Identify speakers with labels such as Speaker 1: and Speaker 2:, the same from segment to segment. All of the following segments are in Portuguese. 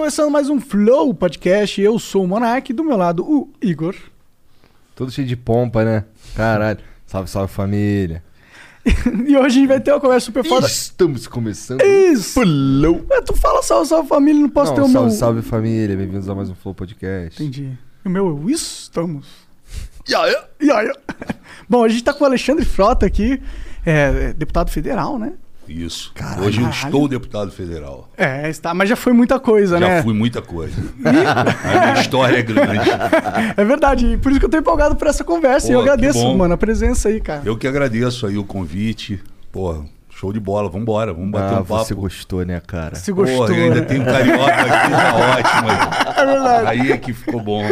Speaker 1: Começando mais um Flow Podcast. Eu sou o Monark, do meu lado o Igor.
Speaker 2: Tudo cheio de pompa, né? Caralho. Salve, salve família.
Speaker 1: E hoje a gente vai ter uma conversa super foda.
Speaker 2: Estamos começando.
Speaker 1: Isso! Ué, tu fala salve, salve família, não posso
Speaker 2: Não,
Speaker 1: ter o
Speaker 2: salve,
Speaker 1: meu.
Speaker 2: salve família. Bem-vindos a mais um Flow Podcast.
Speaker 1: Entendi. O meu estamos. Yeah, yeah. Bom, a gente tá com o Alexandre Frota aqui, é, deputado federal, né?
Speaker 3: Isso.
Speaker 1: Caralho.
Speaker 3: Hoje eu estou deputado federal.
Speaker 1: É, está, mas já foi muita coisa,
Speaker 3: Já
Speaker 1: né?
Speaker 3: fui muita coisa. A minha história é grande.
Speaker 1: É verdade, por isso que eu tô empolgado por essa conversa. e eu
Speaker 3: Pô,
Speaker 1: agradeço, mano, a presença aí, cara.
Speaker 3: Eu que agradeço aí o convite. Porra, show de bola. Vambora, vamos bater
Speaker 2: Ah,
Speaker 3: um papo.
Speaker 2: você gostou, né, cara?
Speaker 1: Se gostou.
Speaker 3: Porra, eu ainda
Speaker 1: né?
Speaker 3: tem um carioca aqui, tá ótimo.
Speaker 1: É verdade.
Speaker 3: Aí é que ficou bom.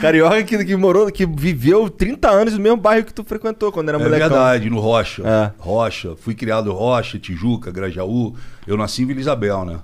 Speaker 2: Carioca que, que morou, que viveu 30 anos no mesmo bairro que tu frequentou quando era
Speaker 3: É
Speaker 2: molecão.
Speaker 3: verdade, no Rocha.
Speaker 2: É.
Speaker 3: Rocha. Fui criado Rocha, Tijuca, Grajaú. Eu nasci em Vila Isabel, né?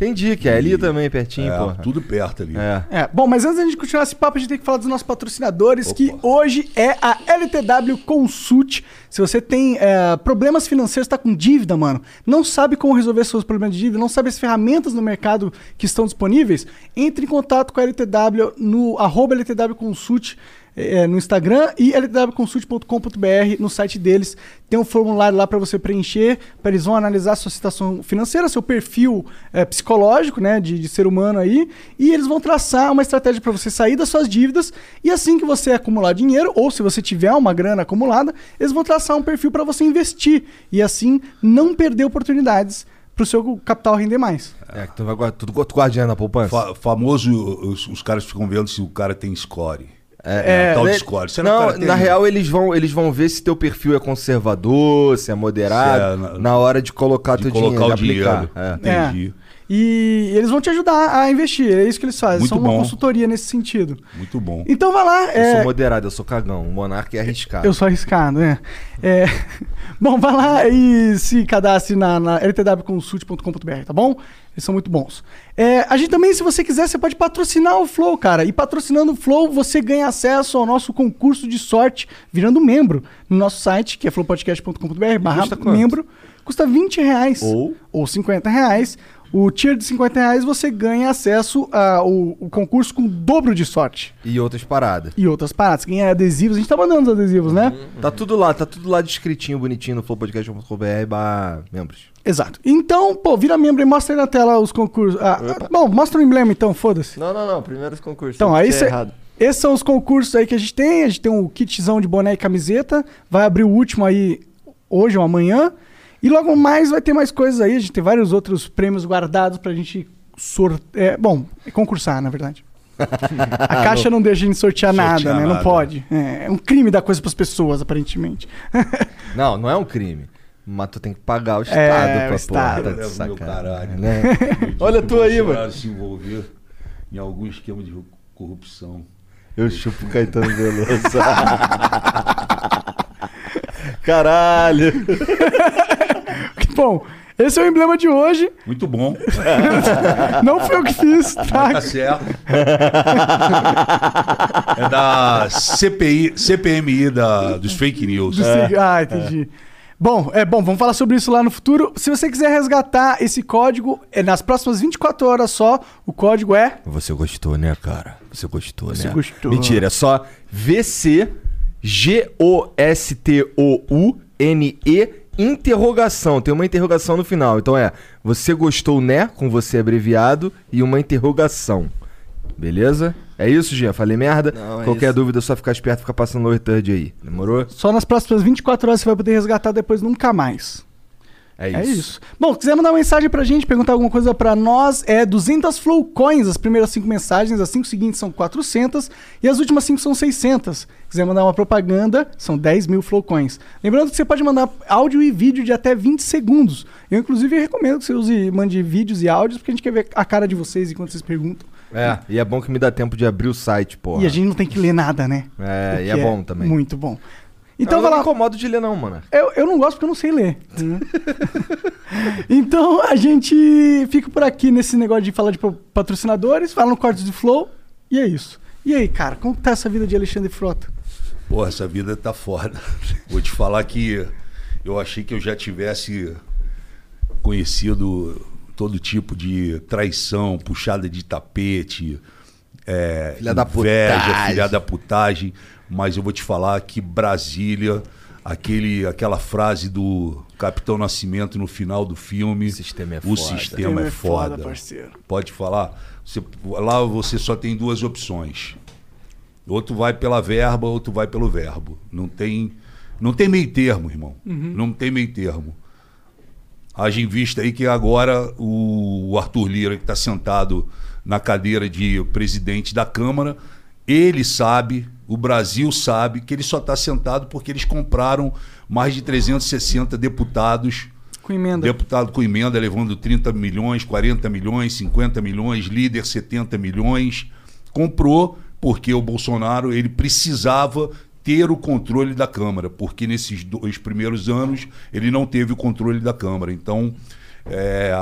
Speaker 2: Entendi, que é ali também, pertinho,
Speaker 3: É,
Speaker 2: porra.
Speaker 3: tudo perto ali.
Speaker 2: É.
Speaker 1: É, bom, mas antes da gente continuar esse papo, a gente tem que falar dos nossos patrocinadores,
Speaker 3: Opa.
Speaker 1: que hoje é a LTW Consult. Se você tem é, problemas financeiros, tá com dívida, mano, não sabe como resolver seus problemas de dívida, não sabe as ferramentas no mercado que estão disponíveis, entre em contato com a LTW no arroba LTW Consult é, no Instagram e ltwconsult.com.br no site deles. Tem um formulário lá para você preencher, para eles vão analisar sua situação financeira, seu perfil é, psicológico, né, de, de ser humano aí, e eles vão traçar uma estratégia para você sair das suas dívidas e assim que você acumular dinheiro ou se você tiver uma grana acumulada, eles vão traçar um perfil para você investir e assim não perder oportunidades para o seu capital render mais.
Speaker 2: É, que tu vai guardar, tudo tu guarda dinheiro na poupança.
Speaker 3: Fa- famoso, os, os caras ficam vendo se o cara tem score.
Speaker 2: É,
Speaker 3: tal de
Speaker 2: né?
Speaker 3: score. Será que o
Speaker 2: Não,
Speaker 3: cara tem?
Speaker 2: na real eles vão, eles vão ver se teu perfil é conservador, se é moderado,
Speaker 3: Se é na-
Speaker 2: na, hora de colocar
Speaker 3: de
Speaker 2: teu
Speaker 3: colocar
Speaker 2: dinheiro,
Speaker 3: o
Speaker 2: aplicar.
Speaker 3: dinheiro.
Speaker 2: É.
Speaker 3: Entendi.
Speaker 1: E eles vão te ajudar a investir, é isso que eles fazem,
Speaker 3: Muito
Speaker 1: são uma
Speaker 3: bom.
Speaker 1: consultoria nesse sentido.
Speaker 3: Muito bom.
Speaker 1: Então vai lá,
Speaker 2: Eu
Speaker 1: é,
Speaker 2: sou moderado, eu sou cagão. O monarca é arriscado.
Speaker 1: Eu sou arriscado, né? É... Bom, vai lá e se cadastre na, na ltwconsult.com.br, tá bom? Eles são muito bons. É, a gente também, se você quiser, você pode patrocinar o Flow, cara. E patrocinando o Flow, você ganha acesso ao nosso concurso de sorte, virando membro no nosso site, que é flowpodcast.com.br barra membro. Custa 20 reais.
Speaker 2: Ou?
Speaker 1: Ou 50 reais. O tier de 50 reais você ganha acesso ao o concurso com o dobro de sorte.
Speaker 2: E outras paradas.
Speaker 1: E outras paradas. Ganha adesivos. A gente tá mandando os adesivos, né?
Speaker 2: Tá tudo lá, tá tudo lá descritinho, bonitinho no flowpodcast.com.br barra membros.
Speaker 1: Exato. Então, pô, vira membro e mostra aí na tela os concursos. Ah, ah, bom, mostra o emblema então, foda-se.
Speaker 2: Não, não, não. Primeiro os concursos.
Speaker 1: Então, aí
Speaker 2: é
Speaker 1: cê,
Speaker 2: errado.
Speaker 1: esses são os concursos aí que a gente tem. A gente tem um kitzão de boné e camiseta. Vai abrir o último aí hoje ou amanhã. E logo mais vai ter mais coisas aí. A gente tem vários outros prêmios guardados pra gente sortear. bom, concursar, na verdade. A caixa não deixa a gente sortear,
Speaker 3: Sortear
Speaker 1: nada, né? Não
Speaker 3: nada.
Speaker 1: pode. É, é um crime dar coisa pras pessoas, aparentemente.
Speaker 2: Não, não é um crime. Mas tu tem que pagar o Estado
Speaker 1: É,
Speaker 2: pra
Speaker 1: o Estado.
Speaker 2: porra.
Speaker 3: Eu
Speaker 2: tá de sacanagem,
Speaker 3: caralho.
Speaker 2: né? Olha tu aí, mano.
Speaker 3: se envolver em algum esquema de corrupção.
Speaker 2: Eu chupo Caetano Veloso. Caralho.
Speaker 1: Bom, esse é o emblema de hoje.
Speaker 3: Muito bom.
Speaker 1: Não foi eu que fiz, tá?
Speaker 3: Tá certo. É da CPI, CPMI da, dos fake news.
Speaker 1: Do sig- Ah, entendi. Bom, é bom, vamos falar sobre isso lá no futuro. Se você quiser resgatar esse código, é nas próximas 24 horas só, o código é
Speaker 2: Você gostou, né, cara? Você gostou,
Speaker 1: Você
Speaker 2: né?
Speaker 1: gostou.
Speaker 2: Mentira, é só VC G-O-S-T-O-U-N-E interrogação. Tem uma interrogação no final. Então é, você gostou, né? Com você abreviado e uma interrogação. Beleza? É isso, Gia? Falei merda?
Speaker 4: Não, é
Speaker 2: Qualquer
Speaker 4: isso.
Speaker 2: dúvida, é só ficar esperto e ficar passando no third aí. Demorou?
Speaker 1: Só nas próximas 24 horas você vai poder resgatar depois nunca mais.
Speaker 2: É isso.
Speaker 1: É isso. Bom, quiser mandar uma mensagem pra gente, perguntar alguma coisa pra nós, é 200 Flow Coins. As primeiras 5 mensagens, as 5 seguintes são 400 e as últimas 5 são 600. Quiser mandar uma propaganda, são 10 mil Flow Coins. Lembrando que você pode mandar áudio e vídeo de até 20 segundos. Eu, inclusive, recomendo que você use, mande vídeos e áudios, porque a gente quer ver a cara de vocês enquanto vocês perguntam.
Speaker 2: É, e é bom que me dá tempo de abrir o site, porra.
Speaker 1: E a gente não tem que ler nada, né?
Speaker 2: É, e é bom também.
Speaker 1: Muito bom. Então
Speaker 2: eu
Speaker 1: vai
Speaker 2: não
Speaker 1: lá.
Speaker 2: me incomodo de ler não, mano.
Speaker 1: Eu, eu não gosto porque eu não sei ler. né? então a gente fica por aqui nesse negócio de falar de pa- patrocinadores, fala no Cortes de Flow e é isso. E aí, cara, como tá essa vida de Alexandre Frota?
Speaker 3: Porra, essa vida tá foda. Vou te falar que eu achei que eu já tivesse conhecido todo tipo de traição, puxada de tapete, é,
Speaker 2: Filha da
Speaker 3: inveja,
Speaker 2: putagem.
Speaker 3: filha da putagem. Mas eu vou te falar que Brasília, aquele, aquela frase do Capitão Nascimento no final do filme.
Speaker 2: O sistema é
Speaker 3: O
Speaker 2: foda.
Speaker 3: sistema é foda.
Speaker 1: parceiro.
Speaker 3: Pode falar. Você- lá você só tem duas opções. Outro vai pela verba, outro vai pelo verbo. Não tem, não tem meio termo, irmão. Não tem meio termo. Haja em vista aí que agora o Arthur Lira, que está sentado na cadeira de presidente da Câmara, ele sabe, o Brasil sabe, que ele só está sentado porque eles compraram mais de 360 deputados
Speaker 1: Com emenda.
Speaker 3: Deputado com emenda levando 30 milhões, 40 milhões, 50 milhões, líder 70 milhões. Comprou porque o Bolsonaro ele precisava ter o controle da Câmara, porque nesses dois primeiros anos ele não teve o controle da Câmara. Então, é,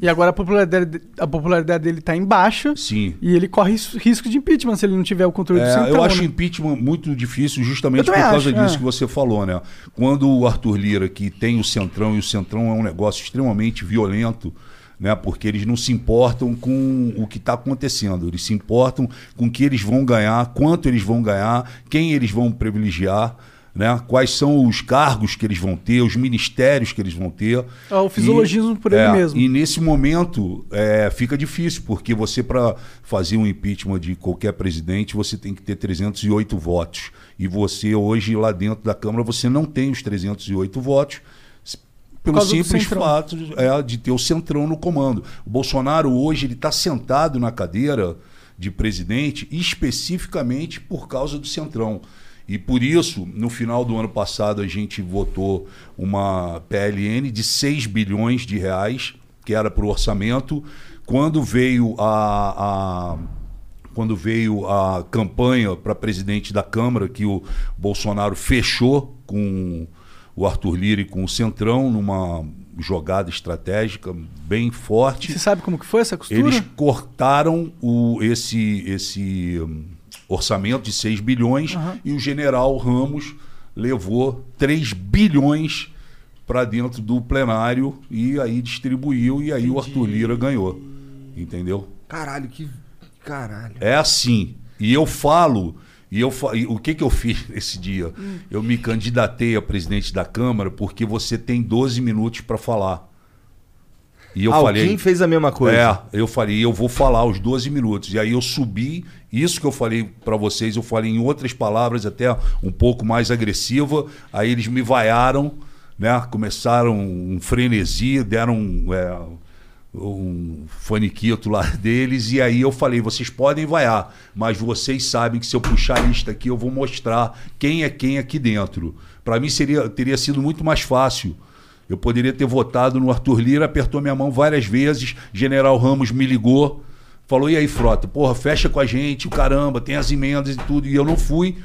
Speaker 1: E agora a popularidade, a popularidade dele tá em baixa
Speaker 3: sim.
Speaker 1: e ele corre ris- risco de impeachment se ele não tiver o controle do
Speaker 3: É,
Speaker 1: centrão.
Speaker 3: eu acho
Speaker 1: né?
Speaker 3: impeachment muito difícil justamente por causa
Speaker 1: acho,
Speaker 3: disso
Speaker 1: é.
Speaker 3: que você falou, né? Quando o Arthur Lira, que tem o Centrão, e o Centrão é um negócio extremamente violento, né? Porque eles não se importam com o que está acontecendo, eles se importam com o que eles vão ganhar, quanto eles vão ganhar, quem eles vão privilegiar. Né? Quais são os cargos que eles vão ter, os ministérios que eles vão ter.
Speaker 1: É o fisiologismo por ele
Speaker 3: é,
Speaker 1: mesmo.
Speaker 3: E nesse momento é, fica difícil, porque você, para fazer um impeachment de qualquer presidente, você tem que ter 308 votos. E você, hoje, lá dentro da Câmara, você não tem os 308 votos. Pelo simples fato é, de ter o Centrão no comando. O Bolsonaro, hoje, ele está sentado na cadeira de presidente especificamente por causa do Centrão. E por isso, no final do ano passado, a gente votou uma PLN de 6 bilhões de reais, que era para o orçamento. Quando veio a, a- quando veio a campanha para presidente da Câmara, que o Bolsonaro fechou com o Arthur Lira e com o Centrão, numa jogada estratégica bem forte.
Speaker 1: Você sabe como que foi essa costura?
Speaker 3: Eles cortaram o, esse, esse orçamento de 6 bilhões e o general Ramos levou 3 bilhões para dentro do plenário e aí distribuiu e aí o Arthur Lira ganhou. Entendeu?
Speaker 2: Caralho, que. Caralho.
Speaker 3: É assim. E eu falo, e eu fa- e o que, que eu fiz nesse dia? Eu me candidatei a presidente da Câmara porque você tem 12 minutos para falar. E eu
Speaker 2: Alguém
Speaker 3: falei.
Speaker 2: fez a mesma coisa.
Speaker 3: É, eu falei, eu vou falar os 12 minutos. E aí eu subi, isso que eu falei pra vocês, eu falei em outras palavras, até um pouco mais agressiva. Aí eles me vaiaram, né? Começaram um frenesi, deram um, é, um faniquito lá deles. E aí eu falei, vocês podem vaiar, mas vocês sabem que se eu puxar a lista aqui, eu vou mostrar quem é quem aqui dentro. Pra mim seria, teria sido muito mais fácil. Eu poderia ter votado no Arthur Lira, apertou minha mão várias vezes. General Ramos me ligou, falou: e aí, Frota? Porra, fecha com a gente, o caramba, tem as emendas e tudo. E eu não fui.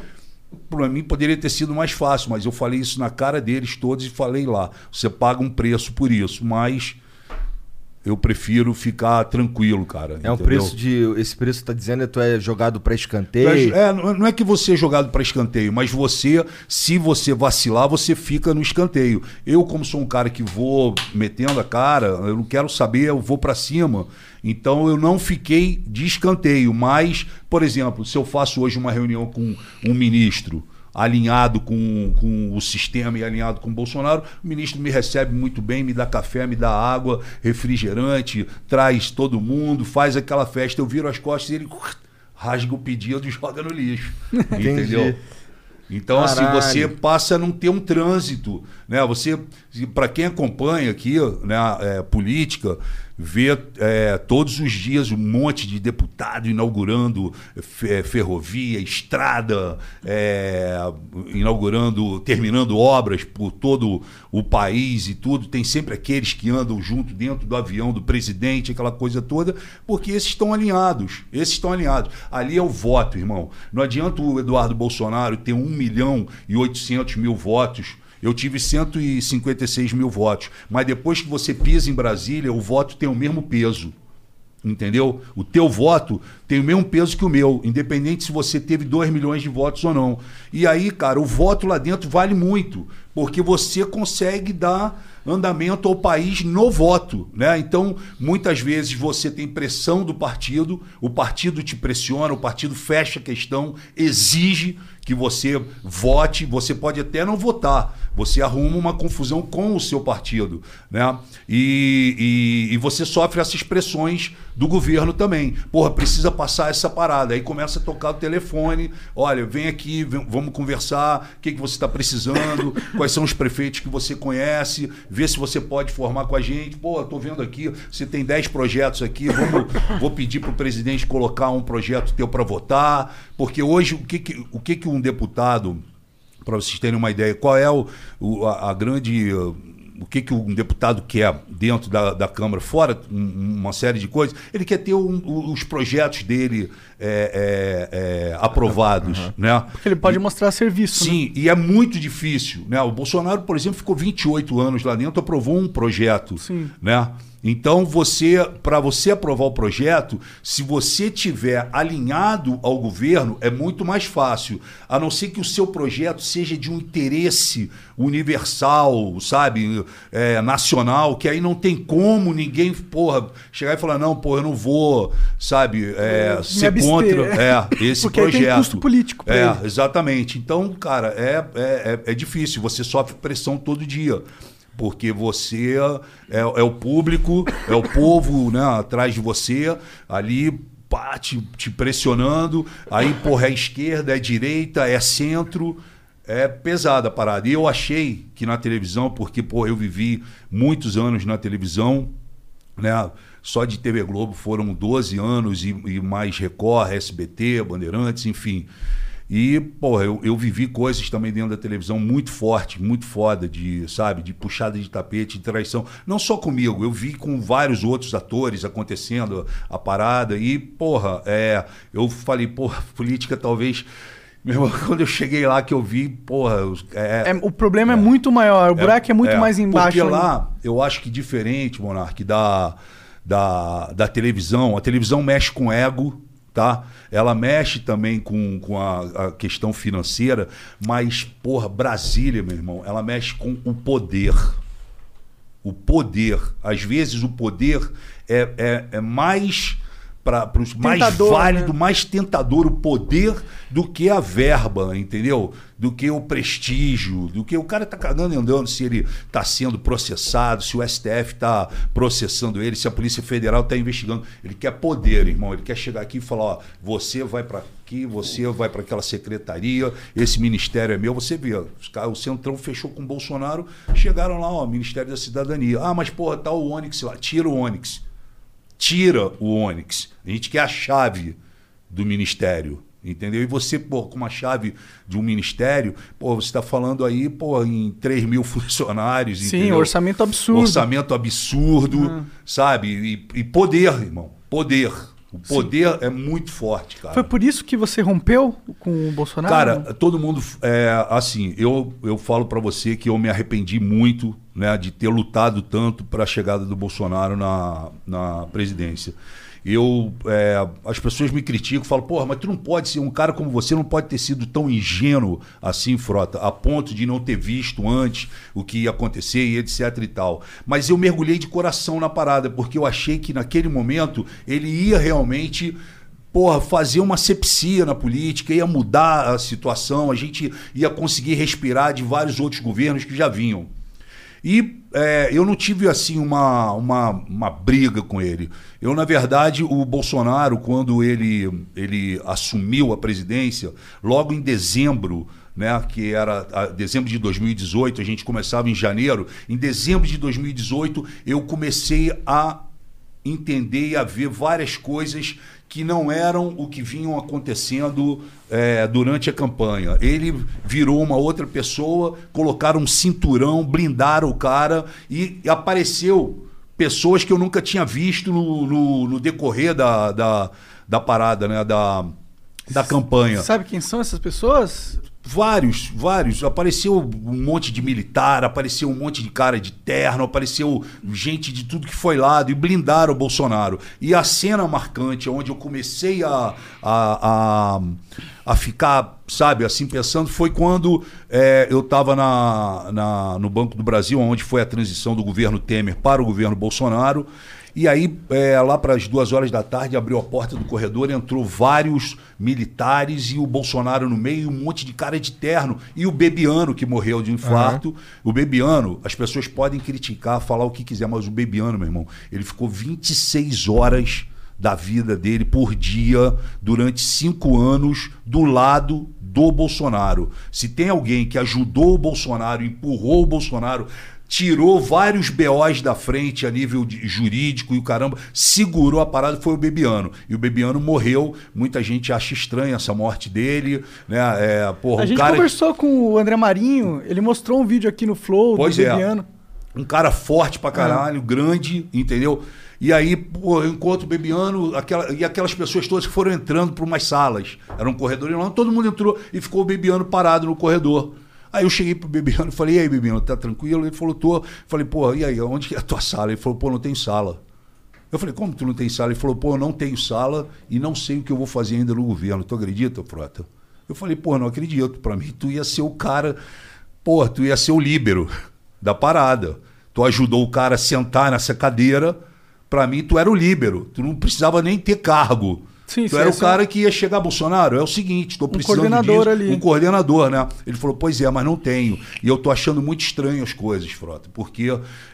Speaker 3: Para mim poderia ter sido mais fácil, mas eu falei isso na cara deles todos e falei lá: você paga um preço por isso, mas eu prefiro ficar tranquilo, cara.
Speaker 2: É um
Speaker 3: entendeu?
Speaker 2: preço de. Esse preço que tá dizendo é tu é jogado pra escanteio.
Speaker 3: É, não não é que você é jogado para escanteio, mas você, se você vacilar, você fica no escanteio. Eu, como sou um cara que vou metendo a cara, eu não quero saber, eu vou para cima. Então eu não fiquei de escanteio. Mas, por exemplo, se eu faço hoje uma reunião com um ministro alinhado com, com o sistema e alinhado com o Bolsonaro, o ministro me recebe muito bem, me dá café, me dá água, refrigerante, traz todo mundo, faz aquela festa. Eu viro as costas e ele rasga o pedido e joga no lixo. entendeu? Então, assim, você passa a não ter um trânsito, né? Você, para quem acompanha aqui, né, é, política, vê é, todos os dias um monte de deputado inaugurando fe- ferrovia, estrada, é, inaugurando, terminando obras por todo o país e tudo. Tem sempre aqueles que andam junto dentro do avião do presidente, aquela coisa toda, porque esses estão alinhados. Esses estão alinhados. Ali é o voto, irmão. Não adianta o Eduardo Bolsonaro ter 1 milhão e 800 mil votos. Eu tive 156 mil votos. Mas depois que você pisa em Brasília, o voto tem o mesmo peso. Entendeu? O teu voto tem o mesmo peso que o meu, independente se você teve 2 milhões de votos ou não. E aí, cara, o voto lá dentro vale muito, porque você consegue dar andamento ao país no voto, né? Então, muitas vezes você tem pressão do partido, o partido te pressiona, o partido fecha a questão, exige que você vote, você pode até não votar, você arruma uma confusão com o seu partido, né? E, e, e você sofre essas pressões do governo também. Porra, precisa passar essa parada. Aí começa a tocar o telefone, olha, vem aqui, vem- vamos conversar, o que, que você está precisando, quais são os prefeitos que você conhece, vê se você pode formar com a gente. Pô, tô vendo aqui, você tem 10 projetos aqui, vamos, vou pedir para o presidente colocar um projeto teu para votar, porque hoje o que, que, o que, que um deputado para vocês terem uma ideia, qual é o, o- a, a grande. uh, O que, que um deputado quer dentro da, da Câmara, fora um- uma série de coisas? Ele quer ter um- os projetos dele é, é, é, aprovados. Né?
Speaker 1: Porque ele pode mostrar serviço, né?
Speaker 3: Sim, e é muito difícil. Né? O Bolsonaro, por exemplo, ficou 28 anos lá dentro, aprovou um projeto.
Speaker 1: Sim.
Speaker 3: Né? Então, você, para você aprovar o projeto, se você tiver alinhado ao governo, é muito mais fácil. A não ser que o seu projeto seja de um interesse universal, sabe, É, nacional, que aí não tem como ninguém, porra, chegar e falar, não, porra, eu não vou, sabe, é,
Speaker 1: Me
Speaker 3: ser
Speaker 1: abster.
Speaker 3: contra é, esse
Speaker 1: Porque
Speaker 3: projeto.
Speaker 1: tem custo político
Speaker 3: É,
Speaker 1: ele.
Speaker 3: exatamente. Então, cara, é, é, é, é difícil. Você sofre pressão todo dia. Porque você é, é o público, é o povo né, atrás de você, ali pá, te, te pressionando. Aí, porra, é esquerda, é direita, é centro. É pesada a parada. E eu achei que na televisão, porque, pô, eu vivi muitos anos na televisão, né? Só de TV Globo foram 12 anos e, e mais Record, SBT, Bandeirantes, enfim. E, porra, eu, eu vivi coisas também dentro da televisão muito forte, muito foda, de, sabe, de puxada de tapete, de traição. Não só comigo, eu vi com vários outros atores acontecendo a parada. E, porra, é, eu falei, porra, política talvez. Meu irmão, quando eu cheguei lá que eu vi, porra, é,
Speaker 1: É, o problema é. muito maior, o buraco é, muito mais embaixo.
Speaker 3: Porque lá, eu acho que diferente, Monark, da, da, da televisão, a televisão mexe com ego, tá? Ela mexe também com, com a, a questão financeira, mas, porra, Brasília, meu irmão, ela mexe com o poder. O poder. Às vezes o poder é, é, é mais para os mais
Speaker 1: Tentador,
Speaker 3: válido,
Speaker 1: né?
Speaker 3: mais tentador o poder do que a verba, entendeu? Do que o prestígio, do que o cara tá cagando e andando se ele tá sendo processado, se o STF tá processando ele, se a Polícia Federal tá investigando. Ele quer poder, irmão. Ele quer chegar aqui e falar, ó, você vai para aqui, você vai para aquela secretaria, esse ministério é meu. Você vê, os caras- o Centrão fechou com o Bolsonaro, chegaram lá, ó, Ministério da Cidadania. Ah, mas porra, tá o Onyx lá, tira o Onyx tira o Onix. A gente quer a chave do ministério. Entendeu? E você, pô, com uma chave de um ministério, pô, você está falando aí, pô, em 3 mil funcionários.
Speaker 1: Sim,
Speaker 3: entendeu?
Speaker 1: orçamento absurdo.
Speaker 3: Orçamento absurdo, sabe? E, e poder, irmão. Poder. O poder é muito forte, cara.
Speaker 1: Foi por isso que você rompeu com o Bolsonaro?
Speaker 3: Cara, todo mundo. É, assim, eu, eu falo pra você que eu me arrependi muito né, de ter lutado tanto para a chegada do Bolsonaro na, na presidência. Eu, é, as pessoas me criticam, falam, porra, mas tu não pode ser, um cara como você não pode ter sido tão ingênuo assim, Frota, a ponto de não ter visto antes o que ia acontecer e etc e tal. Mas eu mergulhei de coração na parada, porque eu achei que naquele momento ele ia realmente porra, fazer uma sepsia na política, ia mudar a situação, a gente ia conseguir respirar de vários outros governos que já vinham. E é, eu não tive assim uma, uma, uma briga com ele. Eu, na verdade, o Bolsonaro, quando ele, ele assumiu a presidência, logo em dezembro, né, que era a, dezembro de 2018, a gente começava em janeiro. Em dezembro de 2018, eu comecei a entender e a ver várias coisas que não eram o que vinham acontecendo é, durante a campanha. Ele virou uma outra pessoa, colocaram um cinturão, blindaram o cara e, e apareceu pessoas que eu nunca tinha visto no, no, no decorrer da, da, da, parada, né? Da, da campanha.
Speaker 1: Sabe quem são essas pessoas?
Speaker 3: Vários, vários. Apareceu um monte de militar, apareceu um monte de cara de terno, apareceu gente de tudo que foi lado e blindaram o Bolsonaro. E a cena marcante, onde eu comecei a, a, a, a ficar, sabe, assim, pensando, foi quando é, eu estava na, na, no Banco do Brasil, onde foi a transição do governo Temer para o governo Bolsonaro. E aí, é, lá para as duas horas da tarde, abriu a porta do corredor, entrou vários militares e o Bolsonaro no meio, um monte de cara de terno. E o Bebiano, que morreu de infarto. Uhum. O Bebiano, as pessoas podem criticar, falar o que quiser, mas o Bebiano, meu irmão, ele ficou 26 horas da vida dele por dia durante cinco anos do lado do Bolsonaro. Se tem alguém que ajudou o Bolsonaro, empurrou o Bolsonaro tirou vários BOs da frente a nível jurídico e o caramba, segurou a parada, foi o Bebiano. E o Bebiano morreu, muita gente acha estranha essa morte dele, né? É, porra,
Speaker 1: a gente cara... conversou com o André Marinho, ele mostrou um vídeo aqui no Flow
Speaker 3: pois do é. Bebiano. Um cara forte pra caralho, ah. grande, entendeu? E aí, pô, eu encontro o Bebiano aquela, e aquelas pessoas todas que foram entrando por umas salas. Era um corredor enorme, todo mundo entrou e ficou o Bebiano parado no corredor. Aí eu cheguei pro Bebiano e falei, e aí, Bebiano, tá tranquilo? Ele falou, tô. Falei, pô, e aí, onde é a tua sala? Ele falou, pô, não tem sala. Eu falei, como tu não tem sala? Ele falou, pô, eu não tenho sala e não sei o que eu vou fazer ainda no governo. Tu acredita, Frota? Eu falei, pô, não acredito. Para mim, tu ia ser o cara, pô, tu ia ser o líbero da parada. Tu ajudou o cara a sentar nessa cadeira. Para mim, tu era o líbero. Tu não precisava nem ter cargo. Sim, era o cara que ia chegar Bolsonaro. É o seguinte, estou precisando um
Speaker 1: coordenador
Speaker 3: disso.
Speaker 1: ali.
Speaker 3: Um coordenador, né? Ele falou, pois é, mas não tenho. E eu tô achando muito estranho as coisas, Frota, porque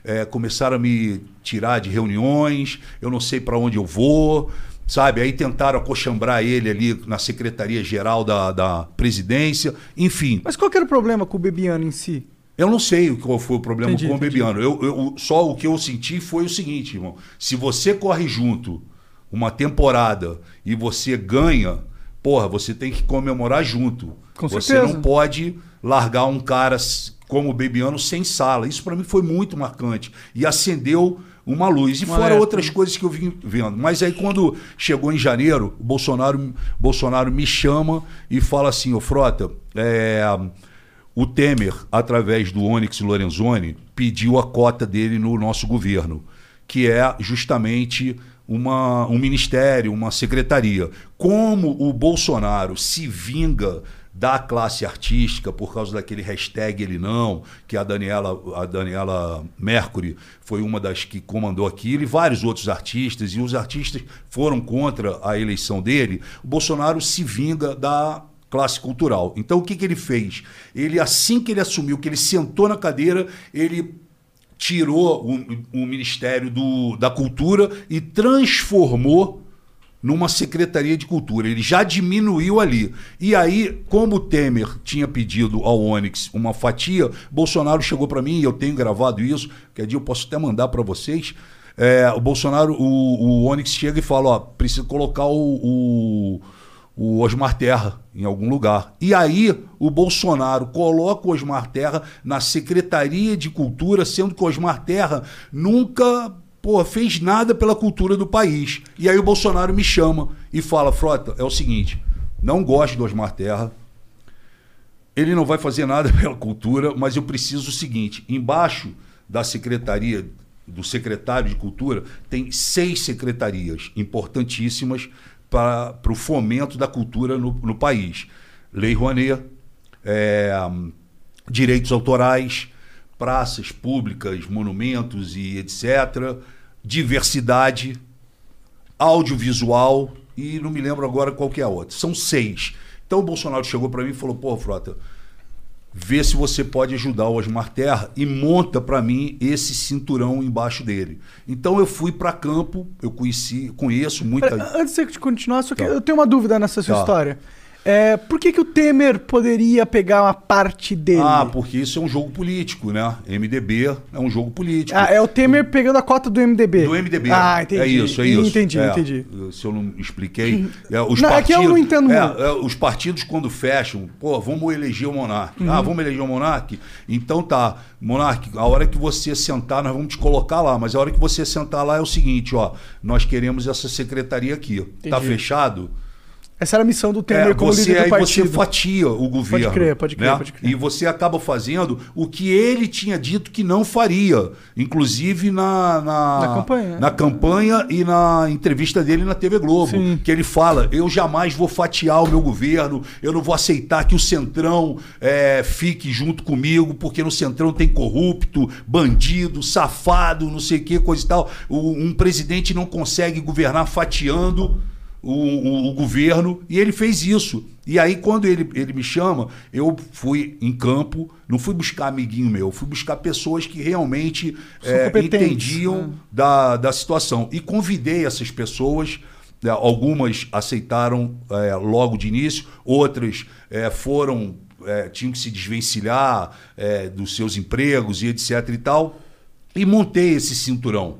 Speaker 3: é, começaram a me tirar de reuniões, eu não sei para onde eu vou, sabe? Aí tentaram acochambrar ele ali na Secretaria-Geral da, da Presidência, enfim.
Speaker 1: Mas qual que era o problema com o Bebiano em si?
Speaker 3: Eu não sei qual foi o problema entendi, com o Bebiano. Eu, eu, só o que eu senti foi o seguinte, irmão. Se você corre junto uma temporada e você ganha, porra, você tem que comemorar junto.
Speaker 1: Com
Speaker 3: você
Speaker 1: certeza.
Speaker 3: não pode largar um cara como o Bebiano sem sala. Isso para mim foi muito marcante e acendeu uma luz. E uma fora outras coisas que eu vim vendo. Mas aí quando chegou em janeiro, o Bolsonaro, Bolsonaro me chama e fala assim, ô Frota, é, o Temer, através do Onyx Lorenzoni, pediu a cota dele no nosso governo, que é justamente uma, um ministério, uma secretaria. Como o Bolsonaro se vinga da classe artística por causa daquele hashtag ele não, que a Daniela, a Daniela Mercury foi uma das que comandou aquilo, e vários outros artistas, e os artistas foram contra a eleição dele, o Bolsonaro se vinga da classe cultural. Então o que, que ele fez? Ele, assim que ele assumiu, que ele sentou na cadeira, ele tirou o, o Ministério do, da Cultura e transformou numa Secretaria de Cultura. Ele já diminuiu ali. E aí, como o Temer tinha pedido ao Onyx uma fatia, Bolsonaro chegou para mim, e eu tenho gravado isso, que dia eu posso até mandar para vocês. É, o Bolsonaro, o, o Onyx chega e fala: ó, precisa colocar o, o o Osmar Terra em algum lugar. E aí o Bolsonaro coloca o Osmar Terra na Secretaria de Cultura, sendo que o Osmar Terra nunca pô, fez nada pela cultura do país. E aí o Bolsonaro me chama e fala: Frota, é o seguinte, não gosto do Osmar Terra. Ele não vai fazer nada pela cultura, mas eu preciso o seguinte: embaixo da secretaria, do secretário de cultura, tem seis secretarias importantíssimas para, o fomento da cultura no, no país. Lei Rouanet, é, direitos autorais, praças públicas, monumentos e etc., diversidade, audiovisual, e não me lembro agora qual que é a outra. São seis. Então o Bolsonaro chegou para mim e falou: pô, Frota, vê se você pode ajudar o Osmar Terra e monta para mim esse cinturão embaixo dele. Então eu fui para campo, eu conheci, conheço muita.
Speaker 1: Pera, Antes de você continuar, só que
Speaker 3: Tá.
Speaker 1: eu tenho uma dúvida nessa sua
Speaker 3: Tá.
Speaker 1: história. É, por que, que o Temer poderia pegar uma parte dele?
Speaker 3: Ah, porque isso é um jogo político, né? MDB é um jogo político.
Speaker 1: Ah, é o Temer pegando a cota do MDB.
Speaker 3: Do MDB.
Speaker 1: Ah, entendi.
Speaker 3: É isso, é isso.
Speaker 1: Entendi,
Speaker 3: É,
Speaker 1: entendi.
Speaker 3: Se eu não expliquei. É, os
Speaker 1: Não, é que eu não entendo
Speaker 3: é,
Speaker 1: muito.
Speaker 3: é, os partidos, quando fecham, pô, vamos eleger o Monark.
Speaker 1: Uhum.
Speaker 3: Ah, vamos eleger o Monark? Então tá, Monark, a hora que você sentar, nós vamos te colocar lá. Mas a hora que você sentar lá é o seguinte, ó. Nós queremos essa secretaria aqui. Tá fechado?
Speaker 1: Essa era a missão do Temer
Speaker 3: É,
Speaker 1: como
Speaker 3: você,
Speaker 1: líder do
Speaker 3: aí
Speaker 1: partido.
Speaker 3: você fatia o governo.
Speaker 1: crer, pode crer,
Speaker 3: né?
Speaker 1: pode crer.
Speaker 3: E você acaba fazendo o que ele tinha dito que não faria, inclusive na, na,
Speaker 1: Na campanha,
Speaker 3: na campanha e na entrevista dele na TV Globo.
Speaker 1: Sim.
Speaker 3: Que ele fala: eu jamais vou fatiar o meu governo, eu não vou aceitar que o Centrão é, fique junto comigo, porque no Centrão tem corrupto, bandido, safado, não sei o que, coisa e tal. O- um presidente não consegue governar fatiando o, o- o governo e ele fez isso. E aí, quando ele, ele me chama, eu fui em campo, não fui buscar amiguinho meu, fui buscar pessoas que realmente
Speaker 1: competentes,
Speaker 3: entendiam
Speaker 1: né?
Speaker 3: da, da situação. E convidei essas pessoas. né, algumas aceitaram eh, logo de início, outras eh, foram, eh, tinham que se desvencilhar eh, dos seus empregos e etc e tal. E montei esse cinturão.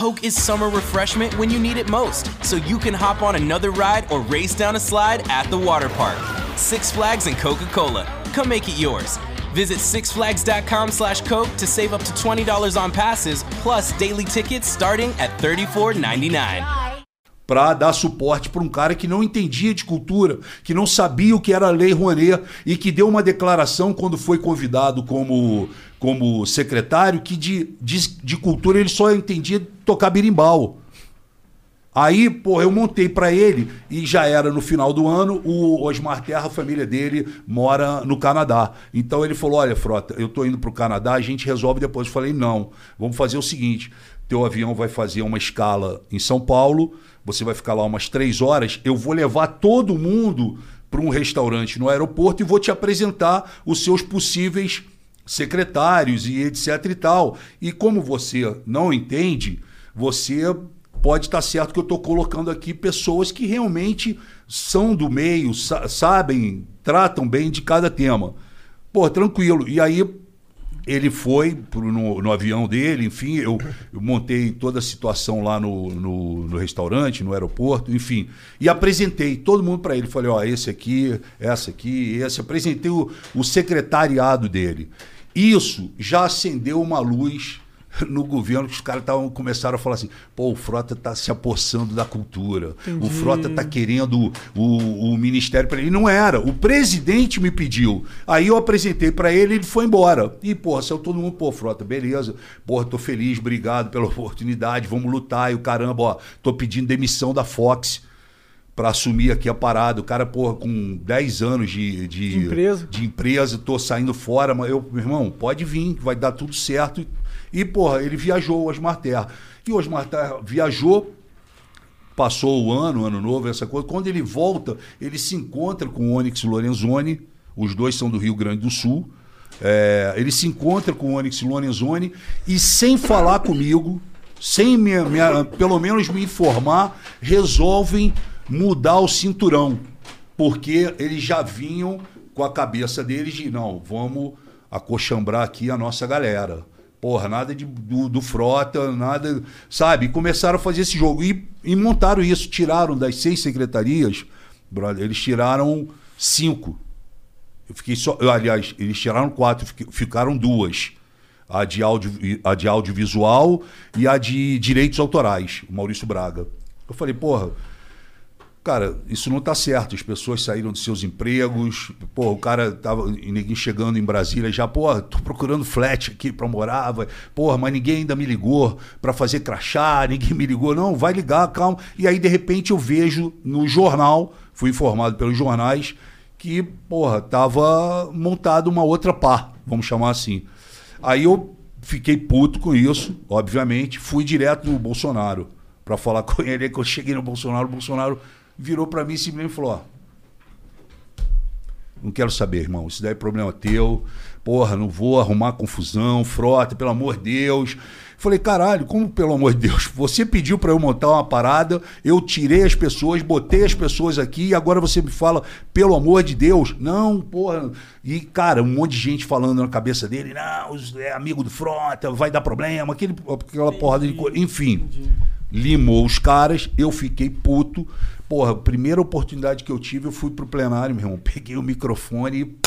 Speaker 5: Coke is summer refreshment when you need it most, so you can hop on another ride or race down a slide at the water park. Six Flags and Coca Cola. Come make it yours. Visit sixflags.com slash Coke to save up to $20 on passes, plus daily tickets starting at $34.99.
Speaker 3: para dar suporte para um cara que não entendia de cultura, que não sabia o que era a Lei Rouanet e que deu uma declaração quando foi convidado como, como secretário que de, de, de cultura ele só entendia tocar birimbau. Aí, pô, eu montei para ele e já era no final do ano. O Osmar Terra, a família dele, mora no Canadá. Então ele falou: Olha, Frota, eu tô indo pro Canadá, a gente resolve depois. Eu falei: Não, vamos fazer o seguinte: teu avião vai fazer uma escala em São Paulo, você vai ficar lá umas três horas. Eu vou levar todo mundo para um restaurante no aeroporto e vou te apresentar os seus possíveis secretários e etc e tal. E como você não entende, você pode estar certo que eu estou colocando aqui pessoas que realmente são do meio, sa- sabem, tratam bem de cada tema. Pô, tranquilo. E aí ele foi pro- no, no avião dele, enfim, eu, eu montei toda a situação lá no, no, no restaurante, no aeroporto, enfim, e apresentei todo mundo para ele. Falei, ó, esse aqui, essa aqui, esse. Apresentei o, o secretariado dele. Isso já acendeu uma luz no governo que os caras tavam, começaram a falar assim: pô, o Frota está se apossando da cultura, o Frota está querendo o, o ministério para ele. Não era, o presidente me pediu. Aí eu apresentei para ele ele foi embora. E, porra, saiu todo mundo, pô, Frota, beleza, porra, tô feliz, obrigado pela oportunidade, vamos lutar. E o caramba, ó, tô pedindo demissão da Fox. Pra assumir aqui a parada. O cara, porra, com 10 anos de, de,
Speaker 1: De empresa.
Speaker 3: de empresa, tô saindo fora, mas eu, meu irmão, pode vir, que vai dar tudo certo. E, porra, ele viajou, o Osmar Terra. E o Osmar Terra viajou, passou o ano, ano novo, essa coisa. Quando ele volta, ele se encontra com o Onyx Lorenzoni, os dois são do Rio Grande do Sul. É, ele se encontra com o Onyx Lorenzoni e, sem falar comigo, sem me, me- pelo menos me informar, resolvem mudar o cinturão. Porque eles já vinham com a cabeça deles de não, vamos acochambrar aqui a nossa galera. Porra, nada de, do, do frota, nada. Sabe? E começaram a fazer esse jogo. E, e montaram isso, tiraram das seis secretarias brother. Eles tiraram cinco. Eu fiquei só. eu, aliás, eles tiraram quatro, ficaram duas. A de, audio, a de audiovisual e a de direitos autorais, o Maurício Braga. Eu falei, porra, cara, isso não tá certo. As pessoas saíram dos seus empregos. Pô, o cara tava ninguém chegando em Brasília já, porra, tô procurando flat aqui pra morar, vai. porra, mas ninguém ainda me ligou pra fazer crachá, ninguém me ligou. Não, vai ligar, calma. E aí, de repente, eu vejo no jornal, fui informado pelos jornais, que, porra, tava montado uma outra pá, vamos chamar assim. Aí eu fiquei puto com isso, obviamente, fui direto no Bolsonaro pra falar com ele. Aí que eu cheguei no Bolsonaro, o Bolsonaro virou pra mim e simplesmente falou: ó, não quero saber, irmão. Isso daí é problema teu. Porra, não vou arrumar confusão, frota, pelo amor de Deus. Falei, caralho, como pelo amor de Deus? Você pediu pra eu montar uma parada, eu tirei as pessoas, botei as pessoas aqui e agora você me fala, pelo amor de Deus? Não, porra. E, cara, um monte de gente falando na cabeça dele, não, é amigo do Frota, vai dar problema, aquele, aquela porrada de coisa. Enfim limou os caras, eu fiquei puto. Porra, primeira oportunidade que eu tive, eu fui pro plenário, meu irmão. Peguei o microfone e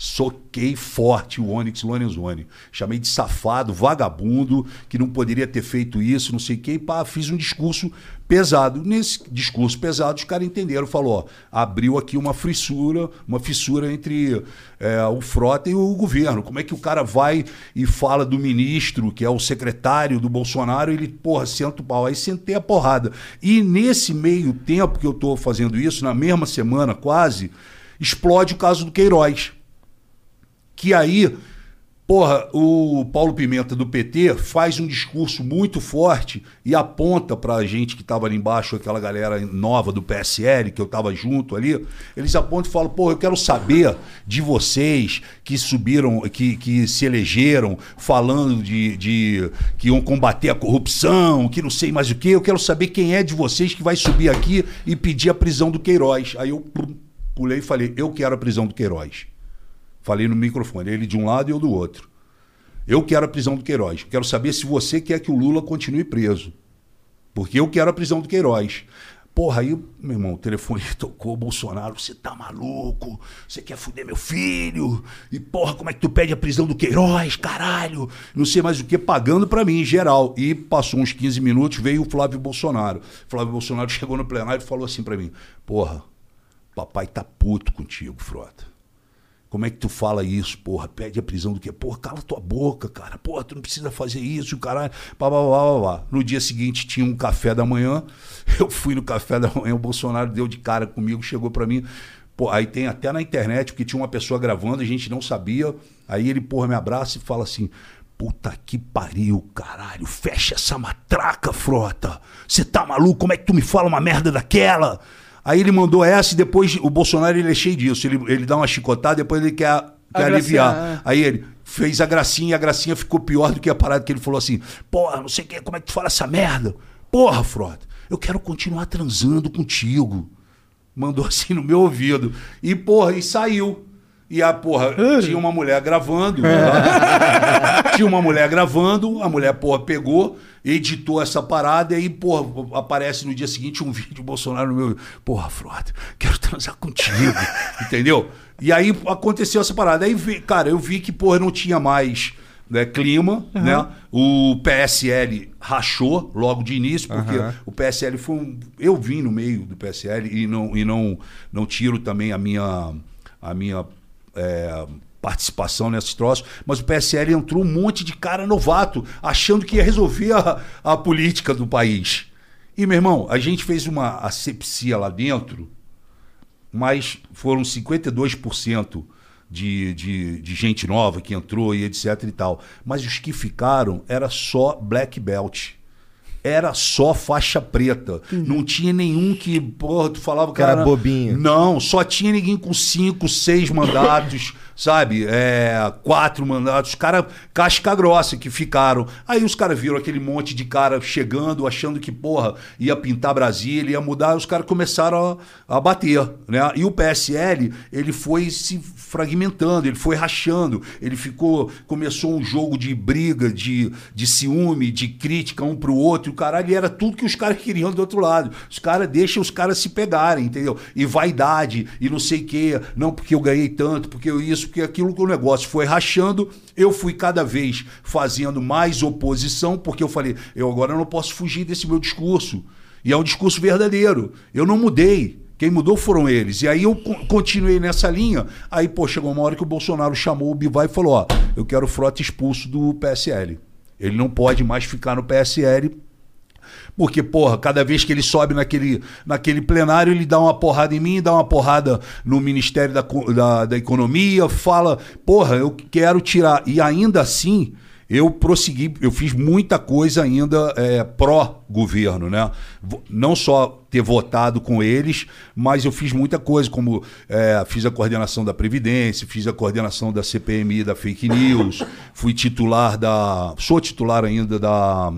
Speaker 3: soquei forte o Onyx Lorenzoni. Chamei de safado, vagabundo, que não poderia ter feito isso, não sei o quê. E pá, fiz um discurso pesado. Nesse discurso pesado, os caras entenderam. Falou, ó, abriu aqui uma fissura, uma fissura entre é, o Frota e o governo. Como é que o cara vai e fala do ministro, que é o secretário do Bolsonaro, ele, porra, senta o pau. Aí sentei a porrada. E nesse meio tempo que eu tô fazendo isso, na mesma semana quase, explode o caso do Queiroz que aí, porra, o Paulo Pimenta do PT faz um discurso muito forte e aponta pra gente que tava ali embaixo, aquela galera nova do PSL, que eu tava junto ali, eles apontam e falam, porra, eu quero saber de vocês que subiram, que, que se elegeram falando de, de que iam combater a corrupção, que não sei mais o que, eu quero saber quem é de vocês que vai subir aqui e pedir a prisão do Queiroz. Aí eu pulei e falei, eu quero a prisão do Queiroz. Falei no microfone, ele de um lado e eu do outro. Eu quero a prisão do Queiroz. Quero saber se você quer que o Lula continue preso. Porque eu quero a prisão do Queiroz. Porra, aí, meu irmão, o telefone tocou, Bolsonaro, você tá maluco? Você quer fuder meu filho? E porra, como é que tu pede a prisão do Queiroz, caralho? Não sei mais o que, pagando pra mim, em geral. E passou uns 15 minutos, veio o Flávio Bolsonaro. Flávio Bolsonaro chegou no plenário e falou assim pra mim: Porra, papai tá puto contigo, Frota. Como é que tu fala isso, porra? Pede a prisão do quê? Porra, cala tua boca, cara. Porra, tu não precisa fazer isso, caralho. Pá, pá, pá, pá, pá. No dia seguinte tinha um café da manhã. Eu fui no café da manhã, o Bolsonaro deu de cara comigo, chegou pra mim. Pô, aí tem até na internet, porque tinha uma pessoa gravando, a gente não sabia. Aí ele, porra, me abraça e fala assim: Puta que pariu, caralho. Fecha essa matraca, frota. Você tá maluco? Como é que tu me fala uma merda daquela? Aí ele mandou essa e depois o Bolsonaro ele é cheio disso. Ele, ele dá uma chicotada, depois ele quer, quer aliviar.
Speaker 1: é.
Speaker 3: Aí ele fez a gracinha e a gracinha ficou pior do que a parada que ele falou assim: Porra, não sei o que, como é que tu fala essa merda? Porra, frota, eu quero continuar transando contigo. Mandou assim no meu ouvido. E, porra, e saiu. E a porra, tinha uma mulher gravando. tá? tinha uma mulher gravando, a mulher, porra, pegou, editou essa parada e aí, porra, aparece no dia seguinte um vídeo do Bolsonaro no meu. Porra, Frota, quero transar contigo. Entendeu? E aí aconteceu essa parada. Aí, cara, eu vi que, porra, não tinha mais. Né, clima, né? O PSL rachou logo de início, porque o PSL foi um. Eu vim no meio do PSL e não, e não, não tiro também a minha, a minha é, participação nesses troços, mas o PSL entrou um monte de cara novato, achando que ia resolver a, a política do país. E, meu irmão, a gente fez uma asepsia lá dentro, mas foram 52% de, de, de gente nova que entrou e etc e tal. Mas os que ficaram era só black belt. Era só faixa preta. Não tinha nenhum que, porra, tu falava que
Speaker 2: Cara
Speaker 3: era
Speaker 2: bobinho.
Speaker 3: Não, só tinha ninguém com cinco, seis mandatos, sabe? É, quatro mandatos. Os caras, casca grossa que ficaram. Aí os caras viram aquele monte de cara chegando, achando que, porra, ia pintar Brasília, ia mudar. Os caras começaram a, a bater, né? E o PSL, ele foi se fragmentando, ele foi rachando. Ele ficou, começou um jogo de briga, de, de ciúme, de crítica um pro outro e o caralho, e era tudo que os caras queriam do outro lado. Os caras deixam os caras se pegarem, entendeu? E vaidade, e não sei o quê. Não, porque eu ganhei tanto, porque eu isso, porque aquilo que o negócio foi rachando. Eu fui cada vez fazendo mais oposição, porque eu falei, eu agora não posso fugir desse meu discurso. E é um discurso verdadeiro. Eu não mudei. Quem mudou foram eles. E aí eu co- continuei nessa linha. Aí, pô, chegou uma hora que o Bolsonaro chamou o Bivar e falou: ó, eu quero o Frota expulso do PSL. Ele não pode mais ficar no PSL. Porque, porra, cada vez que ele sobe naquele, naquele plenário, ele dá uma porrada em mim, dá uma porrada no Ministério da, da, da Economia, fala, porra, eu quero tirar. E ainda assim, eu prossegui, eu fiz muita coisa ainda é, pró-governo, né? Não só ter votado com eles, mas eu fiz muita coisa, como é, fiz a coordenação da Previdência, fiz a coordenação da CPMI da Fake News, fui titular da. sou titular ainda da.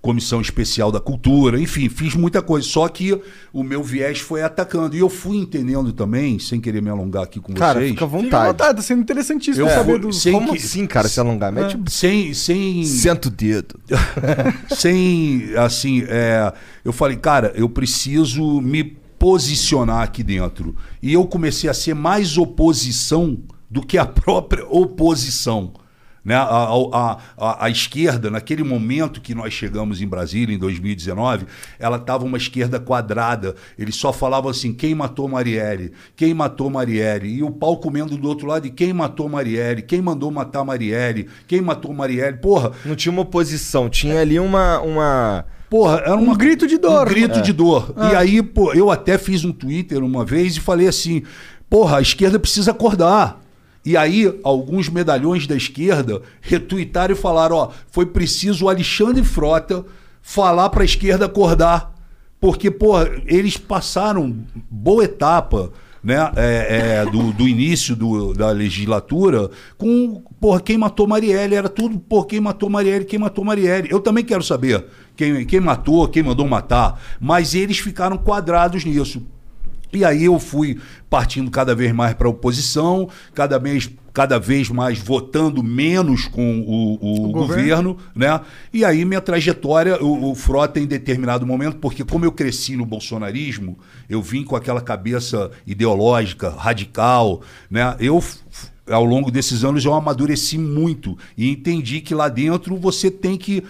Speaker 3: Comissão Especial da Cultura, enfim, fiz muita coisa. Só que o meu viés foi atacando. E eu fui entendendo também, sem querer me alongar aqui com
Speaker 2: Cara,
Speaker 3: vocês.
Speaker 2: fica à
Speaker 1: Fica à
Speaker 2: vontade.
Speaker 1: vontade, tá sendo interessantíssimo
Speaker 3: Eu
Speaker 1: saber
Speaker 3: fui-
Speaker 1: do.
Speaker 3: sem
Speaker 2: Como
Speaker 3: que-
Speaker 2: assim, cara, se alongar? Mete
Speaker 3: Sem, sem,
Speaker 2: Senta o dedo.
Speaker 3: sem assim, é, eu falei, cara, eu preciso me posicionar aqui dentro. E eu comecei a ser mais oposição do que a própria oposição. Né? A, a, a, a esquerda, naquele momento que nós chegamos em Brasília, em 2019, ela estava uma esquerda quadrada. Eles só falavam assim: quem matou Marielle? Quem matou Marielle? E o pau comendo do outro lado: e quem matou Marielle? Quem mandou matar Marielle? Quem matou Marielle? Porra,
Speaker 2: Não tinha uma oposição, tinha ali uma. uma...
Speaker 3: Porra, era uma,
Speaker 1: Um grito de dor.
Speaker 3: Um grito
Speaker 1: É.
Speaker 3: de dor. E aí, pô, eu até fiz um Twitter uma vez e falei assim: porra, a esquerda precisa acordar. E aí, alguns medalhões da esquerda retuitaram e falaram: ó, foi preciso o Alexandre Frota falar pra esquerda acordar. Porque, porra, eles passaram boa etapa né, é, é, do, do início do- da legislatura com, porra, quem matou Marielle, era tudo, porra, quem matou Marielle, quem matou Marielle. Eu também quero saber quem, quem matou, quem mandou matar, mas eles ficaram quadrados nisso. E aí eu fui partindo cada vez mais para a oposição, cada vez, cada vez mais votando menos com o, o
Speaker 1: O
Speaker 3: governo.
Speaker 1: governo.
Speaker 3: né? E aí minha trajetória, o, o Frota em determinado momento, porque como eu cresci no bolsonarismo, eu vim com aquela cabeça ideológica, radical, né? Eu ao longo desses anos eu amadureci muito e entendi que lá dentro você tem que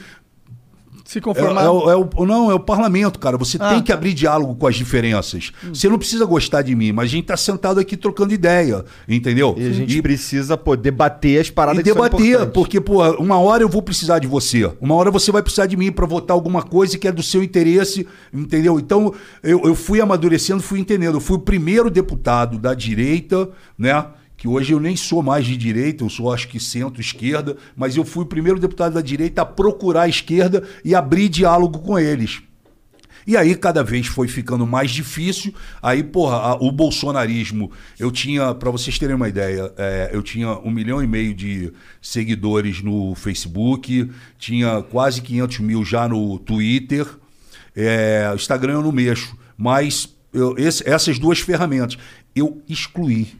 Speaker 1: Se
Speaker 3: é,
Speaker 1: conformar.
Speaker 3: é o- é o- não, é o parlamento, cara. Você
Speaker 1: Ah,
Speaker 3: tem que
Speaker 1: tá.
Speaker 3: abrir diálogo com as diferenças. Você não precisa gostar de mim, mas a gente tá sentado aqui trocando ideia, entendeu?
Speaker 2: E a gente precisa pô, debater as paradas
Speaker 3: e debater, porque, pô, uma hora eu vou precisar de você, uma hora você vai precisar de mim para votar alguma coisa que é do seu interesse, entendeu? Então, eu, eu fui amadurecendo, fui entendendo. Eu fui o primeiro deputado da direita, né? Que hoje eu nem sou mais de direita, eu sou acho que centro-esquerda, mas eu fui o primeiro deputado da direita a procurar a esquerda e abrir diálogo com eles. E aí cada vez foi ficando mais difícil. Aí, porra, a- o bolsonarismo, eu tinha, para vocês terem uma ideia, é, eu tinha um milhão e meio de seguidores no Facebook, tinha quase 500 mil já no Twitter, é, Instagram eu não mexo, mas eu- esse- essas duas ferramentas eu excluí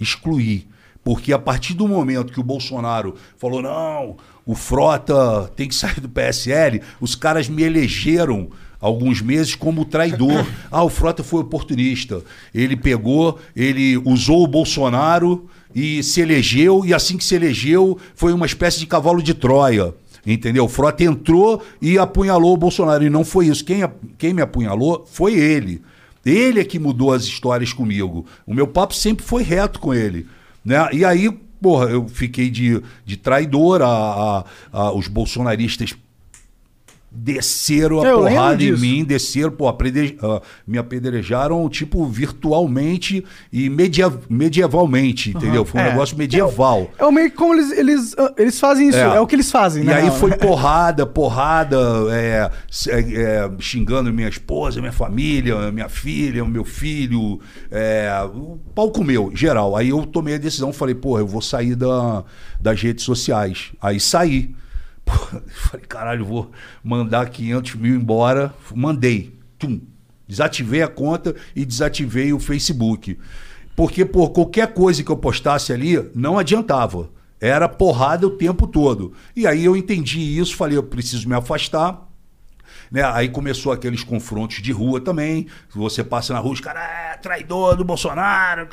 Speaker 3: excluir. Porque a partir do momento que o Bolsonaro falou, não, o Frota tem que sair do PSL, os caras me elegeram alguns meses como traidor. ah, o Frota foi oportunista. Ele pegou, ele usou o Bolsonaro e se elegeu, e assim que se elegeu, foi uma espécie de cavalo de Troia. Entendeu? O Frota entrou e apunhalou o Bolsonaro. E não foi isso. Quem, quem me apunhalou foi ele. Ele é que mudou as histórias comigo. O meu papo sempre foi reto com ele. Né? E aí, porra, eu fiquei de, de traidor. A, a- a- os bolsonaristas desceram a
Speaker 1: Eu
Speaker 3: porrada em mim, desceram, pô, ah, me apedrejaram, tipo, virtualmente e media- medievalmente, entendeu? Foi um
Speaker 1: É.
Speaker 3: negócio medieval.
Speaker 1: É o meio que como eles, eles, ah, eles fazem isso. É,
Speaker 3: É.
Speaker 1: o que eles fazem,
Speaker 3: E
Speaker 1: né?
Speaker 3: aí foi porrada, porrada, é, é, é, xingando minha esposa, minha família, minha filha, meu filho, é, o pau comeu, geral. Aí eu tomei a decisão, falei, porra, eu vou sair da, das redes sociais. Aí saí. Falei, caralho, vou mandar 500 mil embora. Mandei. Tum. Desativei a conta e desativei o Facebook. Porque, por qualquer coisa que eu postasse ali, não adiantava. Era porrada o tempo todo. E aí eu entendi isso, falei, eu preciso me afastar. né? Aí começou aqueles confrontos de rua também. Você passa na rua, os caras, é, traidor do Bolsonaro.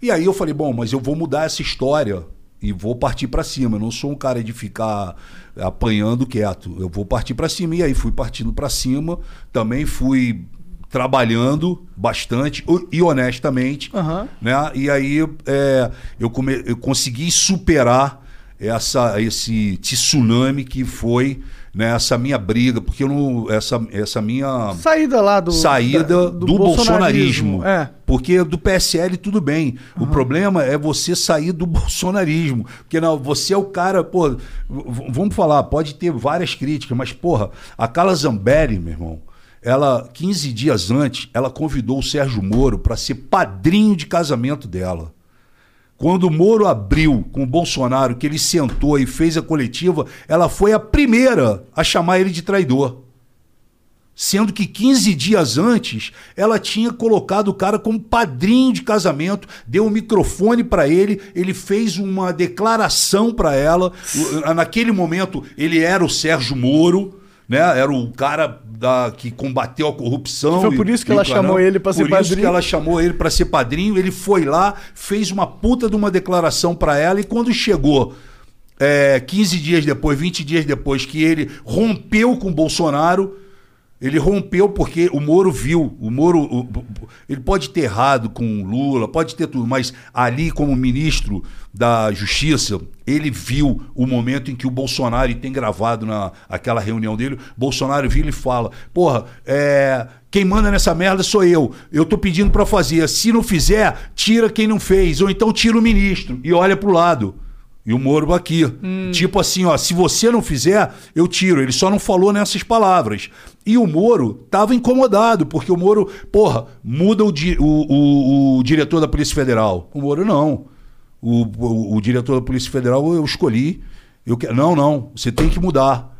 Speaker 3: E aí eu falei, bom, mas eu vou mudar essa história e vou partir pra cima. Eu não sou um cara de ficar apanhando quieto. Eu vou partir pra cima. E aí fui partindo pra cima. Também fui trabalhando bastante e honestamente,
Speaker 1: Aham.
Speaker 3: né? E aí é, eu, come- eu consegui superar essa, esse tsunami que foi né, essa minha briga, porque eu não, essa, essa minha
Speaker 1: Saída lá do.
Speaker 3: saída
Speaker 1: da-
Speaker 3: do, bolsonarismo.
Speaker 1: É.
Speaker 3: Porque do PSL tudo bem. O problema é você sair do bolsonarismo. Porque não, você é o cara, pô, vamos falar, pode ter várias críticas, mas porra, a Carla Zambelli, meu irmão, ela 15 dias antes, ela convidou o Sérgio Moro para ser padrinho de casamento dela. Quando o Moro abriu com o Bolsonaro, que ele sentou e fez a coletiva, ela foi a primeira a chamar ele de traidor. Sendo que 15 dias antes, ela tinha colocado o cara como padrinho de casamento, deu um microfone para ele, ele fez uma declaração para ela. Naquele momento, ele era o Sérgio Moro, né? Era o cara da, que combateu a corrupção.
Speaker 1: Foi por isso que
Speaker 3: e
Speaker 1: ela
Speaker 3: caramba.
Speaker 1: chamou ele pra ser
Speaker 3: Por isso
Speaker 1: padrinho.
Speaker 3: que ela chamou ele para ser padrinho. Ele foi lá, fez uma puta de uma declaração para ela e quando chegou é, 15 dias depois, 20 dias depois que ele rompeu com o Bolsonaro, ele rompeu porque o Moro viu, o Moro, o- ele pode ter errado com o Lula, pode ter tudo, mas ali como ministro da Justiça, ele viu o momento em que o Bolsonaro, e tem gravado na aquela reunião dele, Bolsonaro vira e fala, porra, é, quem manda nessa merda sou eu, eu tô pedindo pra fazer, se não fizer, tira quem não fez, ou então tira o ministro e olha pro lado. E o Moro aqui. Tipo assim, ó, se você não fizer, eu tiro. Ele só não falou nessas palavras. E o Moro tava incomodado, porque o Moro, porra, muda o, di- o, o- o diretor da Polícia Federal. O Moro não. O, o- o diretor da Polícia Federal eu escolhi. Eu que... Não, não, você tem que mudar.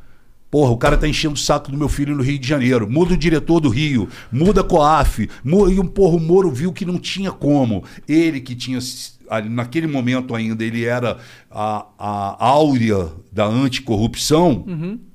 Speaker 3: Porra, o cara tá enchendo o saco do meu filho no Rio de Janeiro. Muda o diretor do Rio, muda a COAF. E um porra, o Moro viu que não tinha como. Ele que tinha. Naquele momento ainda, ele era a, a áurea da anticorrupção.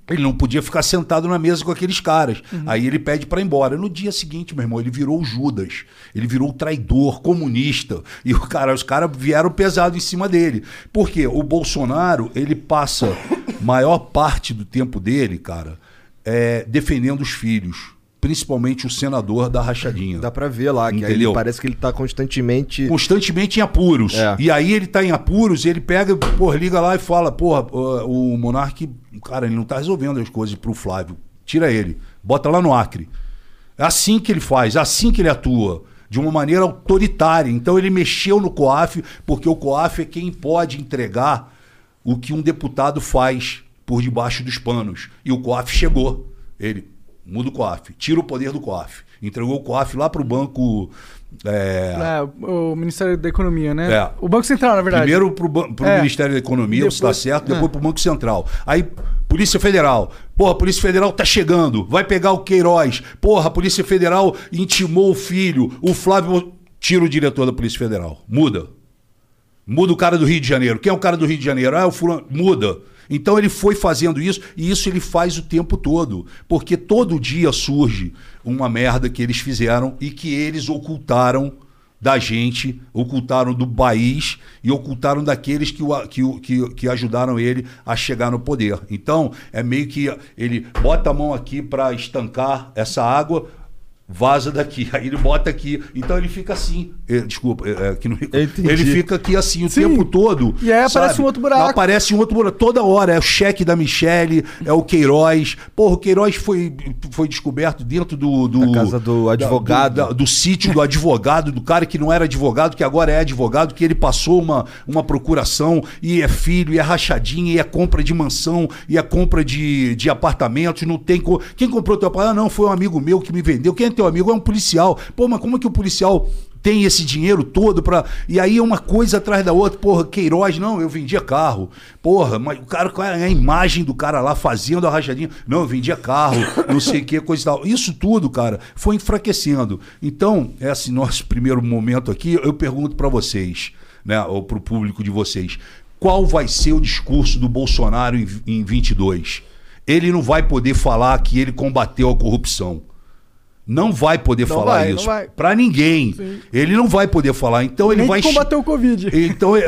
Speaker 3: Ele não podia ficar sentado na mesa com aqueles caras. Aí ele pede pra ir embora. No dia seguinte, meu irmão, ele virou o Judas. Ele virou o traidor, comunista. E o cara, os caras vieram pesado em cima dele. Por quê? O Bolsonaro, ele passa maior parte do tempo dele, cara, é, defendendo os filhos. Principalmente o senador da rachadinha.
Speaker 2: Dá pra ver lá, que
Speaker 3: Entendeu?
Speaker 2: parece que ele tá constantemente.
Speaker 3: constantemente em apuros.
Speaker 2: É.
Speaker 3: E aí ele tá em apuros, ele pega, porra, liga lá e fala, porra, o o Monark, cara, ele não tá resolvendo as coisas pro Flávio. Tira ele, bota lá no Acre. É assim que ele faz, é assim que ele atua. De uma maneira autoritária. Então ele mexeu no COAF, porque o COAF é quem pode entregar o que um deputado faz por debaixo dos panos. E o COAF chegou. Ele muda o COAF, tira o poder do COAF. Entregou o COAF lá pro banco. é,
Speaker 1: É, o Ministério da Economia, né?
Speaker 3: É.
Speaker 1: O Banco Central, na verdade.
Speaker 3: Primeiro ban- pro
Speaker 1: É.
Speaker 3: Ministério da Economia, você está
Speaker 1: Depois-
Speaker 3: certo,
Speaker 1: é.
Speaker 3: depois pro Banco Central. Aí, Polícia Federal. Porra, a Polícia Federal tá chegando, vai pegar o Queiroz. Porra, a Polícia Federal intimou o filho, o Flávio. Tira o diretor da Polícia Federal. Muda. Muda o cara do Rio de Janeiro. Quem é o cara do Rio de Janeiro? Ah, é o fulano. Muda. Então ele foi fazendo isso e isso ele faz o tempo todo. Porque todo dia surge uma merda que eles fizeram e que eles ocultaram da gente, ocultaram do país e ocultaram daqueles que, o, que, que, que ajudaram ele a chegar no poder. Então, é meio que ele bota a mão aqui para estancar essa água, vaza daqui. Aí ele bota aqui. Então ele fica assim. Eh, desculpa, eh, que não-
Speaker 2: Entendi.
Speaker 3: ele fica aqui assim o
Speaker 1: Sim.
Speaker 3: tempo todo.
Speaker 1: E aí aparece
Speaker 3: sabe?
Speaker 1: um outro buraco.
Speaker 3: Aparece um outro buraco. Toda hora. É o cheque da Michelle, é o Queiroz. Porra, o Queiroz foi, foi descoberto dentro do. do
Speaker 2: Da casa do
Speaker 3: da-
Speaker 2: advogado.
Speaker 3: Do, da- do sítio do advogado, do cara que não era advogado, que agora é advogado, que ele passou uma, uma procuração e é filho, e é rachadinha, e é compra de mansão, e é compra de, de apartamentos. Não tem. co- Quem comprou teu apartamento? Ah, não, foi um amigo meu que me vendeu. Quem é teu amigo? É um policial. Pô, mas como é que o policial tem esse dinheiro todo para e aí é uma coisa atrás da outra, porra, Queiroz, não, eu vendia carro. Porra, mas o cara, qual é a imagem do cara lá fazendo a rachadinha? Não, eu vendia carro, não sei o que, coisa e tal. Isso tudo, cara, foi enfraquecendo. Então, esse nosso primeiro momento aqui, eu pergunto para vocês, né, ou pro público de vocês, qual vai ser o discurso do Bolsonaro em, em 22? ele não vai poder falar que ele combateu a corrupção. Não vai poder
Speaker 1: Não
Speaker 3: falar
Speaker 1: vai,
Speaker 3: isso.
Speaker 1: vai.
Speaker 3: Pra ninguém. Ele não vai poder falar. Então ele
Speaker 1: Nem
Speaker 3: vai.
Speaker 1: combater o Covid.
Speaker 3: Então, é,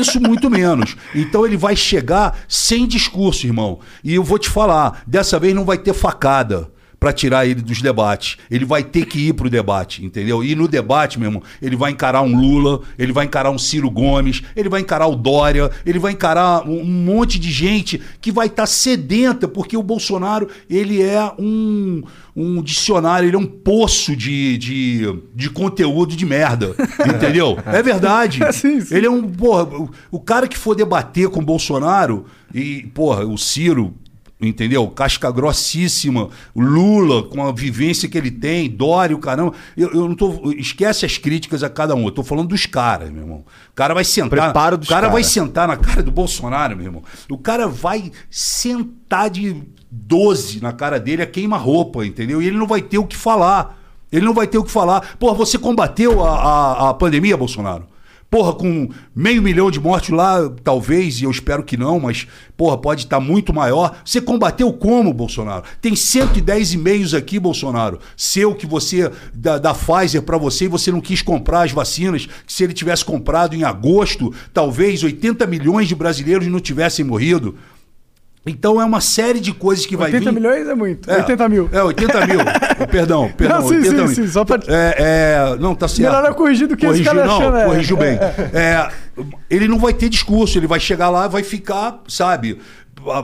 Speaker 3: isso muito menos. Então ele vai chegar sem discurso, irmão. E eu vou te falar, dessa vez não vai ter facada pra tirar ele dos debates. Ele vai ter que ir pro debate, entendeu? E no debate, meu irmão, ele vai encarar um Lula, ele vai encarar um Ciro Gomes, ele vai encarar o Dória, ele vai encarar um, monte de gente que vai estar sedenta, porque o Bolsonaro, ele é um, um dicionário, ele é um poço de, de, de conteúdo de merda, entendeu? É verdade.
Speaker 1: Sim, sim.
Speaker 3: Ele é um, porra, o, o cara que for debater com o Bolsonaro e, porra, o Ciro, entendeu? Casca grossíssima, Lula com a vivência que ele tem, Dória, o caramba. Eu, eu não tô, esquece as críticas a cada um. Eu tô falando dos caras, meu irmão. O cara vai sentar,
Speaker 2: Preparo
Speaker 3: o
Speaker 2: dos
Speaker 3: cara vai
Speaker 2: cara.
Speaker 3: sentar na cara do Bolsonaro, meu irmão. O cara vai sentar de 12 na cara dele a queima-roupa, entendeu? E ele não vai ter o que falar. Ele não vai ter o que falar. Porra, você combateu a, a, a pandemia, Bolsonaro? Porra, com meio milhão de mortes lá, talvez, e eu espero que não, mas, porra, pode estar muito maior. Você combateu como, Bolsonaro? Tem 110 e-mails aqui, Bolsonaro, seu que você, da, da Pfizer pra você, e você não quis comprar as vacinas, que se ele tivesse comprado em agosto, talvez 80 milhões de brasileiros não tivessem morrido. Então é uma série de coisas que vai
Speaker 1: 80
Speaker 3: vir.
Speaker 1: milhões é muito.
Speaker 3: É,
Speaker 1: 80 mil.
Speaker 3: É, 80 mil. perdão, perdão.
Speaker 1: Não, sim,
Speaker 3: 80
Speaker 1: sim,
Speaker 3: mil.
Speaker 1: sim, só pra-
Speaker 3: É, é, não, tá certo.
Speaker 1: Melhor eu corrigir do que esse
Speaker 3: Corrigiu,
Speaker 1: cara
Speaker 3: não,
Speaker 1: achando, é.
Speaker 3: corrigiu bem.
Speaker 1: É,
Speaker 3: É, ele não vai ter discurso, ele vai chegar lá, vai ficar, sabe,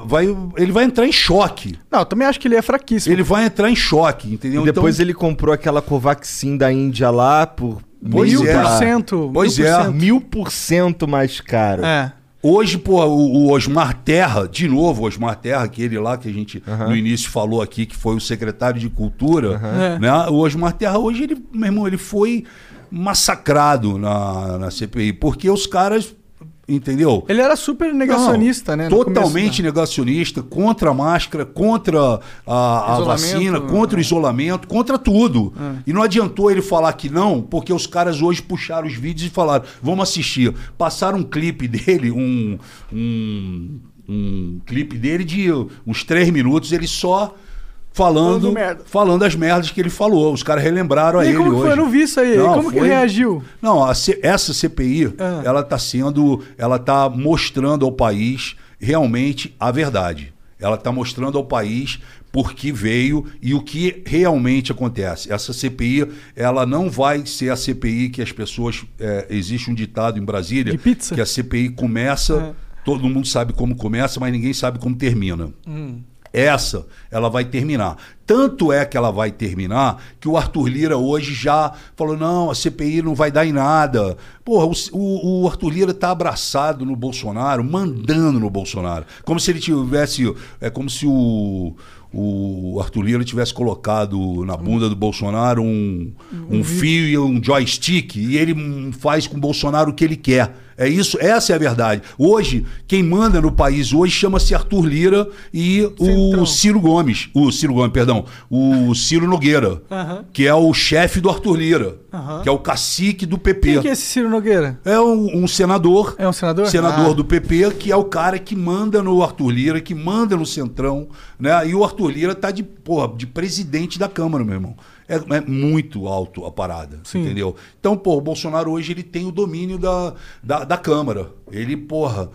Speaker 3: vai, ele vai entrar em choque.
Speaker 1: Não, eu também acho que ele é fraquíssimo.
Speaker 3: Ele vai entrar em choque, entendeu?
Speaker 2: E depois
Speaker 3: Então,
Speaker 2: ele comprou aquela Covaxin da Índia lá por
Speaker 3: Pois
Speaker 1: Mil
Speaker 3: é.
Speaker 1: por cento.
Speaker 3: Pois
Speaker 1: mil por
Speaker 3: é.
Speaker 1: cento.
Speaker 2: mil por cento mais caro.
Speaker 1: É.
Speaker 3: Hoje, pô, o, o Osmar Terra, de novo, o Osmar Terra, aquele lá que a gente no início falou aqui, que foi o secretário de Cultura,
Speaker 1: É.
Speaker 3: né? O Osmar Terra, hoje, ele, meu irmão, ele foi massacrado na, na CPI, porque os caras, entendeu?
Speaker 1: Ele era super negacionista,
Speaker 3: Não,
Speaker 1: né?
Speaker 3: Totalmente
Speaker 1: começo, né?
Speaker 3: negacionista, contra a máscara, contra a, a vacina, contra o
Speaker 1: é.
Speaker 3: isolamento, contra tudo. E não adiantou ele falar que não, porque os caras hoje puxaram os vídeos e falaram: vamos assistir. Passaram um clipe dele, um, um, um clipe dele de uns três minutos, ele só. Falando,
Speaker 1: Falando
Speaker 3: falando as merdas que ele falou. Os caras relembraram a
Speaker 1: E
Speaker 3: ele
Speaker 1: como que
Speaker 3: hoje.
Speaker 1: foi? Eu não vi isso aí. Como que ele reagiu?
Speaker 3: Não, a C- essa CPI,
Speaker 1: Ah.
Speaker 3: ela está sendo, ela está mostrando ao país realmente a verdade. Ela está mostrando ao país por que veio e o que realmente acontece. Essa CPI, ela não vai ser a CPI que as pessoas. é, existe um ditado em Brasília que a CPI começa,
Speaker 1: É.
Speaker 3: todo mundo sabe como começa, mas ninguém sabe como termina.
Speaker 1: Hum.
Speaker 3: Essa, ela vai terminar. Tanto é que ela vai terminar que o Arthur Lira hoje já falou: não, a CPI não vai dar em nada. Porra, o, o- o Arthur Lira tá abraçado no Bolsonaro, mandando no Bolsonaro. Como se ele tivesse. É como se o. O Arthur Lira tivesse colocado na bunda do Bolsonaro um, um fio e um joystick e ele faz com o Bolsonaro o que ele quer. É isso, essa é a verdade. Hoje, quem manda no país hoje chama-se Arthur Lira e
Speaker 1: Centrão.
Speaker 3: o Ciro Gomes. O Ciro Gomes, perdão. O Ciro Nogueira,
Speaker 1: Aham.
Speaker 3: que é o chefe do Arthur Lira,
Speaker 1: Aham.
Speaker 3: que é o cacique do PP.
Speaker 1: Quem que é esse Ciro Nogueira?
Speaker 3: É um, um senador.
Speaker 1: É um senador?
Speaker 3: Senador
Speaker 1: Ah.
Speaker 3: do PP, que é o cara que manda no Arthur Lira, que manda no Centrão, né? E o Arthur Lira tá de, porra, de presidente da Câmara, meu irmão. É, é muito alto a parada,
Speaker 1: Sim.
Speaker 3: entendeu? Então, pô, o Bolsonaro hoje ele tem o domínio da, da, da Câmara. Ele, porra.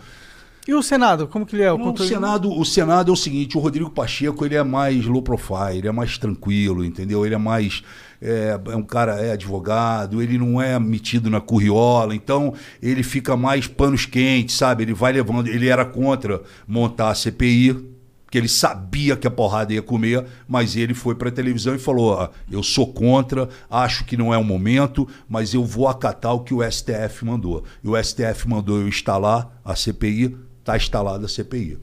Speaker 1: E o Senado? Como que ele é? O
Speaker 3: O Senado, o Senado é o seguinte, o Rodrigo Pacheco ele é mais low profile, ele é mais tranquilo, entendeu? Ele é mais é, é um cara é advogado, ele não é metido na curriola, então ele fica mais panos quentes, sabe? Ele vai levando, ele era contra montar a CPI, que ele sabia que a porrada ia comer, mas ele foi para a televisão e falou: ó, eu sou contra, acho que não é o momento, mas eu vou acatar o que o STF mandou. E o STF mandou eu instalar a CPI, está instalada a CPI.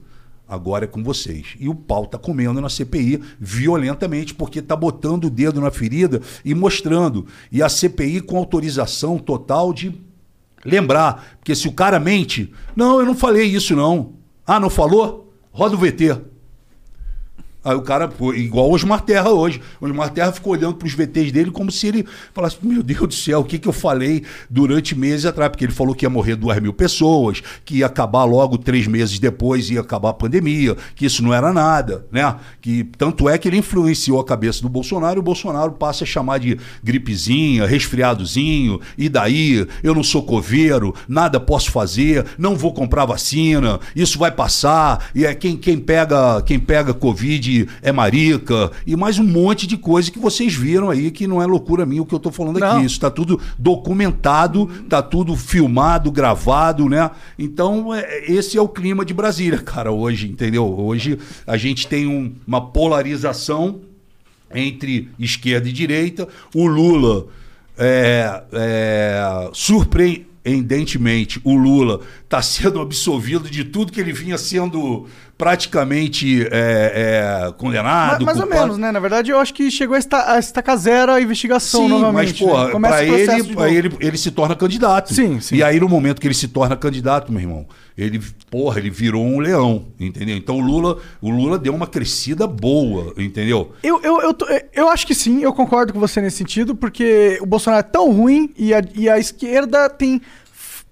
Speaker 3: Agora é com vocês. E o pau tá comendo na CPI violentamente, porque tá botando o dedo na ferida e mostrando. E a CPI com autorização total de lembrar. Porque se o cara mente, não, eu não falei isso não. Ah, não falou? Roda o VT. Aí o cara, pô, igual o Osmar Terra hoje. O Osmar Terra ficou olhando pros VTs dele como se ele falasse: Meu Deus do céu, o que, que eu falei durante meses atrás? Porque ele falou que ia morrer duas mil pessoas, que ia acabar logo três meses depois, ia acabar a pandemia, que isso não era nada, né? Que tanto é que ele influenciou a cabeça do Bolsonaro e o Bolsonaro passa a chamar de gripezinha, resfriadozinho, e daí? Eu não sou coveiro, nada posso fazer, não vou comprar vacina, isso vai passar, e é quem, quem pega quem pega Covid é marica, e mais um monte de coisa que vocês viram aí, que não é loucura minha o que eu tô falando aqui.
Speaker 1: Não.
Speaker 3: Isso tá tudo documentado, tá tudo filmado, gravado, né? Então, é- esse é o clima de Brasília, cara, hoje, entendeu? Hoje a gente tem um- uma polarização entre esquerda e direita. O Lula, é, é, surpreendentemente, o Lula está sendo absolvido de tudo que ele vinha sendo praticamente é, é, condenado.
Speaker 1: Ma- mais ou menos, né? Na verdade, eu acho que chegou a, esta, a estacar zero a investigação
Speaker 3: Sim,
Speaker 1: novamente.
Speaker 3: mas, porra,
Speaker 1: né?
Speaker 3: Pra
Speaker 1: o processo
Speaker 3: ele, ele, ele se torna candidato.
Speaker 1: Sim, sim.
Speaker 3: E aí, no momento que ele se torna candidato, meu irmão, ele, porra, ele virou um leão, entendeu? Então o Lula, o Lula deu uma crescida boa, entendeu?
Speaker 1: Eu, eu, eu, eu acho que sim, eu concordo com você nesse sentido, porque o Bolsonaro é tão ruim e a, e a esquerda tem.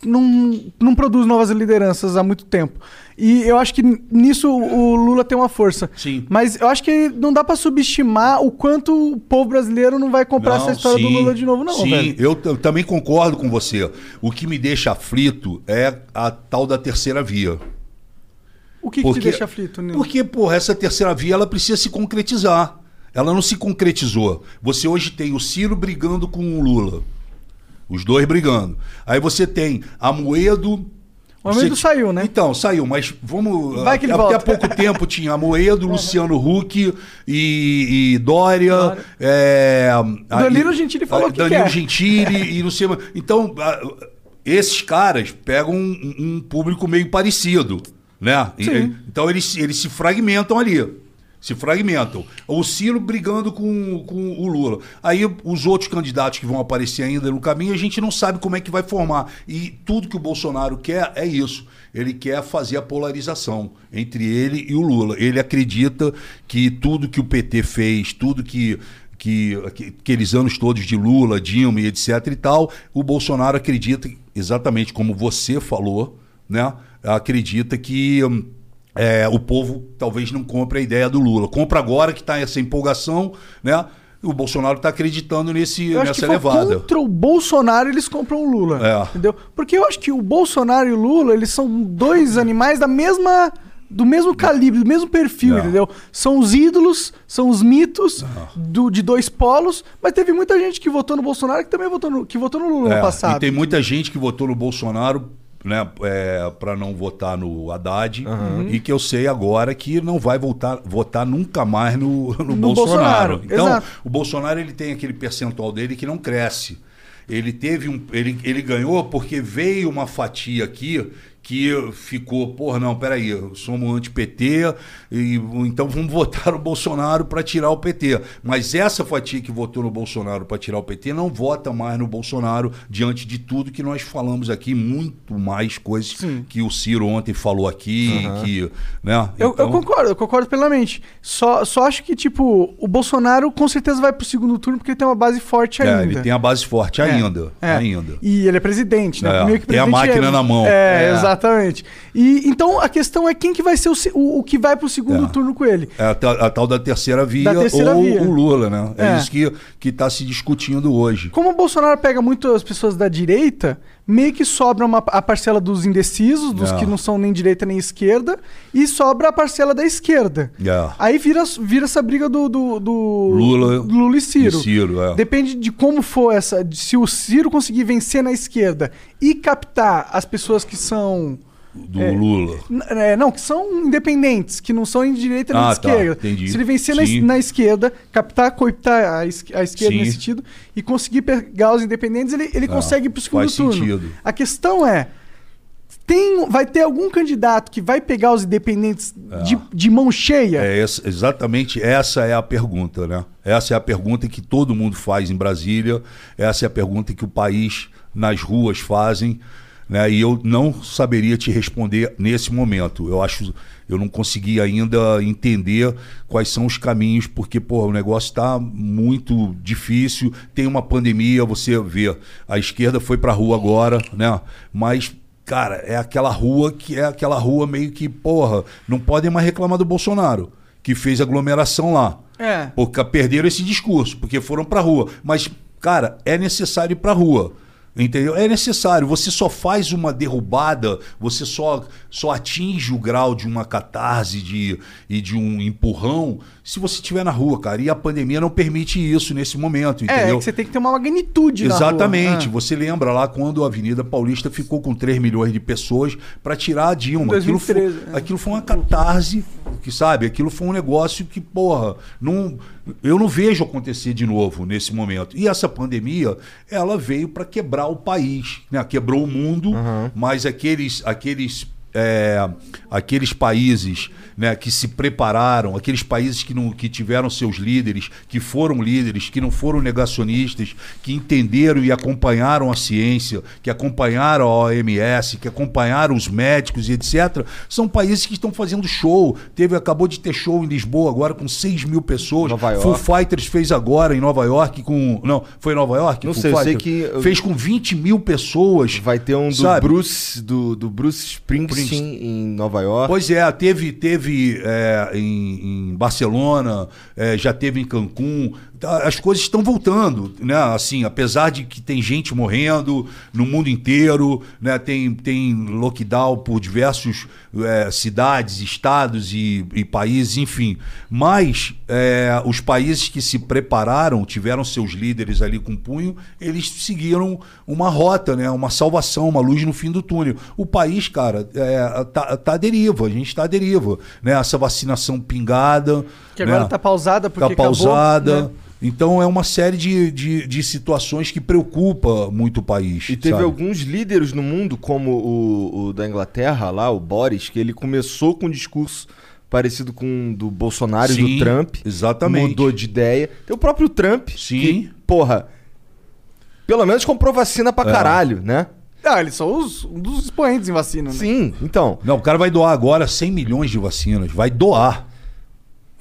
Speaker 1: Não, não produz novas lideranças há muito tempo. E eu acho que nisso o Lula tem uma força.
Speaker 3: Sim.
Speaker 1: Mas eu acho que não dá pra subestimar o quanto o povo brasileiro não vai comprar essa história do
Speaker 3: sim,
Speaker 1: Lula de novo, não,
Speaker 3: Sim,
Speaker 1: velho.
Speaker 3: eu, eu também concordo com você. O que me deixa aflito é a tal da terceira via.
Speaker 1: O que, que te deixa aflito, Nilo?
Speaker 3: Porque, porra, essa terceira via ela precisa se concretizar. Ela não se concretizou. Você hoje tem o Ciro brigando com o Lula. Os dois brigando. Aí você tem a Moedo.
Speaker 1: O
Speaker 3: você-
Speaker 1: saiu, né?
Speaker 3: Então, saiu, mas vamos.
Speaker 1: Vai que ele
Speaker 3: até
Speaker 1: volta.
Speaker 3: há pouco tempo tinha Moedo, Luciano Huck e, e Dória.
Speaker 1: Dória.
Speaker 3: é,
Speaker 1: Danilo Gentili falou
Speaker 3: ah,
Speaker 1: que
Speaker 3: Danilo
Speaker 1: quer.
Speaker 3: Gentili e não sei mais. Então, ah, esses caras pegam um, um público meio parecido, né? E- então eles, eles se fragmentam ali. Se fragmentam. O Ciro brigando com, com o Lula. Aí os outros candidatos que vão aparecer ainda no caminho, a gente não sabe como é que vai formar. E tudo que o Bolsonaro quer é isso. Ele quer fazer a polarização entre ele e o Lula. Ele acredita que tudo que o PT fez, tudo que que, que aqueles anos todos de Lula, Dilma e etc e tal, o Bolsonaro acredita, exatamente como você falou, né? Acredita que hum, é, o povo talvez não compre a ideia do Lula. Compra agora que está essa empolgação, né? O Bolsonaro está acreditando nesse,
Speaker 1: Eu acho que
Speaker 3: nessa
Speaker 1: foi
Speaker 3: levada.
Speaker 1: contra o Bolsonaro eles compram o Lula.
Speaker 3: É.
Speaker 1: Entendeu? Porque eu acho que o Bolsonaro e o Lula, eles são dois animais da mesma. Do mesmo calibre, do mesmo perfil,
Speaker 3: É.
Speaker 1: entendeu? São os ídolos, são os mitos do, de dois polos, mas teve muita gente que votou no Bolsonaro que também votou no, que votou no Lula
Speaker 3: É,
Speaker 1: no passado.
Speaker 3: E tem muita gente que votou no Bolsonaro né, é, para não votar no Haddad e que eu sei agora que não vai voltar, votar nunca mais no, no,
Speaker 1: No
Speaker 3: Bolsonaro.
Speaker 1: Bolsonaro,
Speaker 3: Então,
Speaker 1: exato.
Speaker 3: o Bolsonaro ele tem aquele percentual dele que não cresce. Ele teve um, ele, ele ganhou porque veio uma fatia aqui que ficou, porra, não, peraí, somos anti-PT, então vamos votar o Bolsonaro para tirar o PT. Mas essa fatia que votou no Bolsonaro para tirar o PT não vota mais no Bolsonaro diante de tudo que nós falamos aqui, muito mais coisas que o Ciro ontem falou aqui, que, né?
Speaker 1: Eu,
Speaker 3: Então,
Speaker 1: eu concordo, eu concordo plenamente. Só, só acho que, tipo, o Bolsonaro com certeza vai pro segundo turno porque ele tem uma base forte
Speaker 3: é,
Speaker 1: ainda.
Speaker 3: ele tem a base forte
Speaker 1: É,
Speaker 3: ainda,
Speaker 1: é.
Speaker 3: ainda.
Speaker 1: E ele é presidente, né?
Speaker 3: É, tem a máquina
Speaker 1: é-
Speaker 3: na mão.
Speaker 1: É,
Speaker 3: É.
Speaker 1: exatamente. E então a questão é quem que vai ser o, o, o que vai pro segundo
Speaker 3: É.
Speaker 1: turno com ele.
Speaker 3: É a, a tal da terceira via
Speaker 1: Da terceira
Speaker 3: ou
Speaker 1: via.
Speaker 3: o Lula, né? É,
Speaker 1: É.
Speaker 3: isso que que está se discutindo hoje.
Speaker 1: Como o Bolsonaro pega muito as pessoas da direita, meio que sobra uma, a parcela dos indecisos, dos
Speaker 3: É.
Speaker 1: que não são nem direita nem esquerda, e sobra a parcela da esquerda.
Speaker 3: É.
Speaker 1: Aí vira, vira essa briga do, do, do
Speaker 3: Lula
Speaker 1: Lula e Ciro.
Speaker 3: e Ciro, é.
Speaker 1: Depende de como for essa. de Se o Ciro conseguir vencer na esquerda e captar as pessoas que são.
Speaker 3: Do Lula.
Speaker 1: N- é, não, que são independentes, que não são em direita nem
Speaker 3: Ah,
Speaker 1: de
Speaker 3: tá,
Speaker 1: esquerda.
Speaker 3: entendi.
Speaker 1: Se ele vencer na, na esquerda, captar, cooptar a, a esquerda
Speaker 3: Sim.
Speaker 1: nesse sentido, e conseguir pegar os independentes, ele, ele consegue ir pro segundo
Speaker 3: faz
Speaker 1: turno.
Speaker 3: sentido.
Speaker 1: A questão é. Tem, vai ter algum candidato que vai pegar os independentes de, de mão cheia?
Speaker 3: É essa- exatamente essa é a pergunta, né? Essa é a pergunta que todo mundo faz em Brasília, essa é a pergunta que o país nas ruas fazem. Né? E eu não saberia te responder nesse momento. Eu acho, eu não consegui ainda entender quais são os caminhos, porque pô, o negócio está muito difícil. Tem uma pandemia, você vê, a esquerda foi para a rua agora, né? Mas cara, é aquela rua que é aquela rua meio que, porra, não podem mais reclamar do Bolsonaro, que fez aglomeração lá.
Speaker 1: É.
Speaker 3: Porque perderam esse discurso, porque foram pra rua. Mas, cara, é necessário ir pra rua. Entendeu? É necessário. Você só faz uma derrubada, você só, só atinge o grau de uma catarse de, e de um empurrão se você estiver na rua, cara. E a pandemia não permite isso nesse momento,
Speaker 1: É,
Speaker 3: entendeu?
Speaker 1: que você tem que ter uma magnitude na rua.
Speaker 3: Exatamente.
Speaker 1: Ah.
Speaker 3: Você lembra lá quando a Avenida Paulista ficou com 3 milhões de pessoas para tirar a Dilma.
Speaker 1: Em
Speaker 3: Aquilo,
Speaker 1: 2013,
Speaker 3: foi,
Speaker 1: é.
Speaker 3: aquilo foi uma catarse, que sabe? Aquilo foi um negócio que, porra, não, eu não vejo acontecer de novo nesse momento. E essa pandemia, ela veio para quebrar o país, né? Quebrou o mundo, mas aqueles aqueles é, aqueles países né, que se prepararam, aqueles países que, não, que tiveram seus líderes, que foram líderes, que não foram negacionistas, que entenderam e acompanharam a ciência, que acompanharam a OMS, que acompanharam os médicos e etc., são países que estão fazendo show. Teve, acabou de ter show em Lisboa agora com 6 mil pessoas.
Speaker 2: Nova York.
Speaker 3: Full Fighters fez agora em Nova York com. Não, foi em Nova York?
Speaker 2: Não
Speaker 3: Full
Speaker 2: sei, eu sei que
Speaker 3: Fez com 20 mil pessoas.
Speaker 2: Vai ter um do
Speaker 3: Sabe?
Speaker 2: Bruce, do, do Bruce Springsteen em Nova York.
Speaker 3: Pois é, teve, teve é, em, em Barcelona, é, já teve em Cancún. Tá, As coisas estão voltando, né? Assim, apesar de que tem gente morrendo no mundo inteiro, né? Tem, tem lockdown por diversos é, cidades, estados e, e países, enfim. Mas é, os países que se prepararam, tiveram seus líderes ali com punho, eles seguiram uma rota, né? Uma salvação, uma luz no fim do túnel. O país, cara, é, tá, tá à deriva, a gente tá à deriva, né? Essa vacinação pingada,
Speaker 1: Que agora
Speaker 3: né?
Speaker 1: tá pausada porque
Speaker 3: tá pausada.
Speaker 1: acabou, né?
Speaker 3: Então é uma série de, de, de situações que preocupa muito o país.
Speaker 2: E teve
Speaker 3: sabe?
Speaker 2: alguns líderes no mundo, como o, o da Inglaterra lá, o Boris, que ele começou com um discurso parecido com o do Bolsonaro e
Speaker 3: Sim,
Speaker 2: do Trump.
Speaker 3: exatamente.
Speaker 2: Mudou de ideia. Tem o próprio Trump,
Speaker 3: Sim.
Speaker 2: que, porra, pelo menos comprou vacina pra
Speaker 3: É.
Speaker 2: caralho, né?
Speaker 1: Ah, eles são os, um dos expoentes em vacina, né?
Speaker 2: Sim, então.
Speaker 3: Não, o cara vai doar agora 100 milhões de vacinas. Vai doar.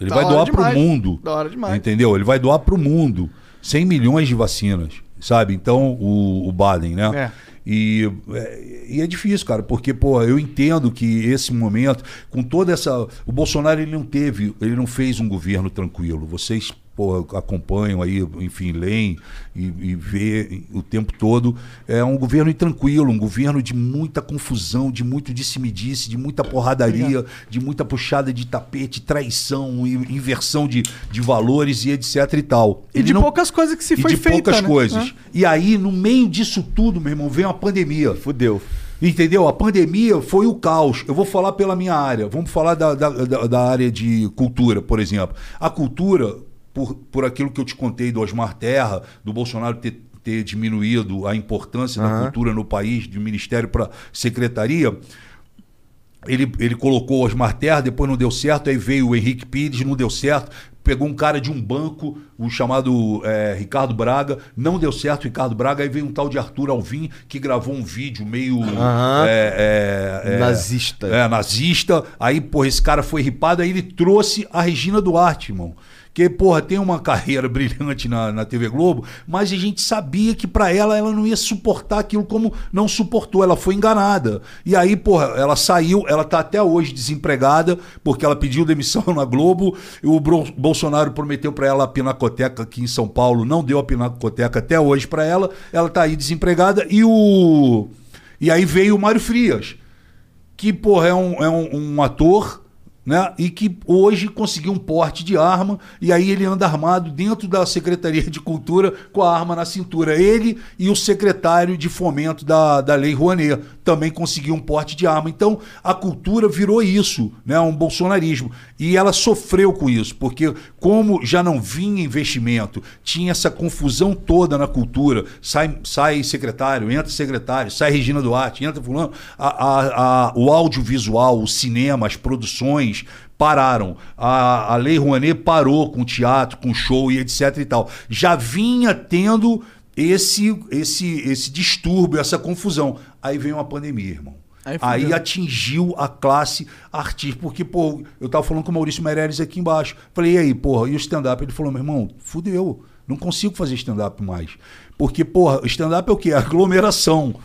Speaker 3: Ele
Speaker 1: Da
Speaker 3: vai doar
Speaker 1: demais.
Speaker 3: pro mundo.
Speaker 1: Da hora demais.
Speaker 3: Entendeu? Ele vai doar pro mundo 100 milhões de vacinas. Sabe? Então, o, o Baden, né?
Speaker 1: É.
Speaker 3: E, é, e é difícil, cara, porque, pô, eu entendo que esse momento, com toda essa. O Bolsonaro, ele não teve, ele não fez um governo tranquilo. Vocês, pô, acompanham aí, enfim, leem e, e vê o tempo todo. É um governo intranquilo, um governo de muita confusão, de muito disse-me-disse, de muita porradaria, de muita puxada de tapete, traição, inversão de, de valores e etc e tal.
Speaker 1: E de poucas coisas que se
Speaker 3: e
Speaker 1: foi
Speaker 3: de
Speaker 1: feita,
Speaker 3: poucas
Speaker 1: né?
Speaker 3: coisas.
Speaker 1: É.
Speaker 3: E aí, no meio disso tudo, meu irmão, vem uma pandemia.
Speaker 2: Fudeu.
Speaker 3: Entendeu? A pandemia foi o caos. Eu vou falar pela minha área. Vamos falar da, da- da área de cultura, por exemplo. A cultura, por, por aquilo que eu te contei do Osmar Terra, do Bolsonaro ter, ter diminuído a importância da
Speaker 2: Aham.
Speaker 3: cultura no país, de ministério para secretaria. Ele, ele colocou o Osmar Terra, depois não deu certo, aí veio o Henrique Pires, não deu certo. Pegou um cara de um banco, o chamado é, Ricardo Braga, não deu certo o Ricardo Braga, aí veio um tal de Arthur Alvim, que gravou um vídeo meio
Speaker 2: Aham.
Speaker 3: é, é,
Speaker 2: Nazista.
Speaker 3: É, nazista. Aí, porra, esse cara foi ripado, aí ele trouxe a Regina Duarte, irmão. Que, porra, tem uma carreira brilhante na, na TV Globo, mas a gente sabia que pra ela ela não ia suportar aquilo como não suportou. Ela foi enganada. E aí, porra, ela saiu, ela tá até hoje desempregada, porque ela pediu demissão na Globo. O Bolsonaro prometeu pra ela a pinacoteca aqui em São Paulo, não deu a pinacoteca até hoje pra ela. Ela tá aí desempregada. E o. E aí veio o Mário Frias que, porra, é um, é um, um ator, né? E que hoje conseguiu um porte de arma, e aí ele anda armado dentro da Secretaria de Cultura com a arma na cintura. Ele e o secretário de fomento da, da Lei Rouanet também conseguiu um porte de arma. Então, a cultura virou isso, né? Um bolsonarismo. E ela sofreu com isso, porque como já não vinha investimento, tinha essa confusão toda na cultura, sai, sai secretário, entra secretário, sai Regina Duarte, entra fulano, a, a, a, o audiovisual, o cinema, as produções pararam. A, a Lei Rouanet parou com teatro, com show e etc e tal. Já vinha tendo esse, esse, esse distúrbio, essa confusão. Aí vem uma pandemia, irmão.
Speaker 1: Aí
Speaker 3: Aí, atingiu a classe artística. Porque, pô, eu tava falando com o Maurício Meirelles aqui embaixo. Falei, e aí, porra, e o stand-up? Ele falou, meu irmão, fudeu. Não consigo fazer stand-up mais. Porque, porra, stand-up é o quê? Aglomeração.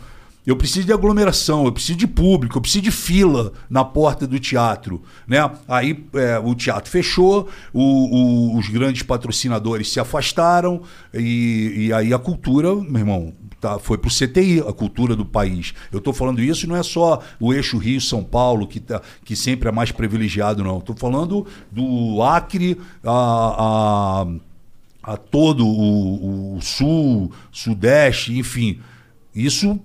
Speaker 3: Eu preciso de aglomeração, eu preciso de público, eu preciso de fila na porta do teatro. Né? Aí é, o teatro fechou, o- o- os grandes patrocinadores se afastaram, e, e aí a cultura, meu irmão, tá, foi pro CTI, a cultura do país. Eu estou falando isso não é só o eixo Rio-São Paulo, que, tá, que sempre é mais privilegiado, não. Estou falando do Acre a- a a todo o, o sul, sudeste, enfim. Isso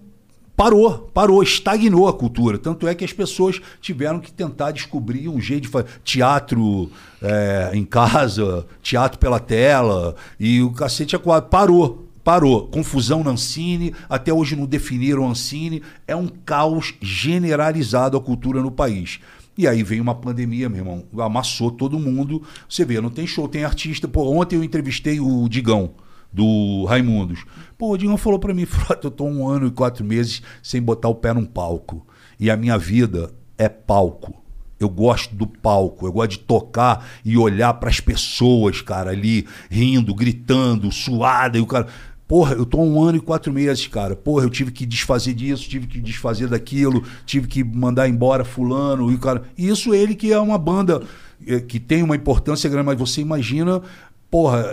Speaker 3: parou, parou, estagnou a cultura. Tanto é que as pessoas tiveram que tentar descobrir um jeito de fazer teatro é, em casa, teatro pela tela, e o cacete é quatro. Parou. Parou. Confusão na Ancine, até hoje não definiram Ancine. É um caos generalizado a cultura no país. E aí veio uma pandemia, meu irmão, amassou todo mundo. Você vê, não tem show, tem artista. Pô, ontem eu entrevistei o Digão, do Raimundos. Pô, o Digão falou pra mim, Frota, eu tô um ano e quatro meses sem botar o pé num palco. E a minha vida é palco. Eu gosto do palco, eu gosto de tocar e olhar pras pessoas, cara, ali, rindo, gritando, suada, e o cara. Porra, eu tô um ano e quatro meses, cara. Porra, eu tive que desfazer disso, tive que desfazer daquilo, tive que mandar embora fulano e o cara. E isso ele que é uma banda eh, que tem uma importância grande, mas você imagina, porra,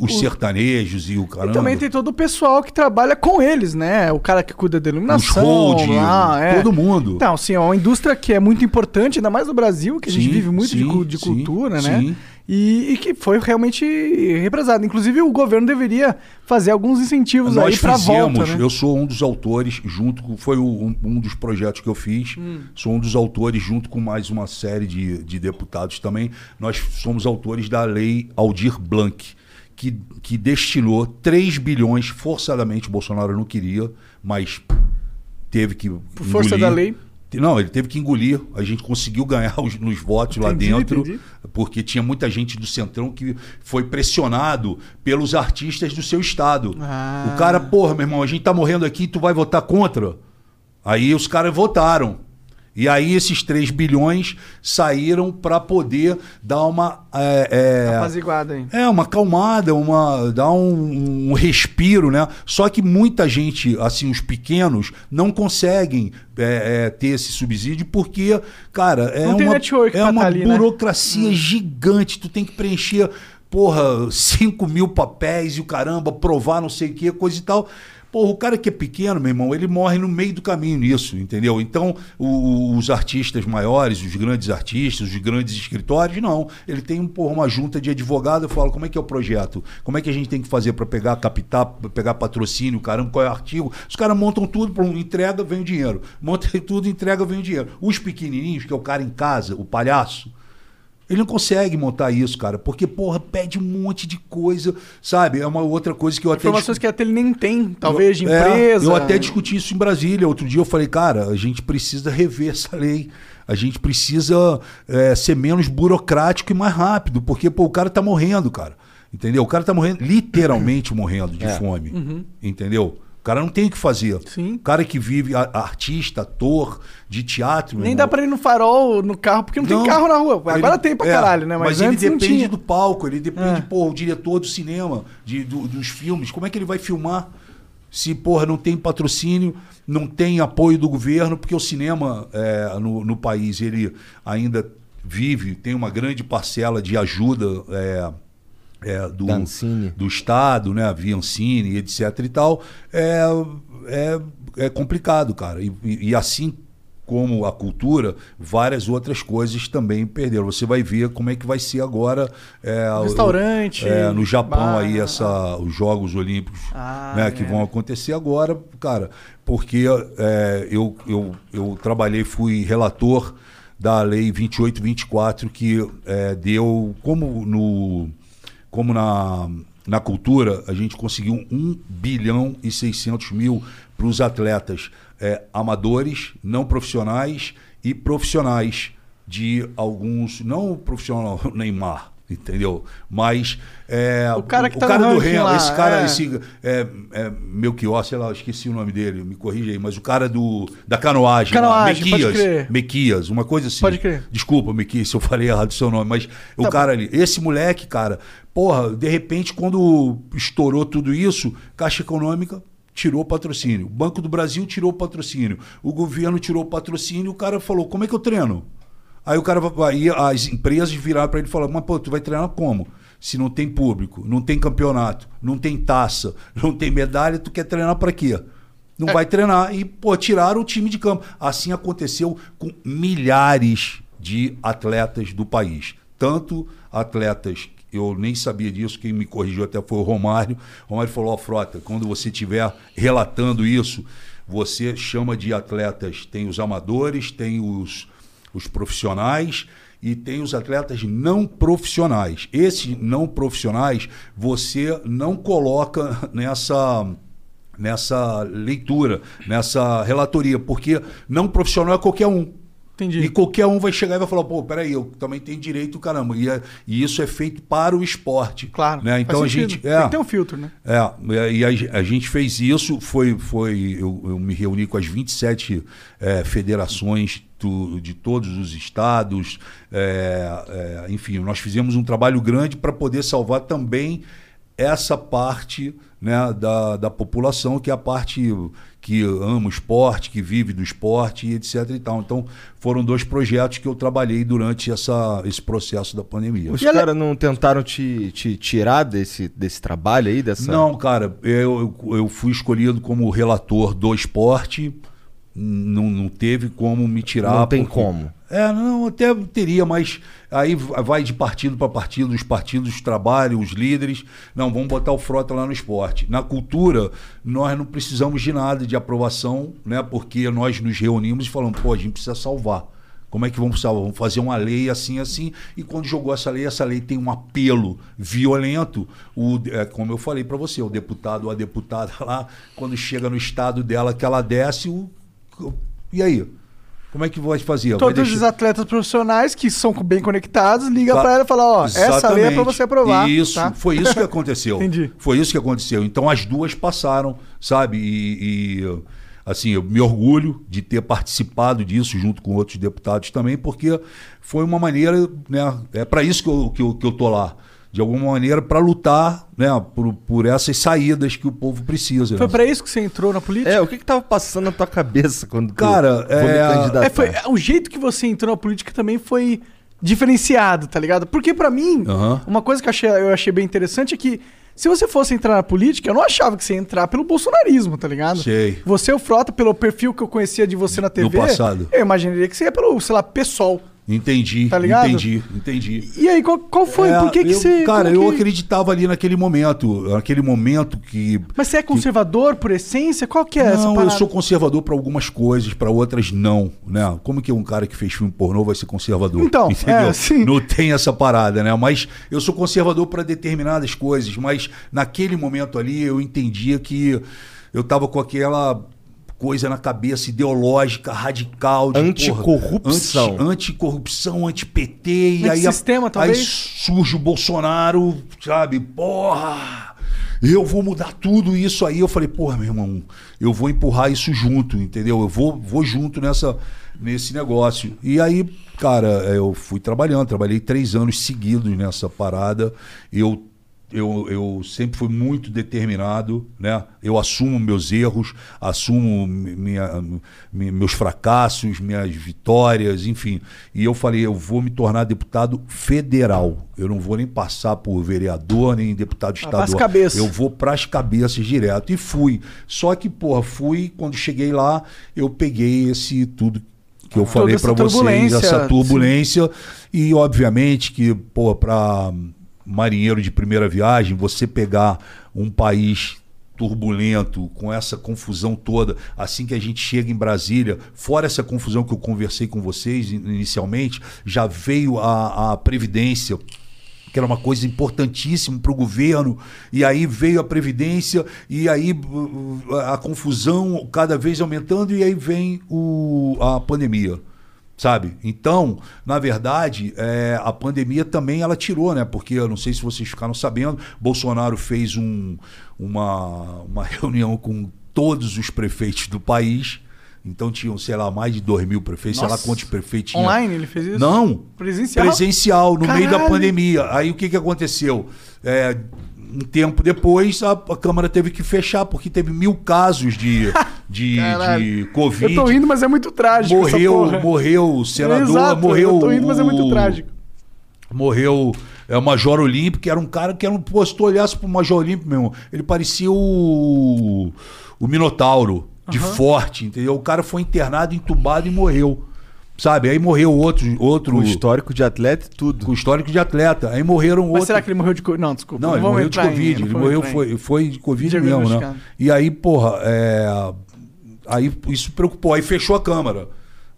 Speaker 3: os sertanejos e o caramba.
Speaker 1: E também tem todo o pessoal que trabalha com eles, né? O cara que cuida da iluminação.
Speaker 3: hold,
Speaker 1: lá, é.
Speaker 3: todo mundo.
Speaker 1: Então, assim, é uma indústria que é muito importante, ainda mais no Brasil, que a gente
Speaker 3: Sim,
Speaker 1: vive muito de,
Speaker 3: sim,
Speaker 1: de
Speaker 3: sim,
Speaker 1: cultura, né?
Speaker 3: sim.
Speaker 1: E, e que foi realmente represado. Inclusive, o governo deveria fazer alguns incentivos
Speaker 3: Nós
Speaker 1: aí
Speaker 3: fizemos,
Speaker 1: volta, né?
Speaker 3: eu sou um dos autores, junto com. Foi um, um dos projetos que eu fiz.
Speaker 1: Hum.
Speaker 3: Sou um dos autores, junto com mais uma série de, de deputados também. Nós somos autores da lei Aldir Blanc, que, que destinou 3 bilhões, forçadamente, o Bolsonaro não queria, mas teve que.
Speaker 1: Por força da lei.
Speaker 3: Não, ele teve que engolir. A gente conseguiu ganhar os, nos votos lá
Speaker 1: Entendi,
Speaker 3: dentro,
Speaker 1: entendi.
Speaker 3: porque tinha muita gente do Centrão que foi pressionado pelos artistas do seu estado.
Speaker 1: Ah.
Speaker 3: O cara, porra, meu irmão, a gente tá morrendo aqui, tu vai votar contra? Aí os caras votaram. E aí esses 3 bilhões saíram para poder dar uma. é, é,
Speaker 1: Apaziguada aí.
Speaker 3: é, uma acalmada, uma, dar um, um respiro, né? Só que muita gente, assim, os pequenos, não conseguem é, é, ter esse subsídio porque, cara, é
Speaker 1: Não
Speaker 3: uma, é uma
Speaker 1: tá ali, né?
Speaker 3: burocracia gigante. Tu tem que preencher, porra, 5 mil papéis e o caramba, provar não sei o que, coisa e tal. Porra, o cara que é pequeno, meu irmão, ele morre no meio do caminho nisso, entendeu? Então, o- os artistas maiores, os grandes artistas, os grandes escritórios, não. Ele tem um, porra, uma junta de advogado, eu falo, como é que é o projeto? Como é que a gente tem que fazer para pegar capital, pra pegar patrocínio, caramba, qual é o artigo? Os caras montam tudo, entrega, vem o dinheiro. Monta tudo, entrega, vem o dinheiro. Os pequenininhos, que é o cara em casa, o palhaço, ele não consegue montar isso, cara, porque, porra, pede um monte de coisa, sabe? É uma outra coisa que eu até.
Speaker 1: Informações que até ele nem tem, talvez, de
Speaker 3: Eu- é,
Speaker 1: empresa.
Speaker 3: eu até discuti isso em Brasília. Outro dia eu falei, cara, a gente precisa rever essa lei. A gente precisa é, ser menos burocrático e mais rápido, porque pô, o cara tá morrendo, cara. Entendeu? O cara tá morrendo, literalmente morrendo de fome. Entendeu? O cara não tem o que fazer.
Speaker 1: Sim.
Speaker 3: O cara que vive, a- artista, ator, de teatro.
Speaker 1: Nem
Speaker 3: irmão,
Speaker 1: dá pra ir no farol, no carro, porque não, tem carro na rua. Agora
Speaker 3: ele-
Speaker 1: tem pra
Speaker 3: é,
Speaker 1: caralho, né? Mas,
Speaker 3: Mas, ele
Speaker 1: não
Speaker 3: depende do palco, ele depende,
Speaker 1: É.
Speaker 3: pô, o diretor do cinema, de, do- dos filmes. Como é que ele vai filmar? Se, porra, não tem patrocínio, não tem apoio do governo, porque o cinema é, no, no país, ele ainda vive, tem uma grande parcela de ajuda é, é, do, do Estado, né, via Ancine, etc e tal, é, é, é complicado, cara. E, e- e assim como a cultura, várias outras coisas também perderam. Você vai ver como é que vai ser agora é, o-
Speaker 1: Restaurante,
Speaker 3: é, no Japão
Speaker 1: bar.
Speaker 3: aí essa, os Jogos Olímpicos
Speaker 1: Ah,
Speaker 3: né, que
Speaker 1: é.
Speaker 3: vão acontecer agora, cara, porque é, eu, eu, eu trabalhei, fui relator da lei 2824 que é, deu como no como na, na cultura a gente conseguiu 1 bilhão e 600 mil para os atletas é, amadores, não profissionais e profissionais de alguns, não profissional Neymar, Entendeu? Mas é,
Speaker 1: O cara que tá
Speaker 3: o cara
Speaker 1: no
Speaker 3: do Remo,
Speaker 1: lá,
Speaker 3: esse cara,
Speaker 1: é.
Speaker 3: esse é, é, Melchior, sei lá, eu esqueci o nome dele, me corrija aí, mas o cara do da canoagem, lá,
Speaker 1: Canoagem, pode
Speaker 3: Mequias. Mequias, uma coisa assim.
Speaker 1: Pode crer.
Speaker 3: Desculpa, Mequias, se eu falei errado o seu nome, mas o
Speaker 1: Tá
Speaker 3: cara ali, esse moleque, cara, porra, de repente quando estourou tudo isso, Caixa Econômica tirou o patrocínio, o Banco do Brasil tirou o patrocínio, o governo tirou o patrocínio, o cara falou: "Como é que eu treino?" Aí o cara vai- aí as empresas viraram para ele e falaram: "Mas pô, tu vai treinar como?" Se não tem público, não tem campeonato, não tem taça, não tem medalha, tu quer treinar para quê? Não vai treinar e pô, tiraram o time de campo. Assim aconteceu com milhares de atletas do país, tanto atletas eu nem sabia disso, quem me corrigiu até foi o Romário. O Romário falou: Ó, Frota, quando você estiver relatando isso, você chama de atletas, tem os amadores, tem os, os profissionais e tem os atletas não profissionais. Esses não profissionais você não coloca nessa nessa leitura, nessa relatoria, porque não profissional é qualquer um.
Speaker 1: Entendi.
Speaker 3: E qualquer um vai chegar e vai falar, pô, peraí, eu também tenho direito, caramba. E, é- e isso é feito para o esporte.
Speaker 1: Claro.
Speaker 3: Né? Então a gente.
Speaker 1: Tem
Speaker 3: É,
Speaker 1: que ter um filtro, né?
Speaker 3: é, e a, a gente fez isso, foi, foi eu, eu me reuni com as 27 eh, federações do- de todos os estados, eh, eh, enfim, nós fizemos um trabalho grande para poder salvar também essa parte né, da, da população, que é a parte que ama o esporte, que vive do esporte, e etc. E tal. Então, foram dois projetos que eu trabalhei durante essa, esse processo da pandemia.
Speaker 2: Os
Speaker 1: E ela-
Speaker 2: caras não tentaram te, te tirar desse, desse trabalho aí, dessa...
Speaker 3: Não, cara, eu, eu, eu fui escolhido como relator do esporte. Não, não teve como me tirar.
Speaker 2: Não tem
Speaker 3: porque-
Speaker 2: como.
Speaker 3: É, não, até teria, mas aí vai de partido para partido, os partidos trabalham, os líderes. Não, vamos botar o Frota lá no esporte. Na cultura, nós não precisamos de nada de aprovação, né? Porque nós nos reunimos e falamos, pô, a gente precisa salvar. Como é que vamos salvar? Vamos fazer uma lei assim, assim. E quando jogou essa lei, essa lei tem um apelo violento. O, é, como eu falei para você, o deputado ou a deputada lá, quando chega no estado dela que ela desce, o, e aí? Como é que vai fazer? Vai
Speaker 1: Todos
Speaker 3: deixar-
Speaker 1: os atletas profissionais que são bem conectados, liga
Speaker 3: Fa-
Speaker 1: pra ela e fala, ó, essa lei é
Speaker 3: Exatamente.
Speaker 1: você aprovar.
Speaker 3: Isso,
Speaker 1: tá?
Speaker 3: foi isso que aconteceu.
Speaker 1: Entendi.
Speaker 3: Foi isso que aconteceu. Então as duas passaram, sabe? E, e, assim, eu me orgulho de ter participado disso junto com outros deputados também, porque foi uma maneira, né? É para isso que eu, que, eu, que eu tô lá. De alguma maneira, para lutar né, por, por essas saídas que o povo precisa.
Speaker 1: Foi
Speaker 3: né?
Speaker 1: pra isso que você entrou na política?
Speaker 2: É, o que que tava passando na tua cabeça quando tu
Speaker 3: Cara,
Speaker 2: me
Speaker 3: é-?
Speaker 1: É, foi, o jeito que você entrou na política também foi diferenciado, tá ligado? Porque pra mim,
Speaker 3: Aham.
Speaker 1: uma coisa que eu achei, eu achei bem interessante é que se você fosse entrar na política, eu não achava que você ia entrar pelo bolsonarismo, tá ligado?
Speaker 3: Sei.
Speaker 1: Você, o Frota, pelo perfil que eu conhecia de você na TV,
Speaker 3: passado.
Speaker 1: eu imaginaria que você ia pelo, sei lá, PSOL.
Speaker 3: Entendi,
Speaker 1: Tá ligado?
Speaker 3: entendi, entendi.
Speaker 1: E aí, qual, qual foi?
Speaker 3: É,
Speaker 1: Por que, que
Speaker 3: eu-
Speaker 1: você.
Speaker 3: Cara,
Speaker 1: como
Speaker 3: eu
Speaker 1: que-
Speaker 3: acreditava ali naquele momento, naquele momento que.
Speaker 1: Mas você é conservador por essência? Qual que é essa
Speaker 3: não, eu sou conservador para algumas coisas, para outras não, né? Como que um cara que fez filme pornô vai ser conservador?
Speaker 1: Então,
Speaker 3: entendeu?
Speaker 1: é, sim.
Speaker 3: Não tem essa parada, né? Mas eu sou conservador para determinadas coisas, mas naquele momento ali eu entendia que eu tava com aquela coisa na cabeça ideológica radical de
Speaker 2: Anticorrupção.
Speaker 3: porra, anti- anticorrupção, anti-PT e aí a-
Speaker 1: Antissistema,
Speaker 3: aí
Speaker 1: talvez?
Speaker 3: surge o Bolsonaro, sabe? Porra! Eu vou mudar tudo isso aí. Eu falei, porra, meu irmão, eu vou empurrar isso junto, entendeu? Eu vou, vou junto nessa, nesse negócio. E aí, cara, eu fui trabalhando, trabalhei três anos seguidos nessa parada. Eu, eu, eu sempre fui muito determinado, né? Eu assumo meus erros, assumo minha, mi- meus fracassos, minhas vitórias, enfim. E eu falei, eu vou me tornar deputado federal. Eu não vou nem passar por vereador, nem deputado
Speaker 1: Ah,
Speaker 3: estadual.
Speaker 1: cabeças.
Speaker 3: Eu vou pras cabeças direto. E fui. Só que, porra, fui, quando cheguei lá, eu peguei esse tudo que eu
Speaker 1: Toda
Speaker 3: falei para vocês, essa turbulência. E, obviamente, que, pô, para marinheiro de primeira viagem, você pegar um país turbulento, com essa confusão toda, assim que a gente chega em Brasília, fora essa confusão que eu conversei com vocês in- inicialmente, já veio a, a Previdência, que era uma coisa importantíssima para o governo, e aí veio a Previdência, e aí uh, a confusão cada vez aumentando, e aí vem o, a pandemia. Sabe? Então, na verdade, é, a pandemia também ela tirou, né? Porque eu não sei se vocês ficaram sabendo, Bolsonaro fez um- uma, uma reunião com todos os prefeitos do país. Então tinham, sei lá, mais de 2 mil prefeitos, sei lá
Speaker 1: Nossa.
Speaker 3: quantos prefeitos tinha.
Speaker 1: Online ele fez isso?
Speaker 3: Não.
Speaker 1: Presencial?
Speaker 3: Presencial, no meio da
Speaker 1: Caralho.
Speaker 3: pandemia. Aí o que, que aconteceu? É, um tempo depois, a, a Câmara teve que fechar, porque teve mil casos de, de, de Covid.
Speaker 1: Eu tô rindo, mas é muito trágico. essa
Speaker 3: morreu,
Speaker 1: porra.
Speaker 3: morreu o senador,
Speaker 1: Exato,
Speaker 3: morreu.
Speaker 1: Eu tô rindo, mas é muito
Speaker 3: o-
Speaker 1: trágico.
Speaker 3: Morreu é, o Major Olímpio, que era um cara que era um. Pô, se tu olhasse pro Major Olímpio, meu irmão, ele parecia o. O Minotauro, de forte, entendeu? O cara foi internado, entubado e morreu. Sabe? Aí morreu outro. outro
Speaker 2: Com histórico de atleta e tudo.
Speaker 3: com histórico de atleta. Aí morreram
Speaker 1: Mas
Speaker 3: outros.
Speaker 1: será que ele morreu de Covid? Não, desculpa.
Speaker 3: Não, ele
Speaker 1: vamos
Speaker 3: morreu de Covid.
Speaker 1: não
Speaker 3: ele morreu, foi, foi de Covid mesmo, né? E aí, porra, é, aí isso preocupou. Aí fechou a Câmara.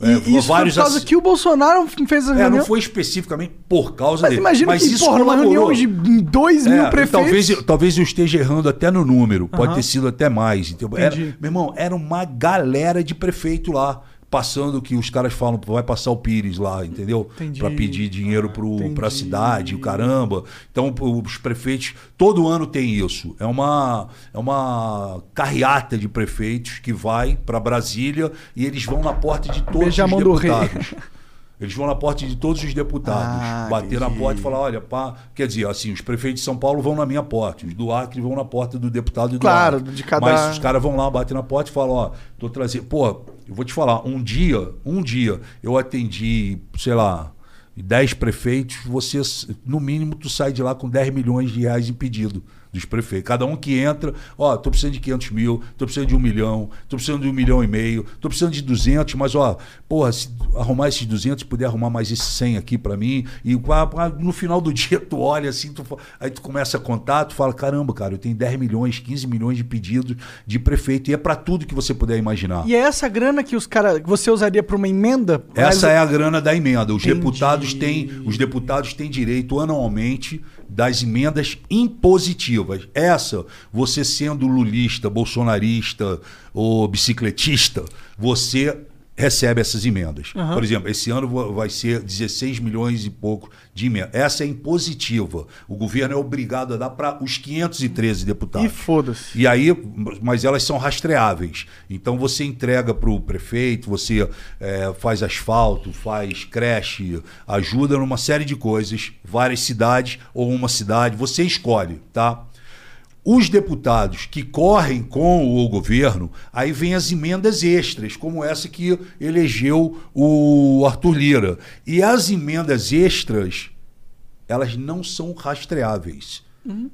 Speaker 1: E
Speaker 3: É,
Speaker 1: isso foi por causa
Speaker 3: ass-
Speaker 1: que o Bolsonaro fez a
Speaker 3: É,
Speaker 1: reunião.
Speaker 3: não foi especificamente por causa
Speaker 1: Mas
Speaker 3: dele.
Speaker 1: imagina
Speaker 3: mas
Speaker 1: que,
Speaker 3: isso
Speaker 1: porra, numa
Speaker 3: colaborou.
Speaker 1: reunião de 2
Speaker 3: É,
Speaker 1: mil
Speaker 3: e
Speaker 1: prefeitos...
Speaker 3: Talvez, eu- talvez eu esteja errando até no número. Pode ter sido até mais. Entendeu? Era, meu irmão, era uma galera de prefeito lá. Passando o que os caras falam, vai passar o Pires lá, entendeu?
Speaker 1: Entendi.
Speaker 3: Pra pedir dinheiro pro,
Speaker 1: Entendi.
Speaker 3: pra cidade, o caramba. Então, os prefeitos, todo ano tem isso. É uma, é uma carreata de prefeitos que vai pra Brasília e eles vão na porta de todos
Speaker 1: Beijar a
Speaker 3: os deputados. Eles vão na porta de todos os deputados,
Speaker 1: Ah,
Speaker 3: bater na porta e falar, olha, pá, quer dizer, assim, os prefeitos de São Paulo vão na minha porta, os do Acre vão na porta do deputado do
Speaker 1: Claro,
Speaker 3: Acre.
Speaker 1: de cada-
Speaker 3: Mas os caras vão lá, batem na porta e falam, ó, tô trazendo. Pô, eu vou te falar, um dia, um dia, eu atendi, sei lá, 10 prefeitos, você, no mínimo, tu sai de lá com 10 milhões de reais em pedido dos prefeitos. Cada um que entra, ó, tô precisando de 500 mil, tô precisando de um milhão, tô precisando de um milhão e meio, tô precisando de 200, mas ó, porra, se arrumar esses 200, puder arrumar mais esses 100 aqui pra mim, e no final do dia tu olha assim, tu, aí tu começa a contar, tu fala, caramba, cara, eu tenho 10 milhões, 15 milhões de pedidos de prefeito, e é pra tudo que você puder imaginar.
Speaker 1: E é essa grana que os caras... que você usaria pra uma emenda?
Speaker 3: Essa
Speaker 1: Mas-
Speaker 3: é a grana da emenda. Os
Speaker 1: Entendi.
Speaker 3: deputados têm, os deputados têm direito anualmente das emendas impositivas. Essa, você sendo lulista, bolsonarista ou bicicletista, você recebe essas emendas. Por exemplo, esse ano va- vai ser 16 milhões e pouco de emenda. Essa é impositiva. O governo é obrigado a dar para os 513 deputados.
Speaker 1: E foda-se.
Speaker 3: E aí, mas elas são rastreáveis. Então você entrega para o prefeito, você eh, faz asfalto, faz creche, ajuda numa série de coisas, várias cidades ou uma cidade, você escolhe, tá? Os deputados que correm com o governo, aí vem as emendas extras, como essa que elegeu o Arthur Lira. E as emendas extras, elas não são rastreáveis.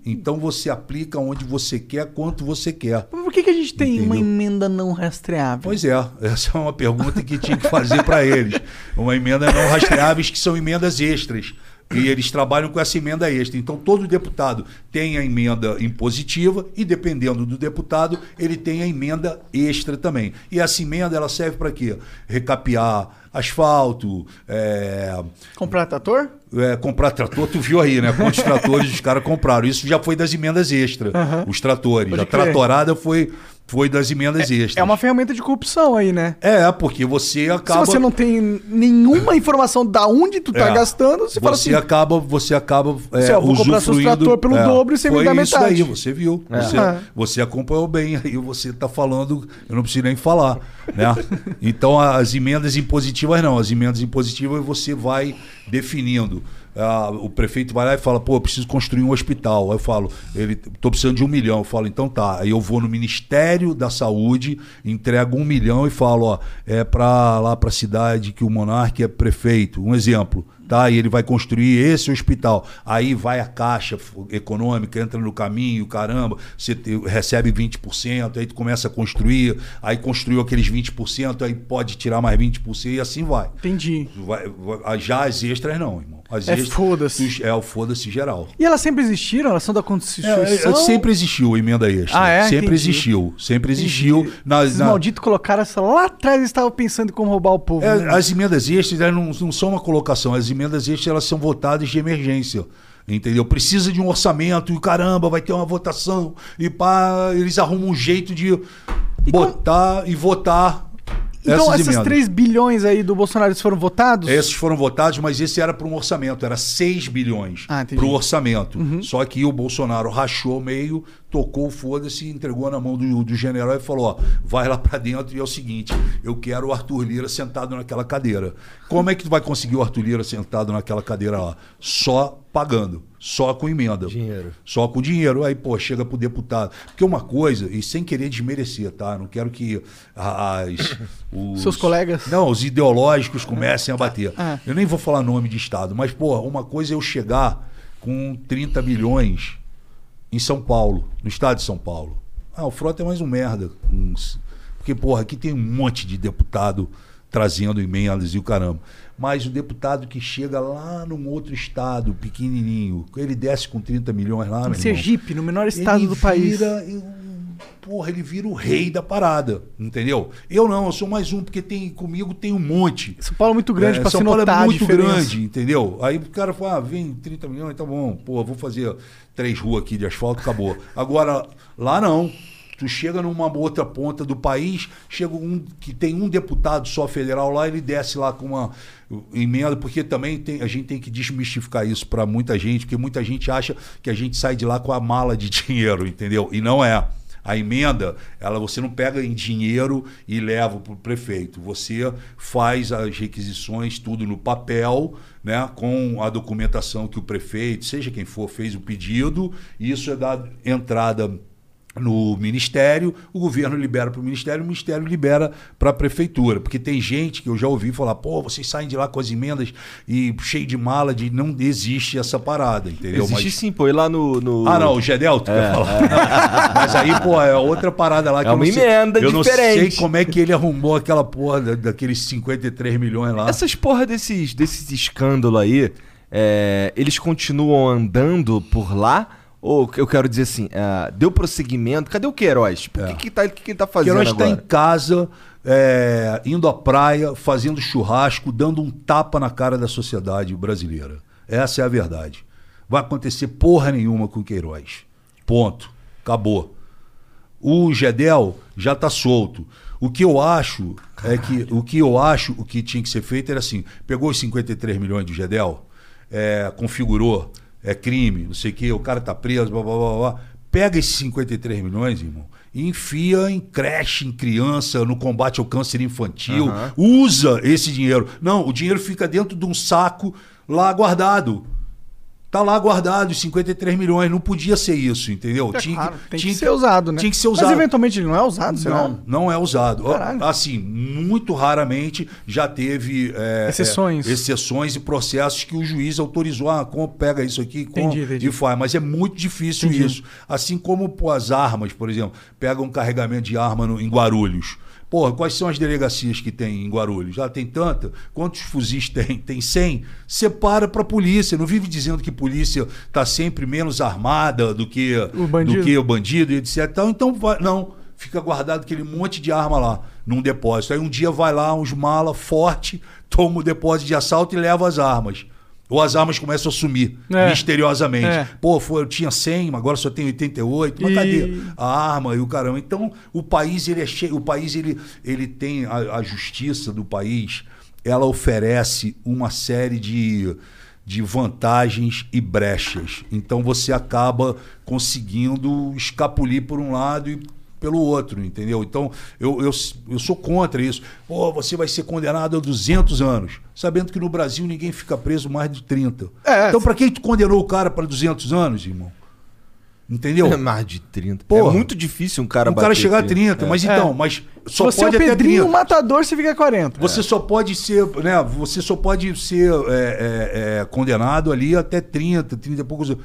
Speaker 3: Então você aplica onde você quer, quanto você quer.
Speaker 1: Mas por que, que a gente tem uma
Speaker 3: Entendeu?
Speaker 1: emenda não rastreável?
Speaker 3: Pois é, essa é uma pergunta que tinha que fazer para eles. Uma emenda não rastreáveis que são emendas extras. E eles trabalham com essa emenda extra. Então, todo deputado tem a emenda impositiva e, dependendo do deputado, ele tem a emenda extra também. E essa emenda ela serve para quê? Recapear asfalto, é,
Speaker 1: Comprar trator?
Speaker 3: é, comprar trator, tu viu aí, né? Quantos tratores os caras compraram. Isso já foi das emendas extras, os tratores.
Speaker 1: Pode
Speaker 3: a
Speaker 1: crer.
Speaker 3: tratorada foi, foi das emendas extras.
Speaker 1: É uma ferramenta de corrupção aí, né?
Speaker 3: É, porque você acaba.
Speaker 1: Se você não tem nenhuma informação da onde tu tá
Speaker 3: É.
Speaker 1: gastando, você,
Speaker 3: você
Speaker 1: fala assim...
Speaker 3: acaba, você acaba é,
Speaker 1: Se eu vou comprar seus trator pelo
Speaker 3: é,
Speaker 1: dobro e você me dá
Speaker 3: isso
Speaker 1: metade.
Speaker 3: daí, você viu. Você,
Speaker 1: É.
Speaker 3: você acompanhou bem, aí você tá falando, eu não preciso nem falar, né? Então as emendas impositivas não, as emendas impositivas você vai definindo. Ah, o prefeito vai lá e fala, pô, eu preciso construir um hospital. Aí eu falo, ele, tô precisando de um milhão. Eu falo, então tá. Aí eu vou no Ministério da Saúde, entrego um milhão e falo, ó, é para lá para a cidade que o monarca é prefeito. Um exemplo. Tá, e ele vai construir esse hospital. Aí vai a caixa econômica, entra no caminho, caramba, você recebe 20%, aí tu começa a construir, aí construiu aqueles 20%, aí pode tirar mais 20% e assim vai.
Speaker 1: Entendi.
Speaker 3: Vai- vai- já as extras não, irmão. As
Speaker 1: É foda-se.
Speaker 3: É o foda-se geral.
Speaker 1: E elas sempre existiram? Elas são da Constituição?
Speaker 3: É, é, sempre existiu emenda extra.
Speaker 1: Ah, é?
Speaker 3: Sempre
Speaker 1: Entendi.
Speaker 3: existiu. Sempre existiu. Na,
Speaker 1: Esses
Speaker 3: na-
Speaker 1: malditos colocaram essa lá atrás e estavam pensando em como roubar o povo.
Speaker 3: É,
Speaker 1: né?
Speaker 3: as emendas extras elas não, não são uma colocação, as emendas extras elas são votadas de emergência. Entendeu? Precisa de um orçamento e caramba, vai ter uma votação. E pá, eles arrumam um jeito de botar e votar.
Speaker 1: Então,
Speaker 3: Essas emendas.
Speaker 1: 3 bilhões aí do Bolsonaro eles foram votados?
Speaker 3: Esses foram votados, mas esse era para um orçamento, era 6 bilhões
Speaker 1: Ah,
Speaker 3: para o orçamento. Só que o Bolsonaro rachou meio, tocou o foda-se, entregou na mão do, do general e falou: ó, vai lá para dentro e é o seguinte: eu quero o Arthur Lira sentado naquela cadeira. Como é que tu vai conseguir o Arthur Lira sentado naquela cadeira lá? Só pagando, só com emenda.
Speaker 2: Dinheiro.
Speaker 3: Só com dinheiro. Aí, pô, chega pro deputado. Porque uma coisa, e sem querer desmerecer, tá? Não quero que as. os-
Speaker 1: Seus colegas?
Speaker 3: Não, os ideológicos comecem a bater.
Speaker 1: Ah.
Speaker 3: Eu nem vou falar nome de Estado, mas, pô, uma coisa é eu chegar com 30 milhões em São Paulo, no estado de São Paulo. Ah, o Frota é mais um merda. Porque, porra, aqui tem um monte de deputado trazendo emendas e o caramba. Mas o deputado que chega lá num outro estado, pequenininho, ele desce com 30 milhões lá,
Speaker 1: Em
Speaker 3: irmão,
Speaker 1: Sergipe, no menor estado do país.
Speaker 3: vira, um- Porra, ele vira o rei da parada, entendeu? Eu não, eu sou mais um, porque tem comigo tem um monte.
Speaker 1: São Paulo é muito grande
Speaker 3: É, São
Speaker 1: se
Speaker 3: Paulo
Speaker 1: notar
Speaker 3: é muito
Speaker 1: diferença.
Speaker 3: grande, entendeu? Aí o cara fala, ah, vem 30 milhões, tá bom, pô, vou fazer três ruas aqui de asfalto, acabou. Agora, lá não. Tu chega numa outra ponta do país, chega um que tem um deputado só federal lá, ele desce lá com uma emenda, porque também tem, a gente tem que desmistificar isso para muita gente, porque muita gente acha que a gente sai de lá com a mala de dinheiro, entendeu? E não é. A emenda, ela você não pega em dinheiro e leva para o prefeito. Você faz as requisições, tudo no papel, né, com a documentação que o prefeito, seja quem for, fez o pedido. E isso é dado entrada no ministério, o governo libera para o ministério, o ministério libera para a prefeitura. Porque tem gente que eu já ouvi falar, pô, vocês saem de lá com as emendas e cheio de mala, de não existe essa parada, entendeu?
Speaker 2: Existe
Speaker 3: Mas-
Speaker 2: sim, pô. E lá no. no-
Speaker 3: ah, não, o Gedel, tu quer falar? Mas aí, pô, é outra parada lá que
Speaker 2: É
Speaker 3: eu
Speaker 2: uma
Speaker 3: não sei,
Speaker 2: emenda
Speaker 3: Eu não sei
Speaker 2: diferente.
Speaker 3: como é que ele arrumou aquela porra da- daqueles 53 milhões lá.
Speaker 2: Essas porra desses, desses escândalos aí, é, eles continuam andando por lá? Ou eu quero dizer assim, ah, deu prosseguimento? Cadê o Queiroz? O que, que, tá, que, que ele tá fazendo
Speaker 3: Queiroz está
Speaker 2: agora?
Speaker 3: em casa, é, indo à praia, fazendo churrasco, dando um tapa na cara da sociedade brasileira. Essa é a verdade. Vai acontecer porra nenhuma com o Queiroz. Ponto. Acabou. O Gedel já está solto. O que eu acho é que o que eu acho o que tinha que ser feito era assim: pegou os 53 milhões do Gedel, é, configurou, é crime, não sei o quê, o cara tá preso, blá, blá, blá, blá. Pega esses 53 milhões, irmão, e enfia em creche, em criança, no combate ao câncer infantil. Usa esse dinheiro. Não, o dinheiro fica dentro de um saco lá guardado. Tá lá guardado os 53 milhões. Não podia ser isso, entendeu?
Speaker 1: É
Speaker 3: Tinha
Speaker 1: claro, que
Speaker 3: tinha
Speaker 1: ser usado, né?
Speaker 3: Tinha que ser usado.
Speaker 1: Mas eventualmente ele não é usado, será?
Speaker 3: Não, não é usado.
Speaker 1: Caralho.
Speaker 3: Assim, muito raramente já teve é,
Speaker 1: Exceções.
Speaker 3: é, exceções e processos que o juiz autorizou. Ah, pega isso aqui como,
Speaker 1: Entendi, entendi.
Speaker 3: e faz. Mas é muito difícil
Speaker 1: Entendi.
Speaker 3: isso. Assim como pô, as armas, por exemplo, pega um carregamento de arma no- em Guarulhos. Porra, quais são as delegacias que tem em Guarulhos? Já tem tanta? Quantos fuzis tem? Tem 100? Separa para a polícia. Não vive dizendo que polícia está sempre menos armada do que
Speaker 1: O bandido.
Speaker 3: do que o bandido e etc. Então, então vai, não, fica guardado aquele monte de arma lá num depósito. Aí um dia vai lá uns mala forte, toma o depósito de assalto e leva as armas. Ou as armas começam a sumir
Speaker 1: É.
Speaker 3: misteriosamente.
Speaker 1: É.
Speaker 3: Pô, foi, eu tinha 100, mas agora só tenho 88. Mas
Speaker 1: E-
Speaker 3: cadê a arma e o caramba? Então, o país ele é cheio, o país ele, ele tem a, a justiça do país, ela oferece uma série de de vantagens e brechas. Então você acaba conseguindo escapulir por um lado e pelo outro, entendeu? Então eu, eu, eu sou contra isso. Pô, você vai ser condenado a 200 anos, sabendo que no Brasil ninguém fica preso mais de 30.
Speaker 1: É,
Speaker 3: então para quem tu condenou o cara para 200 anos, irmão? Entendeu?
Speaker 2: É mais de 30.
Speaker 3: Porra.
Speaker 2: é muito difícil um cara
Speaker 3: o cara chegar a 30, mas então,
Speaker 1: É.
Speaker 3: mas
Speaker 1: Se
Speaker 3: só
Speaker 1: você é o
Speaker 3: pode até
Speaker 1: Pedrinho
Speaker 3: 30.
Speaker 1: matador, você fica 40.
Speaker 3: Você só pode ser, né? Você só pode ser é, é, é, condenado ali até 30, 30 e poucos anos.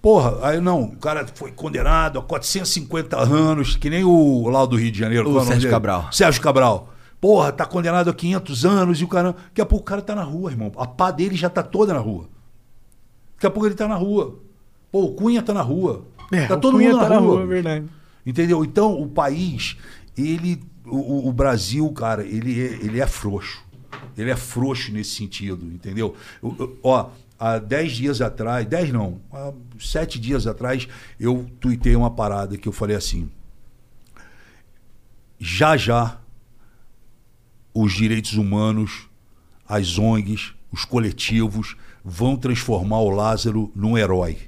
Speaker 3: Porra, aí não, o cara foi condenado a 450 anos, que nem o lá do Rio de Janeiro.
Speaker 2: O
Speaker 3: é
Speaker 2: Sérgio
Speaker 3: dele?
Speaker 2: Cabral.
Speaker 3: Sérgio Cabral. Porra, tá condenado a 500 anos e o cara. Daqui a pouco o cara tá na rua, irmão. A pá dele já tá toda na rua. Daqui a pouco ele tá na rua. Pô, o Cunha tá na rua.
Speaker 1: É,
Speaker 3: tá todo
Speaker 1: Cunha
Speaker 3: mundo
Speaker 1: tá
Speaker 3: na
Speaker 1: na
Speaker 3: rua.
Speaker 1: rua, é verdade.
Speaker 3: Entendeu? Então, o país, ele. O, o- o Brasil, cara, ele é, ele é frouxo. Ele é frouxo nesse sentido, entendeu? Eu- eu- ó, há 10 dias atrás, 10 não, há 7 dias atrás, eu tuitei uma parada que eu falei assim. Já já os direitos humanos, as ONGs, os coletivos vão transformar o Lázaro num herói.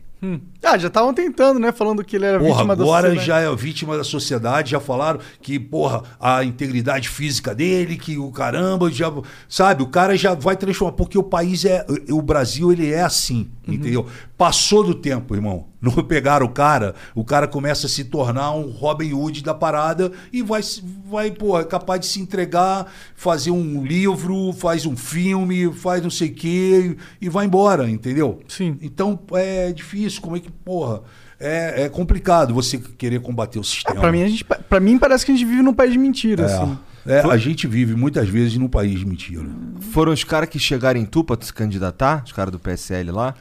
Speaker 1: Ah, já estavam tentando, né? Falando que ele era
Speaker 3: Porra,
Speaker 1: vítima da
Speaker 3: agora
Speaker 1: sociedade.
Speaker 3: já é vítima da sociedade, já falaram que, porra, a integridade física dele, que o caramba, já, sabe, o cara já vai transformar, porque o país é, o Brasil, ele é assim,
Speaker 1: Uhum.
Speaker 3: entendeu? Passou do tempo, irmão. Não pegaram o cara, o cara começa a se tornar um Robin Hood da parada e vai, vai porra, é capaz de se entregar, fazer um livro, faz um filme, faz não sei o quê e vai embora, entendeu?
Speaker 1: Sim.
Speaker 3: Então é difícil, como é que, porra, é, é complicado você querer combater o sistema.
Speaker 1: Pra mim, a gente, pra mim, parece que a gente vive num país de mentira, assim.
Speaker 3: É, a gente vive muitas vezes num país de mentira.
Speaker 2: Foram os caras que chegaram em tu pra tu se candidatar? Os caras do PSL lá?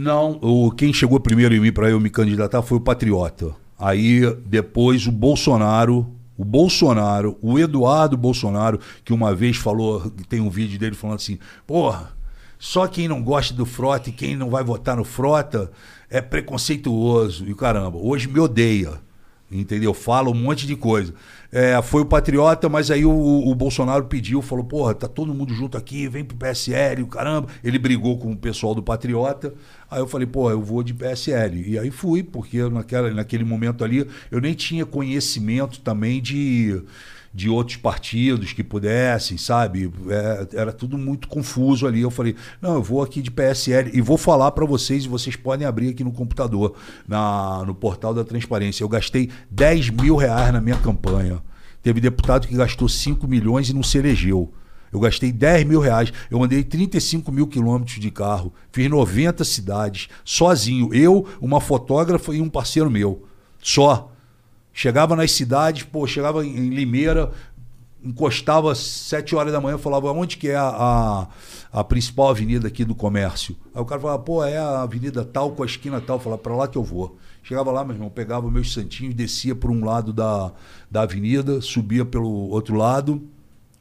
Speaker 3: Não, o, quem chegou primeiro em mim para eu me candidatar foi o Patriota. Aí depois o Bolsonaro, o Bolsonaro, o Eduardo Bolsonaro, que uma vez falou, tem um vídeo dele falando assim, porra, só quem não gosta do Frota e quem não vai votar no Frota é preconceituoso e caramba. Hoje me odeia. Entendeu? Fala um monte de coisa. É, foi o Patriota, mas aí o, o Bolsonaro pediu, falou: porra, tá todo mundo junto aqui, vem pro PSL, caramba. Ele brigou com o pessoal do Patriota. Aí eu falei: pô, eu vou de PSL. E aí fui, porque naquela, naquele momento ali eu nem tinha conhecimento também de, de outros partidos que pudessem, sabe? É, era tudo muito confuso ali. Eu falei: não, eu vou aqui de PSL e vou falar para vocês, e vocês podem abrir aqui no computador, na, no portal da transparência. Eu gastei 10 mil reais na minha campanha. Teve deputado que gastou 5 milhões e não se elegeu. Eu gastei 10 mil reais. Eu andei 35 mil quilômetros de carro. Fiz 90 cidades, sozinho. Eu, uma fotógrafa e um parceiro meu. Só. Chegava nas cidades, pô, chegava em Limeira, encostava às 7 horas da manhã, falava, onde que é a, a, a principal avenida aqui do comércio? Aí o cara falava, pô, é a avenida tal com a esquina tal. Falava, pra lá que eu vou. Chegava lá, meu irmão, pegava meus santinhos, descia por um lado da, da avenida, subia pelo outro lado,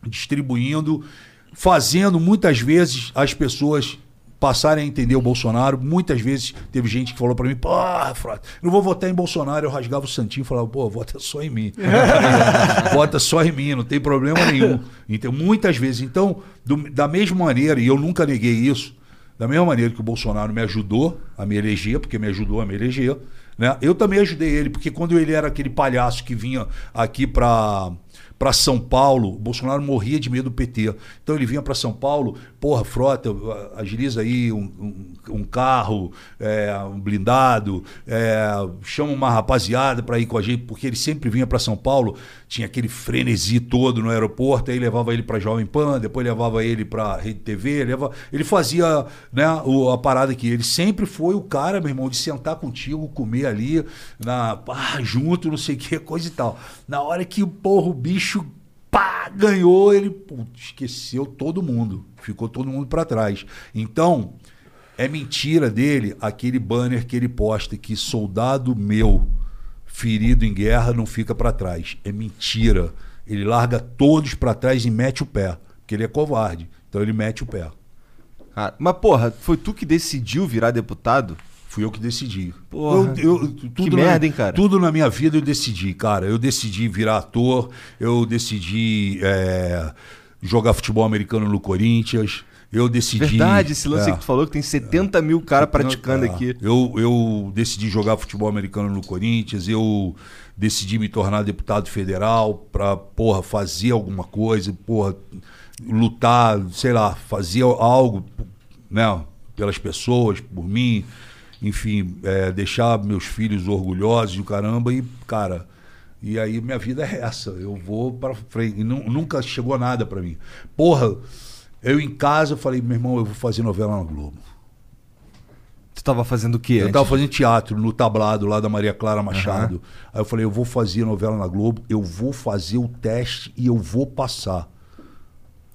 Speaker 3: distribuindo, fazendo muitas vezes as pessoas passarem a entender o Bolsonaro. Muitas vezes teve gente que falou pra mim, pô, Frota, não vou votar em Bolsonaro. Eu rasgava o santinho e falava, pô, vota só em mim. vota só em mim, não tem problema nenhum. Então, muitas vezes. Então, do- da mesma maneira, e eu nunca neguei isso, da mesma maneira que o Bolsonaro me ajudou a me eleger, porque me ajudou a me eleger, né? Eu também ajudei ele, porque quando ele era aquele palhaço que vinha aqui para para São Paulo, Bolsonaro morria de medo do PT. Então ele vinha para São Paulo, porra, frota, agiliza aí um, um- um carro, é, um blindado, é, chama uma rapaziada para ir com a gente, porque ele sempre vinha para São Paulo, tinha aquele frenesi todo no aeroporto, aí levava ele para Jovem Pan, depois levava ele para Rede TV, leva, ele fazia né, o- a parada que ele sempre foi o cara, meu irmão, de sentar contigo, comer ali, na, pá, junto, não sei o que, coisa e tal. Na hora que porra, o bicho pá, ganhou, ele putz, esqueceu todo mundo. Ficou todo mundo para trás. Então, é mentira dele aquele banner que ele posta que soldado meu ferido em guerra não fica para trás. É mentira. Ele larga todos para trás e mete o pé, porque ele é covarde. Então ele mete o pé.
Speaker 2: Cara, mas porra, foi tu que decidiu virar deputado?
Speaker 3: Fui eu que decidi.
Speaker 2: Porra,
Speaker 3: Eu- eu-
Speaker 2: que
Speaker 3: tudo na-
Speaker 2: merda, hein, cara?
Speaker 3: Tudo na minha vida eu decidi, cara. Eu decidi virar ator, eu decidi é, jogar futebol americano no Corinthians, eu decidi.
Speaker 2: Verdade, esse lance
Speaker 3: é,
Speaker 2: que tu falou que tem 70 mil caras praticando
Speaker 3: é,
Speaker 2: aqui.
Speaker 3: Eu, eu decidi jogar futebol americano no Corinthians, eu decidi me tornar deputado federal pra, porra, fazer alguma coisa, porra, lutar, sei lá, fazer algo, né, pelas pessoas, por mim, enfim, é, deixar meus filhos orgulhosos e o caramba, e, cara, e aí minha vida é essa, eu vou para frente, e nu- nunca chegou nada pra mim. Porra, eu em casa falei, meu irmão, eu vou fazer novela na Globo.
Speaker 2: Tu tava fazendo o quê?
Speaker 3: Eu
Speaker 2: antes?
Speaker 3: tava fazendo teatro no tablado lá da Maria Clara Machado. Aí eu falei, eu vou fazer novela na Globo, eu vou fazer o teste e eu vou passar.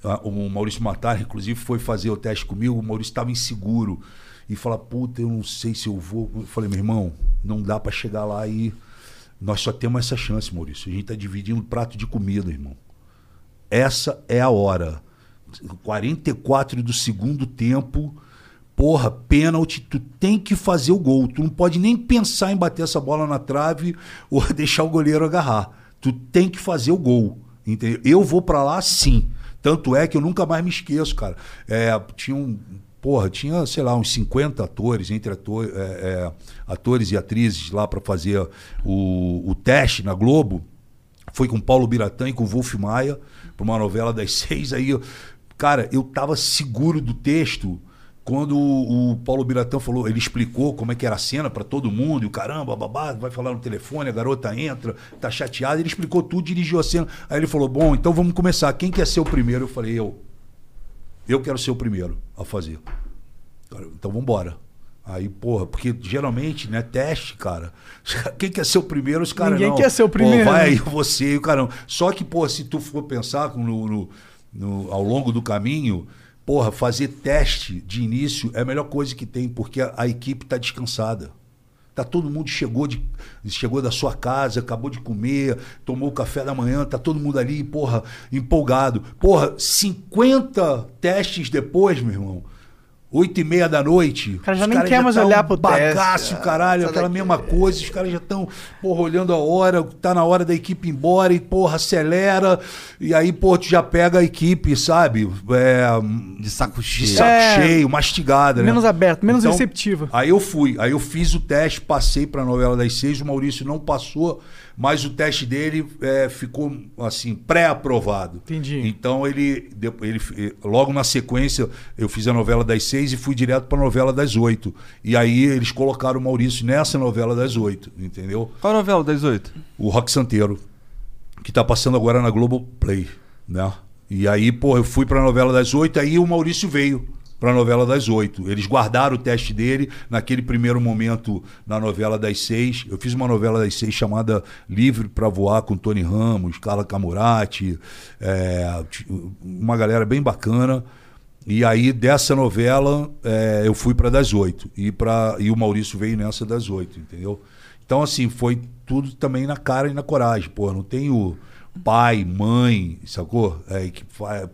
Speaker 3: Ah, O Maurício Matar, inclusive, foi fazer o teste comigo, o Maurício estava inseguro. E fala, puta, eu não sei se eu vou. Eu falei, meu irmão, não dá para chegar lá e. Nós só temos essa chance, Maurício. A gente tá dividindo um prato de comida, irmão. Essa é a hora. 44 do segundo tempo. Porra, pênalti, tu tem que fazer o gol. Tu não pode nem pensar em bater essa bola na trave ou deixar o goleiro agarrar. Tu tem que fazer o gol. Entendeu? Eu vou pra lá sim. Tanto é que eu nunca mais me esqueço, cara. É, tinha um. Porra, tinha, sei lá, uns 50 atores, entre ator, é, é, atores e atrizes lá para fazer o, o teste na Globo. Foi com Paulo Biratã e com Wolf Maia, para uma novela das seis. Aí, cara, eu tava seguro do texto quando o, o Paulo Biratã falou, ele explicou como é que era a cena para todo mundo, e o caramba, babá, vai falar no telefone, a garota entra, tá chateada, ele explicou tudo, dirigiu a cena. Aí ele falou: Bom, então vamos começar. Quem quer ser o primeiro? Eu falei, eu. Eu quero ser o primeiro a fazer. Então vamos embora. Aí, porra, porque geralmente, né, teste, cara. Quem quer ser o primeiro, os caras
Speaker 1: Ninguém
Speaker 3: não.
Speaker 1: quer ser o
Speaker 3: Pô,
Speaker 1: primeiro,
Speaker 3: vai
Speaker 1: né?
Speaker 3: aí você e o caramba. Só que, pô, se tu for pensar no, no- no- ao longo do caminho, porra, fazer teste de início é a melhor coisa que tem, porque a, a equipe tá descansada. Tá todo mundo chegou de chegou da sua casa, acabou de comer, tomou o café da manhã, tá todo mundo ali, porra, empolgado. Porra, 50 testes depois, meu irmão. Oito e meia da noite.
Speaker 1: cara já nem quer mais
Speaker 3: tá
Speaker 1: olhar
Speaker 3: um
Speaker 1: pro teste.
Speaker 3: bagaço, caralho, aquela mesma coisa. Os caras já estão, porra, olhando a hora, tá na hora da equipe ir embora e, porra, acelera. E aí, pô, tu já pega a equipe, sabe? É,
Speaker 2: De saco
Speaker 3: de
Speaker 2: cheio.
Speaker 3: saco
Speaker 1: É.
Speaker 3: cheio, mastigada, né?
Speaker 1: Menos aberto, menos
Speaker 3: Então,
Speaker 1: receptiva.
Speaker 3: Aí eu fui, aí eu fiz o teste, passei para a novela das seis, o Maurício não passou, mas o teste dele é, ficou assim pré-aprovado.
Speaker 1: Entendi.
Speaker 3: Então ele, ele, eh, logo na sequência eu fiz a novela das seis e fui direto para a novela das oito. E aí eles colocaram o Maurício nessa novela das oito, entendeu?
Speaker 2: Qual a novela das oito?
Speaker 3: o Rock Santeiro, que tá passando agora na Globoplay, né? E aí, pô, eu fui pra novela das oito, aí o Maurício veio pra novela das oito. Eles guardaram o teste dele naquele primeiro momento na novela das seis. Eu fiz uma novela das seis chamada Livre pra Voar com Tony Ramos, Carla Camurati, é, uma galera bem bacana. E aí, dessa novela, é, eu fui pra das oito. E, pra, e o Maurício veio nessa das oito, entendeu? Então, assim, foi tudo também na cara e na coragem. Pô, não tenho pai, mãe, sacou? É, que,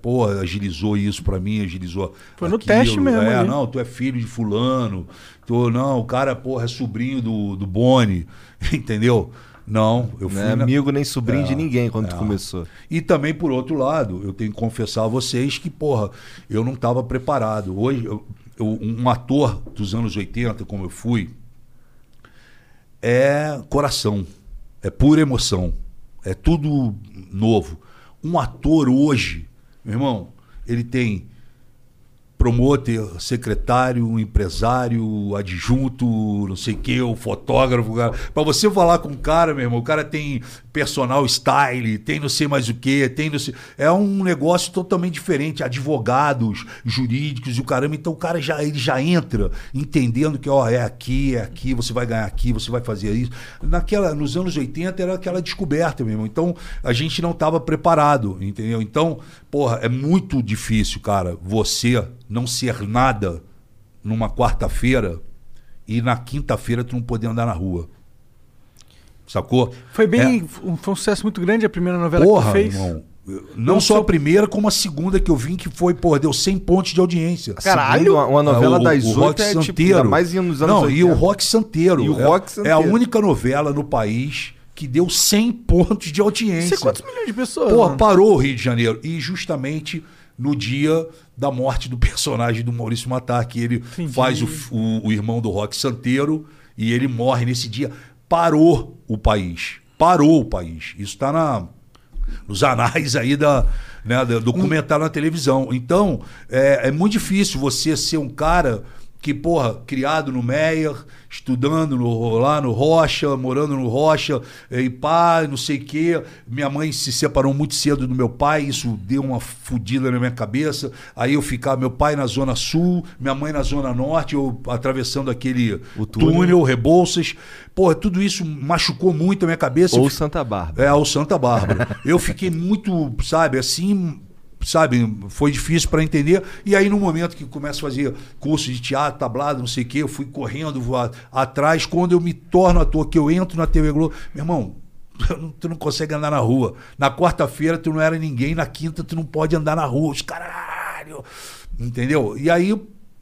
Speaker 3: pô, agilizou isso pra mim, agilizou.
Speaker 1: Foi no teste mesmo
Speaker 3: É,
Speaker 1: ali.
Speaker 3: não, tu é filho de fulano. Tu, não, o cara, porra, é sobrinho do, do Boni, entendeu? Não, eu fui
Speaker 2: Não é amigo nem sobrinho de
Speaker 3: É,
Speaker 2: ninguém quando tu
Speaker 3: é.
Speaker 2: começou.
Speaker 3: E também, por outro lado, eu tenho que confessar a vocês que, porra, eu não estava preparado. Hoje, eu- eu- um ator dos anos 80, como eu fui, é coração, é pura emoção, é tudo novo. Um ator hoje, meu irmão, ele tem promoter, secretário, empresário, adjunto, não sei o que, o fotógrafo. cara. Pra você falar com o cara, meu irmão, o cara tem personal style, tem não sei mais o que, tem não sei. É um negócio totalmente diferente. Advogados, jurídicos e o caramba. Então o cara já, ele já entra entendendo que, ó, é aqui, é aqui, você vai ganhar aqui, você vai fazer isso. Naquela, nos anos 80 era aquela descoberta, meu irmão. Então a gente não estava preparado, entendeu? Então, porra, é muito difícil, cara, você não ser nada numa quarta-feira e na quinta-feira tu não poder andar na rua. Sacou?
Speaker 1: Foi bem.
Speaker 3: É.
Speaker 1: um- Foi um sucesso muito grande a primeira novela
Speaker 3: Porra,
Speaker 1: que tu fez.
Speaker 3: irmão. Não
Speaker 1: Eu
Speaker 3: só
Speaker 1: sou-
Speaker 3: a primeira, como a segunda que eu vim, que foi, porra, deu 100 pontos de audiência.
Speaker 1: Caralho!
Speaker 2: Segundo, uma, novela
Speaker 3: É, o-
Speaker 2: das
Speaker 3: o
Speaker 2: oito
Speaker 3: Rock
Speaker 2: é tipo,
Speaker 3: Santeiro.
Speaker 2: ainda mais nos anos
Speaker 3: Não,
Speaker 2: 80.
Speaker 3: e o Rock Santeiro.
Speaker 2: E o
Speaker 3: é,
Speaker 2: Rock
Speaker 3: é a
Speaker 2: Santeiro.
Speaker 3: única novela no país que deu 100 pontos de audiência.
Speaker 1: Você quantos milhões de pessoas?
Speaker 3: Pô, parou o Rio de Janeiro. E justamente no dia da morte do personagem do Maurício Matar, que ele
Speaker 1: Entendi.
Speaker 3: faz o, o- o irmão do Rock Santeiro e ele morre nesse dia. Parou o país. Parou o país. Isso está na, nos anais aí da, né, do documentário na televisão. Então, é, é muito difícil você ser um cara que, porra, criado no Meyer, estudando no- lá no Rocha, morando no Rocha, eh, e pá, não sei o quê. Minha mãe se separou muito cedo do meu pai, isso deu uma fudida na minha cabeça. Aí eu ficava, meu pai na Zona Sul, minha mãe na Zona Norte, eu atravessando aquele
Speaker 2: O túnel.
Speaker 3: túnel, Rebouças. Porra, tudo isso machucou muito a minha cabeça.
Speaker 2: Ou Santa Bárbara.
Speaker 3: é, ao Santa Bárbara. Eu fiquei muito, sabe, assim, sabe, foi difícil para entender. E aí, no momento que começo a fazer curso de teatro, tablado, não sei o quê, eu fui correndo vou a- atrás. Quando eu me torno ator, que eu entro na TV Globo, meu irmão. Tu não consegue andar na rua. Na quarta-feira tu não era ninguém, na quinta tu não pode andar na rua. Os caralho. Entendeu? E aí,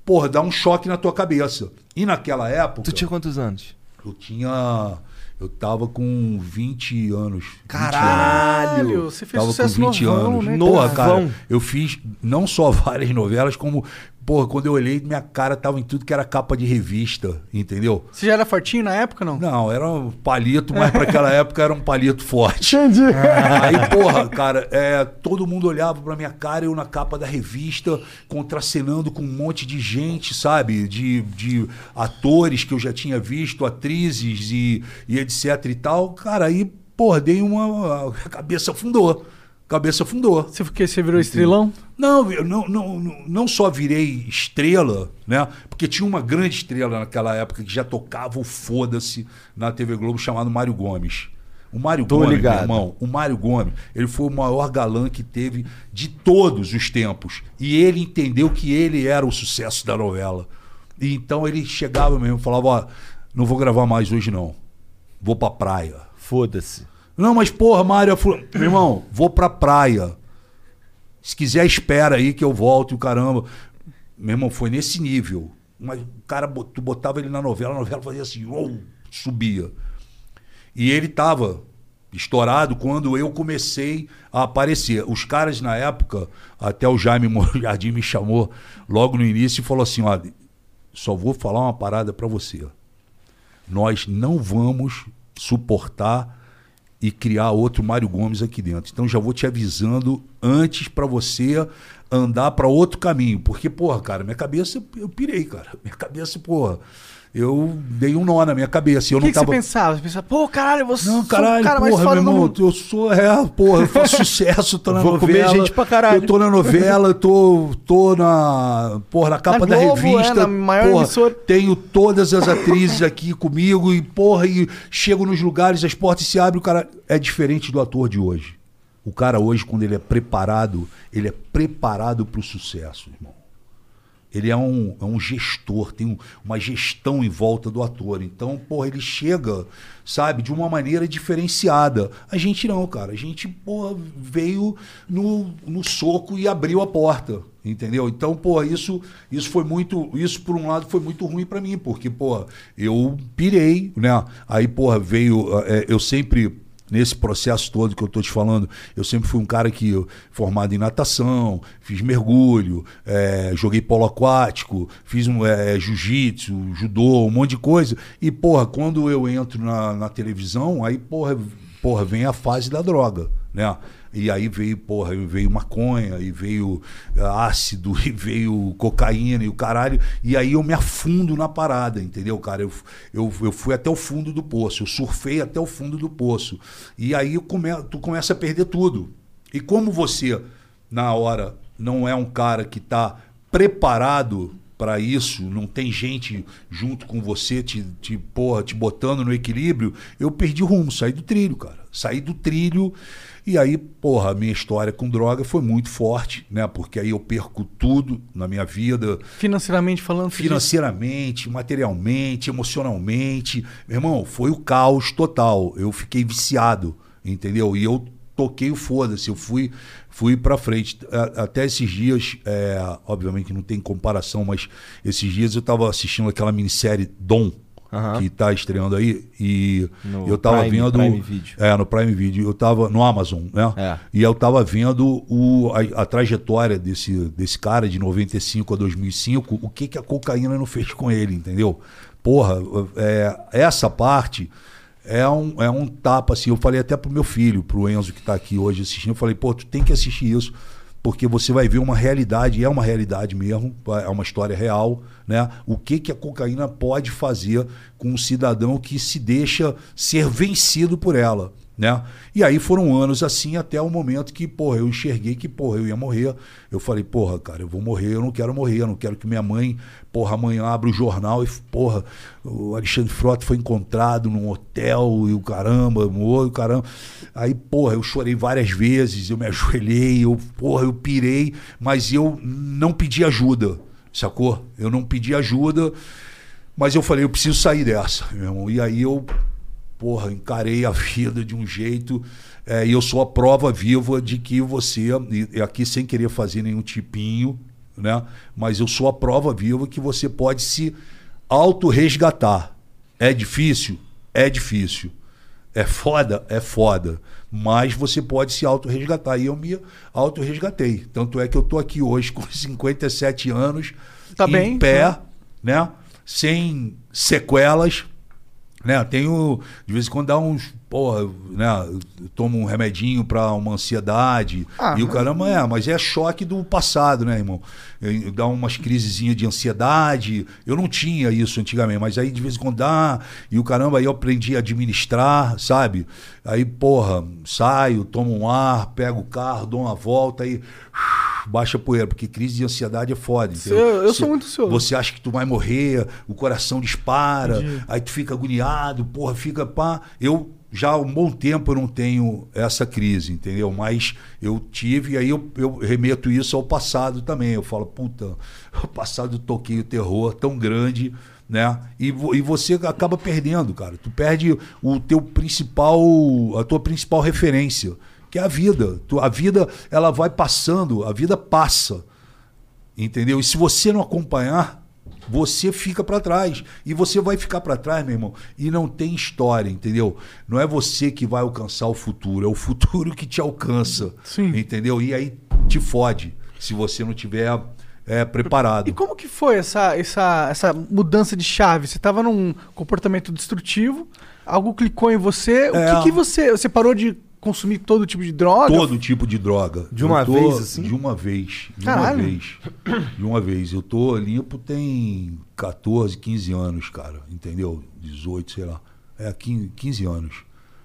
Speaker 3: porra, dá um choque na tua cabeça. E naquela época.
Speaker 2: Tu tinha quantos anos?
Speaker 3: Eu tinha. Eu tava com 20 anos. 20 anos.
Speaker 2: Caralho!
Speaker 1: Caralho, você fez
Speaker 3: tava
Speaker 1: sucesso
Speaker 3: com 20
Speaker 1: novão,
Speaker 3: anos.
Speaker 1: né, cara?
Speaker 3: cara, eu fiz não só várias novelas, como, porra, quando eu olhei, minha cara tava em tudo que era capa de revista, entendeu?
Speaker 1: Você já era fortinho na época, não?
Speaker 3: Não, era um palito, mas para aquela época era um palito forte.
Speaker 1: Entendi.
Speaker 3: Aí, porra, cara, é, todo mundo olhava pra minha cara, eu na capa da revista, contracenando com um monte de gente, sabe? De, de atores que eu já tinha visto, atrizes e, e etc e tal. Cara, aí, porra, dei uma. A cabeça afundou. Cabeça afundou.
Speaker 1: Você, porque você virou estrelão?
Speaker 3: Não, eu não, não, não, não só virei estrela, né? Porque tinha uma grande estrela naquela época que já tocava o foda-se na TV Globo chamado Mário Gomes. O Mário
Speaker 2: Tô
Speaker 3: Gomes,
Speaker 2: ligado.
Speaker 3: meu irmão, o Mário Gomes, ele foi o maior galã que teve de todos os tempos. E ele entendeu que ele era o sucesso da novela. E então ele chegava mesmo e falava: Ó, não vou gravar mais hoje não. Vou pra praia.
Speaker 2: Foda-se.
Speaker 3: Não, mas porra, Mário, fui- meu irmão, vou pra praia. Se quiser, espera aí que eu volto e o caramba. Meu irmão, foi nesse nível. Mas o cara, tu botava ele na novela, a novela fazia assim, uou, subia. E ele tava estourado quando eu comecei a aparecer. Os caras na época, até o Jaime Jardim me chamou logo no início e falou assim: ó, só vou falar uma parada pra você. Nós não vamos suportar e criar outro Mário Gomes aqui dentro. Então já vou te avisando antes pra você andar pra outro caminho, porque porra, cara, minha cabeça eu pirei, cara. Minha cabeça, porra, eu dei um nó na minha cabeça. Eu
Speaker 1: que,
Speaker 3: não
Speaker 1: que você
Speaker 3: tava
Speaker 1: pensava? Você pensava, pô, caralho, você
Speaker 3: não, caralho,
Speaker 1: cara mais
Speaker 3: porra, meu irmão,
Speaker 1: mundo.
Speaker 3: eu sou, é, porra, eu faço sucesso, tô na
Speaker 2: Vou
Speaker 3: novela.
Speaker 2: gente pra caralho.
Speaker 3: Eu tô na novela, eu tô, tô na, porra, na capa
Speaker 1: Na
Speaker 3: da
Speaker 1: Globo,
Speaker 3: revista.
Speaker 1: é, na maior
Speaker 3: porra,
Speaker 1: emissora.
Speaker 3: tenho todas as atrizes aqui comigo e, porra, e chego nos lugares, as portas se abrem, o cara é diferente do ator de hoje. O cara hoje, quando ele é preparado, ele é preparado pro sucesso, irmão. Ele é um, é um gestor, tem um- uma gestão em volta do ator. Então, porra, ele chega, sabe, de uma maneira diferenciada. A gente não, cara. A gente, porra, veio no, no soco e abriu a porta. Entendeu? Então, porra, isso, isso foi muito. Isso, por um lado, foi muito ruim pra mim, porque, porra, eu pirei, né? Aí, porra, veio. eh, eu sempre nesse processo todo que eu estou te falando, eu sempre fui um cara que formado em natação, fiz mergulho, eh, joguei polo aquático, fiz um eh, jiu-jitsu, judô, um monte de coisa. E, porra, quando eu entro na, na televisão, aí, porra, porra, vem a fase da droga, né? E aí veio, porra, veio maconha, e veio ah, ácido, e veio cocaína e o caralho. E aí eu me afundo na parada, entendeu, cara? Eu, eu, eu fui até o fundo do poço, eu surfei até o fundo do poço. E aí come, tu começa a perder tudo. E como você, na hora, não é um cara que está preparado para isso, não tem gente junto com você te, te, porra, te botando no equilíbrio, eu perdi rumo, saí do trilho, cara. Saí do trilho e aí, porra, a minha história com droga foi muito forte, né? Porque aí eu perco tudo na minha vida,
Speaker 1: Financeiramente falando,
Speaker 3: financeiramente, materialmente, emocionalmente. Meu irmão, foi o caos total. Eu fiquei viciado, entendeu? E eu toquei o foda-se, eu fui, fui pra frente. Até esses dias, é, obviamente não tem comparação, mas esses dias eu tava assistindo aquela minissérie Dom.
Speaker 2: Aham.
Speaker 3: Que tá estreando aí e
Speaker 2: No
Speaker 3: eu tava
Speaker 2: Prime-
Speaker 3: vendo
Speaker 2: Prime Video.
Speaker 3: é no Prime Video eu tava no Amazon né
Speaker 2: É.
Speaker 3: e eu tava vendo o, a, a trajetória desse, desse cara de 95 a 2005, o que, que a cocaína não fez com ele, entendeu? Porra, é, essa parte é um, é um tapa, assim. Eu falei até pro meu filho, pro Enzo que tá aqui hoje assistindo, eu falei, pô, tu tem que assistir isso, porque você vai ver uma realidade, e é uma realidade mesmo, é uma história real, né? O que, que a cocaína pode fazer com um cidadão que se deixa ser vencido por ela né? E aí foram anos assim até o momento que, porra, eu enxerguei que, porra, eu ia morrer. Eu falei, porra, cara, eu vou morrer, eu não quero morrer, eu não quero que minha mãe, porra, amanhã abra o jornal e, porra, o Alexandre Frota foi encontrado num hotel e o caramba, morreu, caramba. Aí, porra, eu chorei várias vezes, eu me ajoelhei, eu, porra, eu pirei, mas eu não pedi ajuda, sacou? Eu não pedi ajuda, mas eu falei, eu preciso sair dessa, meu irmão. E aí eu porra, encarei a vida de um jeito é, e eu sou a prova viva de que você, e- aqui sem querer fazer nenhum tipinho, né? Mas eu sou a prova viva que você pode se auto-resgatar. É difícil? É difícil. É foda? É foda. Mas você pode se autorresgatar. E eu me autorresgatei. Tanto é que eu tô aqui hoje com 57 anos,
Speaker 1: Tá
Speaker 3: em
Speaker 1: bem,
Speaker 3: pé,
Speaker 1: né?
Speaker 3: né? Sem sequelas. Né? Tenho, de vez em quando dá uns, porra, né? eu Tomo um remedinho pra uma ansiedade.
Speaker 1: Ah,
Speaker 3: e o caramba é, mas é choque do passado, né, irmão? Eu- Dá umas crisezinhas de ansiedade. Eu não tinha isso antigamente, mas aí de vez em quando dá. E o caramba, aí eu aprendi a administrar, sabe? Aí, porra, saio, tomo um ar, pego o carro, dou uma volta aí. Baixa a poeira, porque crise de ansiedade é foda. entendeu?
Speaker 1: Eu- eu sou muito ansioso.
Speaker 3: Você acha que tu vai morrer, o coração dispara, aí tu fica agoniado, porra, fica pá. Eu já há um bom tempo eu não tenho essa crise, entendeu? Mas eu tive, e aí eu, eu remeto isso ao passado também. Eu falo, puta, o passado toquei o terror tão grande, né? E, e você acaba perdendo, cara. Tu perde o teu principal, a tua principal referência, que é a vida. Tu- a vida, ela vai passando, a vida passa. Entendeu? E se você não acompanhar, você fica para trás. E você vai ficar para trás, meu irmão. E não tem história, entendeu? Não é você que vai alcançar o futuro, é o futuro que te alcança.
Speaker 1: Sim.
Speaker 3: Entendeu? E aí te fode se você não tiver é, preparado.
Speaker 1: E como que foi essa, essa, essa mudança de chave? Você tava num comportamento destrutivo, algo clicou em você. O
Speaker 3: É.
Speaker 1: que, que você. Você parou de consumir todo tipo de droga?
Speaker 3: Todo tipo de droga.
Speaker 2: De uma
Speaker 3: tô-
Speaker 2: vez, assim?
Speaker 3: De uma vez. De
Speaker 1: Caralho.
Speaker 3: uma vez. De uma vez. Eu tô limpo tem 14, 15 anos, cara. Entendeu? 18, sei lá. É, 15, 15 anos.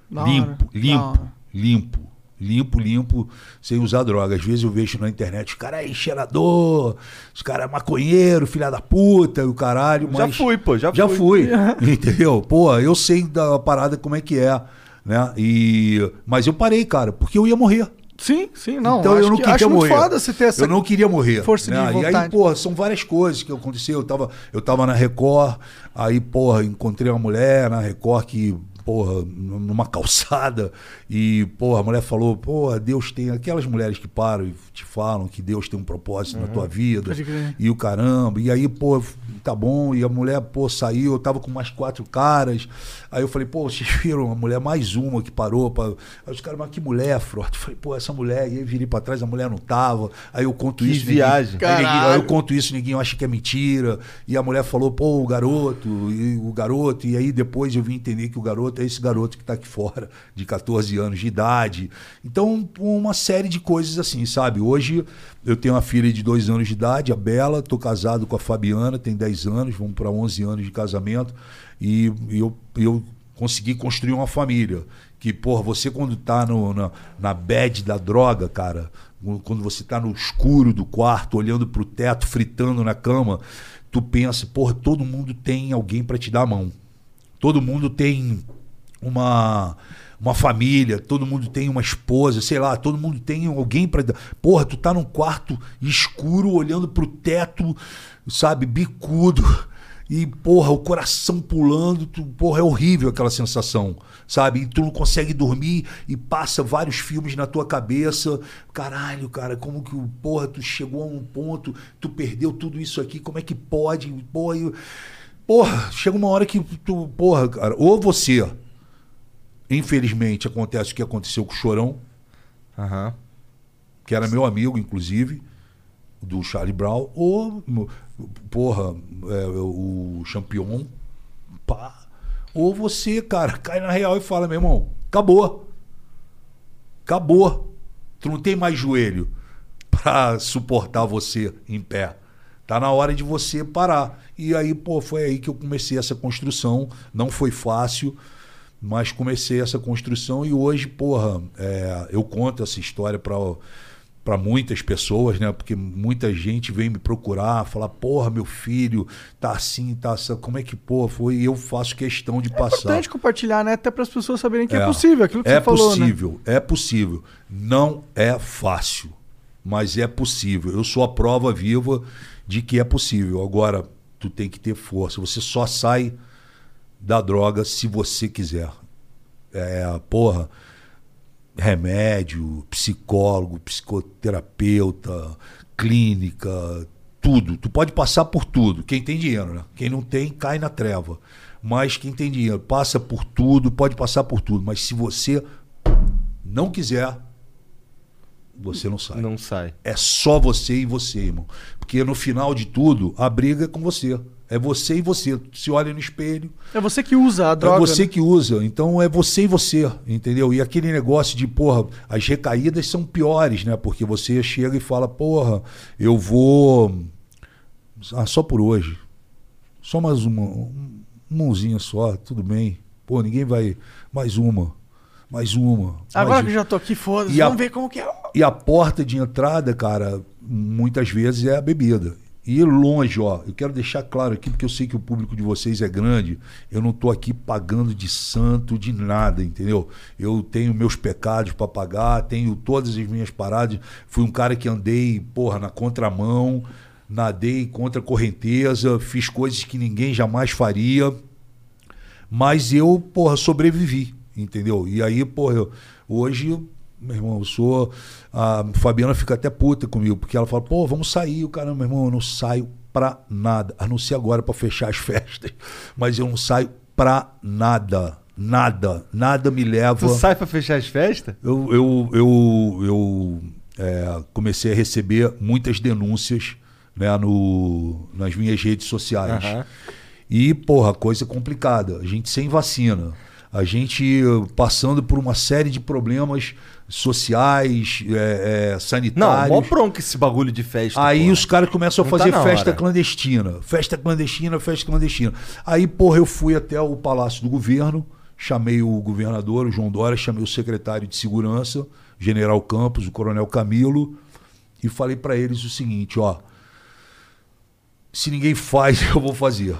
Speaker 3: Limpo, limpo, limpo. Limpo, limpo, sem usar droga. Às vezes eu vejo na internet, os caras é cheirador, os caras é maconheiro, filha da puta, e o caralho.
Speaker 2: Já fui, pô, já
Speaker 3: Já
Speaker 2: fui.
Speaker 3: fui. Entendeu? Pô, eu sei da parada como é que é. Né? E... Mas eu parei, cara, porque eu ia morrer.
Speaker 1: Sim, sim, não.
Speaker 3: então eu não
Speaker 1: que,
Speaker 3: queria morrer.
Speaker 1: foda você ter essa.
Speaker 3: Eu não queria morrer.
Speaker 1: força de
Speaker 3: né? E aí,
Speaker 1: vontade.
Speaker 3: porra, são várias coisas que aconteceu. Eu tava, eu tava na Record, aí, porra, encontrei uma mulher na Record que, porra, numa calçada, e, porra, a mulher falou, porra, Deus tem. Aquelas mulheres que param e te falam que Deus tem um propósito na tua vida.
Speaker 1: Pode crer.
Speaker 3: E o caramba. E aí, pô, tá bom. E a mulher, pô, saiu. Eu tava com mais quatro caras. Aí eu falei, pô, vocês viram a mulher, mais uma que parou. Pra... Aí os caras, mas que mulher, Frota? Eu falei, pô, essa mulher. E aí virei pra trás, a mulher não tava. Aí eu conto
Speaker 2: Que
Speaker 3: isso.
Speaker 2: viagem.
Speaker 3: Ninguém... Aí, ninguém- aí eu conto isso, ninguém acha que é mentira. E a mulher falou, pô, o garoto, e o garoto. E aí depois eu vim entender que o garoto é esse garoto que tá aqui fora, de 14 anos de idade. Então, uma série de coisas assim, sabe? Hoje eu tenho uma filha de dois anos de idade, a Bela, tô casado com a Fabiana, tem 10 anos, vamos para 11 anos de casamento. E eu, eu consegui construir uma família. Que, porra, você quando tá no, na, na bad da droga, cara, quando você tá no escuro do quarto, olhando pro teto, fritando na cama, tu pensa, porra, todo mundo tem alguém para te dar a mão. Todo mundo tem uma uma família, todo mundo tem uma esposa, sei lá, todo mundo tem alguém para. Porra, tu tá num quarto escuro olhando pro teto, sabe, bicudo. E, porra, o coração pulando, tu, porra, é horrível aquela sensação, sabe? E tu não consegue dormir e passa vários filmes na tua cabeça. Caralho, cara, como que, porra, tu chegou a um ponto, tu perdeu tudo isso aqui, como é que pode? Porra, eu- porra chega uma hora que tu, porra, cara, ou você, infelizmente, acontece o que aconteceu com o Chorão,
Speaker 2: Aham.
Speaker 3: que era meu amigo, inclusive, do Charlie Brown, ou, porra, é, o Champion, pá. Ou você, cara, cai na real e fala, meu irmão, acabou. Acabou. Tu não tem mais joelho pra suportar você em pé. Tá na hora de você parar. E aí, pô, foi aí que eu comecei essa construção. Não foi fácil, mas comecei essa construção e hoje, porra, é, eu conto essa história para para muitas pessoas, né? Porque muita gente vem me procurar, falar, porra, meu filho tá assim, tá assim, como é que, pô, foi? E eu faço questão de
Speaker 1: É
Speaker 3: passar.
Speaker 1: importante compartilhar, né? Até para as pessoas saberem que é, possível, aquilo que
Speaker 3: é
Speaker 1: você falou, né?
Speaker 3: possível, é possível. Não é fácil, mas é possível. Eu sou a prova viva de que é possível. Agora, tu tem que ter força. Você só sai da droga se você quiser. É, porra, remédio, psicólogo, psicoterapeuta, clínica, tudo. Tu pode passar por tudo. Quem tem dinheiro, né? Quem não tem, cai na treva. Mas quem tem dinheiro passa por tudo, pode passar por tudo. Mas se você não quiser, você não sai.
Speaker 2: Não sai.
Speaker 3: É só você e você, irmão. Porque no final de tudo, a briga é com você. É você e você. Se olha no espelho,
Speaker 1: É você que usa a droga.
Speaker 3: é você
Speaker 1: né?
Speaker 3: que usa. Então é você e você, entendeu? E aquele negócio de, porra, as recaídas são piores, né? Porque você chega e fala, porra, eu vou. Ah, só por hoje. Só mais uma. um- Mãozinha só, tudo bem. Pô, ninguém vai. Mais uma. Mais uma.
Speaker 1: Agora
Speaker 3: mais
Speaker 1: que eu já tô aqui, foda-se.
Speaker 3: E a-
Speaker 1: Vamos ver como que é.
Speaker 3: e a porta de entrada, cara, muitas vezes é a bebida. E longe, ó, eu quero deixar claro aqui, porque eu sei que o público de vocês é grande, eu não tô aqui pagando de santo, de nada, entendeu? Eu tenho meus pecados para pagar, tenho todas as minhas paradas. Fui um cara que andei, porra, na contramão, nadei contra a correnteza, fiz coisas que ninguém jamais faria. Mas eu, porra, sobrevivi, entendeu? E aí, porra, eu- hoje, meu irmão, eu sou. A Fabiana fica até puta comigo, porque ela fala, pô, vamos sair. O cara, meu irmão, eu não saio pra nada. A não ser agora pra fechar as festas. Mas eu não saio pra nada. Nada. Nada me leva.
Speaker 2: Tu sai pra fechar as festas?
Speaker 3: Eu, eu, eu, eu é, comecei a receber muitas denúncias né, no, nas minhas redes sociais.
Speaker 2: Aham.
Speaker 3: E, porra, coisa complicada. A gente sem vacina. A gente eh, passando por uma série de problemas sociais, é, é,
Speaker 2: Não,
Speaker 3: sanitários.
Speaker 2: mó bronca esse bagulho de festa.
Speaker 3: Aí
Speaker 2: porra.
Speaker 3: os caras começam a
Speaker 2: Não tá
Speaker 3: fazer
Speaker 2: na
Speaker 3: festa
Speaker 2: hora.
Speaker 3: clandestina. Festa clandestina, festa clandestina. Aí, porra, eu fui até o Palácio do Governo, chamei o governador, o João Dória, chamei o secretário de Segurança, General Campos, o Coronel Camilo, e falei pra eles o seguinte, ó. Se ninguém faz, eu vou fazer.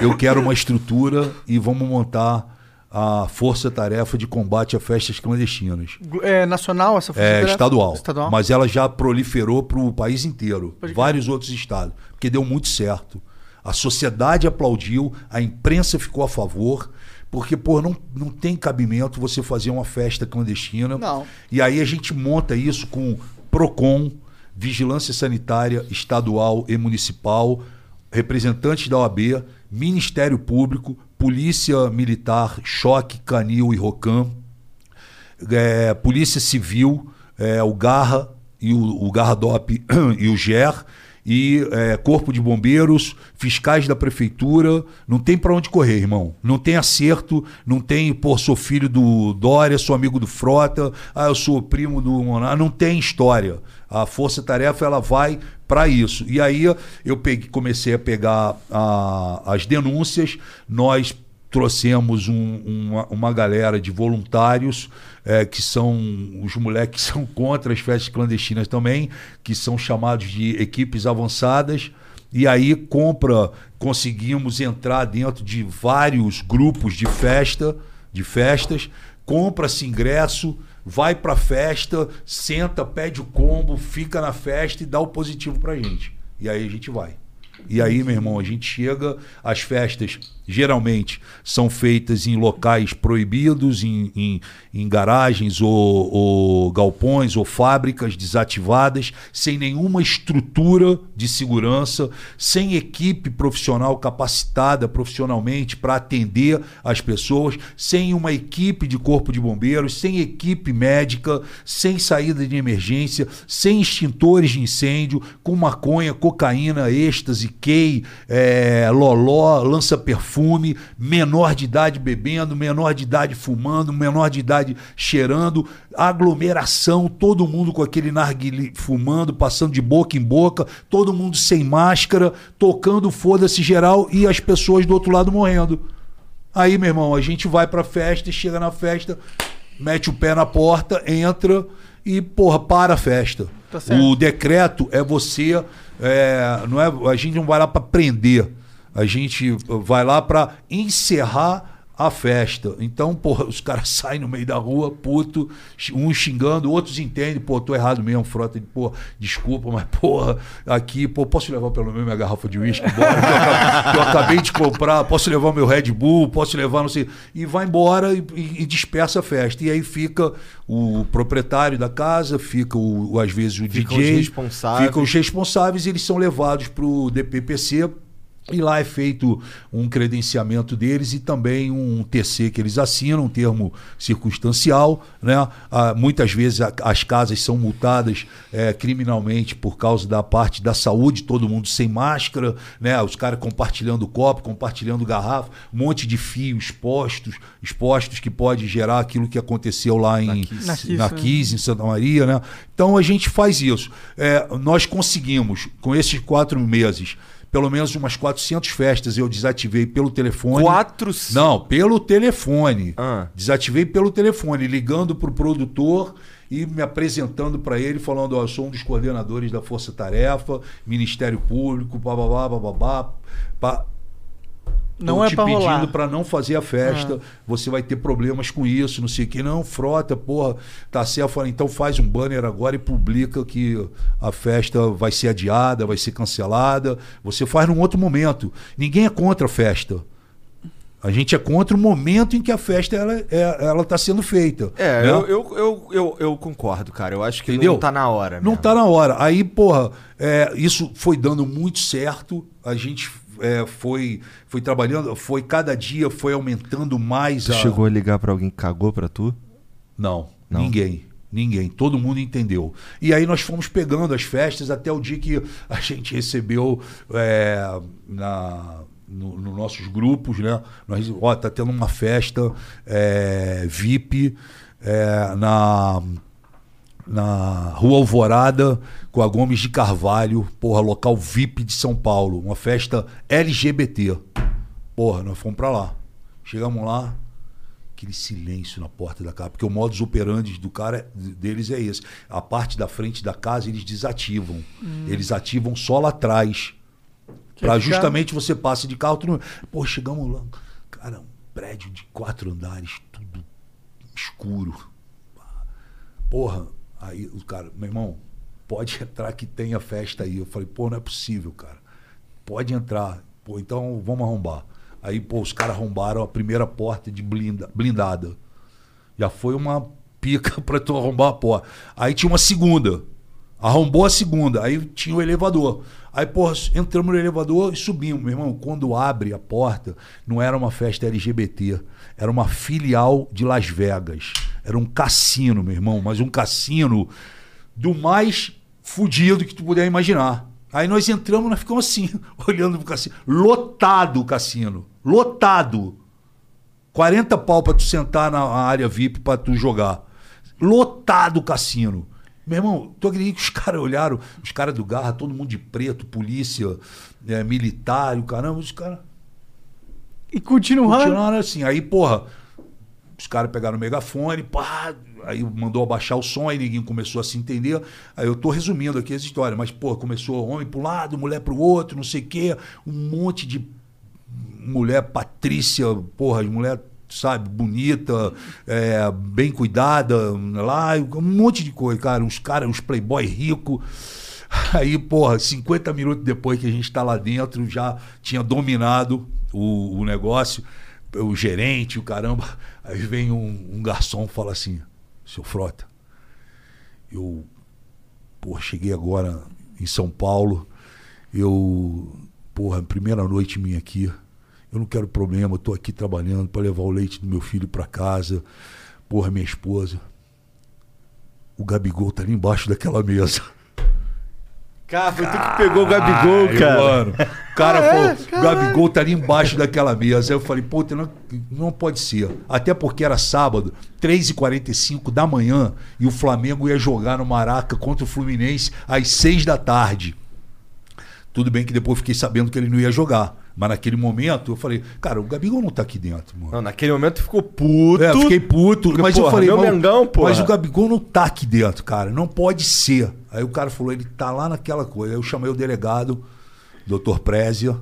Speaker 3: Eu quero uma estrutura e vamos montar a força-tarefa de combate a festas clandestinas.
Speaker 1: É nacional essa força
Speaker 3: É estadual,
Speaker 1: Estadual.
Speaker 3: Mas ela já proliferou para o país inteiro.
Speaker 1: Pode
Speaker 3: vários outros estados. Porque deu muito certo. A sociedade aplaudiu, a imprensa ficou a favor. Porque, pô, não, não tem cabimento você fazer uma festa clandestina.
Speaker 1: Não.
Speaker 3: E aí a gente monta isso com PROCON, Vigilância Sanitária Estadual e Municipal, representantes da OAB, Ministério Público, Polícia Militar, Choque, Canil e Rocam, é, Polícia Civil, é, o Garra e o, o Garra DOP e o GER, e é, Corpo de Bombeiros, fiscais da Prefeitura. Não tem para onde correr, irmão. Não tem acerto, não tem, pô, sou filho do Dória, sou amigo do Frota, ah, eu sou primo do Monar. Não tem história. A Força Tarefa, ela vai para isso. E aí eu peguei, comecei a pegar a- as denúncias, nós trouxemos um- uma, uma galera de voluntários eh, que são os moleques que são contra as festas clandestinas também, que são chamados de equipes avançadas. E aí compra, conseguimos entrar dentro de vários grupos de festa, de festas, compra-se ingresso, vai pra festa, senta, pede o combo, fica na festa e dá o positivo pra gente. E aí a gente vai. E aí, meu irmão, a gente chega, as festas geralmente são feitas em locais proibidos, em, em, em garagens ou, ou galpões ou fábricas desativadas, sem nenhuma estrutura de segurança, sem equipe profissional capacitada profissionalmente para atender as pessoas, sem uma equipe de corpo de bombeiros, sem equipe médica, sem saída de emergência, sem extintores de incêndio, com maconha, cocaína, êxtase, key, é, loló, lança-perfume, menor de idade bebendo, menor de idade fumando, menor de idade cheirando, aglomeração, todo mundo com aquele narguilé fumando, passando de boca em boca, todo mundo sem máscara, tocando foda-se geral e as pessoas do outro lado morrendo. Aí, meu irmão, a gente vai pra festa, chega na festa, mete o pé na porta, entra e, porra, para a festa.
Speaker 1: Tá
Speaker 3: o decreto é você. é, não é, a gente não vai lá pra prender. A gente vai lá pra encerrar a festa. Então, porra, os caras saem no meio da rua, puto, uns xingando, outros entendem, pô, tô errado mesmo, frota, pô, desculpa, mas porra, aqui, pô, posso levar pelo menos minha garrafa de uísque embora, que eu, acabei, que eu acabei de comprar, posso levar meu Red Bull, posso levar, não sei, e vai embora e, e- e dispersa a festa. E aí fica o proprietário da casa, fica o, o, às vezes o
Speaker 2: Ficam
Speaker 3: DJ,
Speaker 2: os responsáveis.
Speaker 3: ficam os responsáveis, e eles são levados pro DPPC, E lá é feito um credenciamento deles e também um TC que eles assinam, um termo circunstancial. Né? Ah, muitas vezes a- as casas são multadas eh, criminalmente por causa da parte da saúde, todo mundo sem máscara, né? os caras compartilhando copo, compartilhando garrafa, um monte de fios expostos, expostos que pode gerar aquilo que aconteceu lá em.
Speaker 1: Na Kiss, né?
Speaker 3: Kiss, em Santa Maria, né? Então a gente faz isso. É, nós conseguimos, com esses quatro meses, pelo menos umas 400 festas eu desativei pelo telefone.
Speaker 2: Quatro...
Speaker 3: Não, pelo telefone.
Speaker 2: Ah.
Speaker 3: Desativei pelo telefone, ligando pro produtor e me apresentando para ele, falando: ó, eu sou um dos coordenadores da Força Tarefa, Ministério Público, bababá, bababá. pá.
Speaker 1: Não é
Speaker 3: te
Speaker 1: pra
Speaker 3: pedindo
Speaker 1: rolar. Ah.
Speaker 3: para não fazer a festa, você vai ter problemas com isso, não sei o que. Não, frota, porra, tá certo. Então faz um banner agora e publica que a festa vai ser adiada, vai ser cancelada. Você faz num outro momento. Ninguém é contra a festa. A gente é contra o momento em que a festa ela é, ela tá sendo feita.
Speaker 2: É,
Speaker 3: né?
Speaker 2: eu, eu, eu, eu, eu concordo, cara. Eu acho que
Speaker 3: Entendeu?
Speaker 2: não tá na hora.
Speaker 3: Não
Speaker 2: mesmo.
Speaker 3: tá na hora. Aí, porra, é, isso foi dando muito certo. A gente é, foi, foi trabalhando, foi cada dia foi aumentando mais
Speaker 2: Tu
Speaker 3: a.
Speaker 2: chegou a ligar pra alguém que cagou pra tu?
Speaker 3: Não,
Speaker 2: Não?
Speaker 3: ninguém. Ninguém, todo mundo entendeu. E aí nós fomos pegando as festas até o dia que a gente recebeu é, na, no, nos nossos grupos, né? Nós, ó, tá tendo uma festa é, VIP é, na, na Rua Alvorada com a Gomes de Carvalho, porra, local VIP de São Paulo, uma festa LGBT. Porra, nós fomos pra lá. Chegamos lá, aquele silêncio na porta da casa, porque o modus operandi do cara deles é esse. A parte da frente da casa eles desativam. Eles ativam só lá atrás. Pra
Speaker 1: ficar-
Speaker 3: justamente você passe de carro, tudo. Pô, chegamos lá, cara, um prédio de quatro andares, tudo escuro. Porra, aí o cara, meu irmão, pode entrar que tenha festa aí. Eu falei, pô, não é possível, cara. Pode entrar. Pô, então vamos arrombar. Aí, pô, os caras arrombaram a primeira porta de blinda, blindada. Já foi uma pica pra tu arrombar a porta. Aí tinha uma segunda. Arrombou a segunda. Aí tinha o elevador. Aí, pô, entramos no elevador e subimos. Meu irmão, quando abre a porta, não era uma festa LGBT. Era uma filial de Las Vegas. Era um cassino, meu irmão. Mas um cassino do mais fudido que tu puder imaginar. Aí nós entramos, nós ficamos assim, olhando pro cassino. Lotado o cassino. Lotado. 40 pau pra tu sentar na área VIP pra tu jogar. Lotado o cassino. Meu irmão, tu acredita que os caras olharam, os caras do Garra, todo mundo de preto, polícia, eh, militar, o caramba, os caras
Speaker 1: E continuar.
Speaker 3: continuaram assim. Aí, porra, os caras pegaram o megafone, pá, aí mandou abaixar o som, aí ninguém começou a se entender. Aí eu tô resumindo aqui essa história, mas, porra, começou homem pro lado, mulher pro outro, não sei o quê, um monte de mulher Patrícia, porra, mulher, sabe, bonita, é, bem cuidada, lá, um monte de coisa, cara, uns caras, uns playboy rico. Aí, porra, 50 minutos depois que a gente tá lá dentro, já tinha dominado o, o negócio, o gerente, o caramba. Aí vem um, um garçom e fala assim, seu Frota, eu, porra, cheguei agora em São Paulo, eu, porra, primeira noite minha aqui, eu não quero problema, eu tô aqui trabalhando para levar o leite do meu filho para casa, porra, minha esposa. O Gabigol tá ali embaixo daquela mesa.
Speaker 2: Cara, foi tu que pegou o Gabigol,
Speaker 3: Ai,
Speaker 2: cara.
Speaker 3: Mano, o cara falou, o Gabigol tá ali embaixo daquela mesa. Aí eu falei, pô, não, não pode ser. Até porque era sábado, 3h45 da manhã, e o Flamengo ia jogar no Maraca contra o Fluminense às 6 da tarde. Tudo bem que depois fiquei sabendo que ele não ia jogar. Mas naquele momento eu falei, cara, o Gabigol não tá aqui dentro, mano.
Speaker 2: Não, naquele momento ficou puto.
Speaker 3: É, eu fiquei puto,
Speaker 2: Porque,
Speaker 3: mas eu
Speaker 2: porra,
Speaker 3: falei,
Speaker 2: meu
Speaker 3: "Mas-
Speaker 2: Mengão, porra."
Speaker 3: mas o Gabigol não tá aqui dentro, cara, não pode ser. Aí o cara falou, ele tá lá naquela coisa. Aí eu chamei o delegado, doutor Prézia,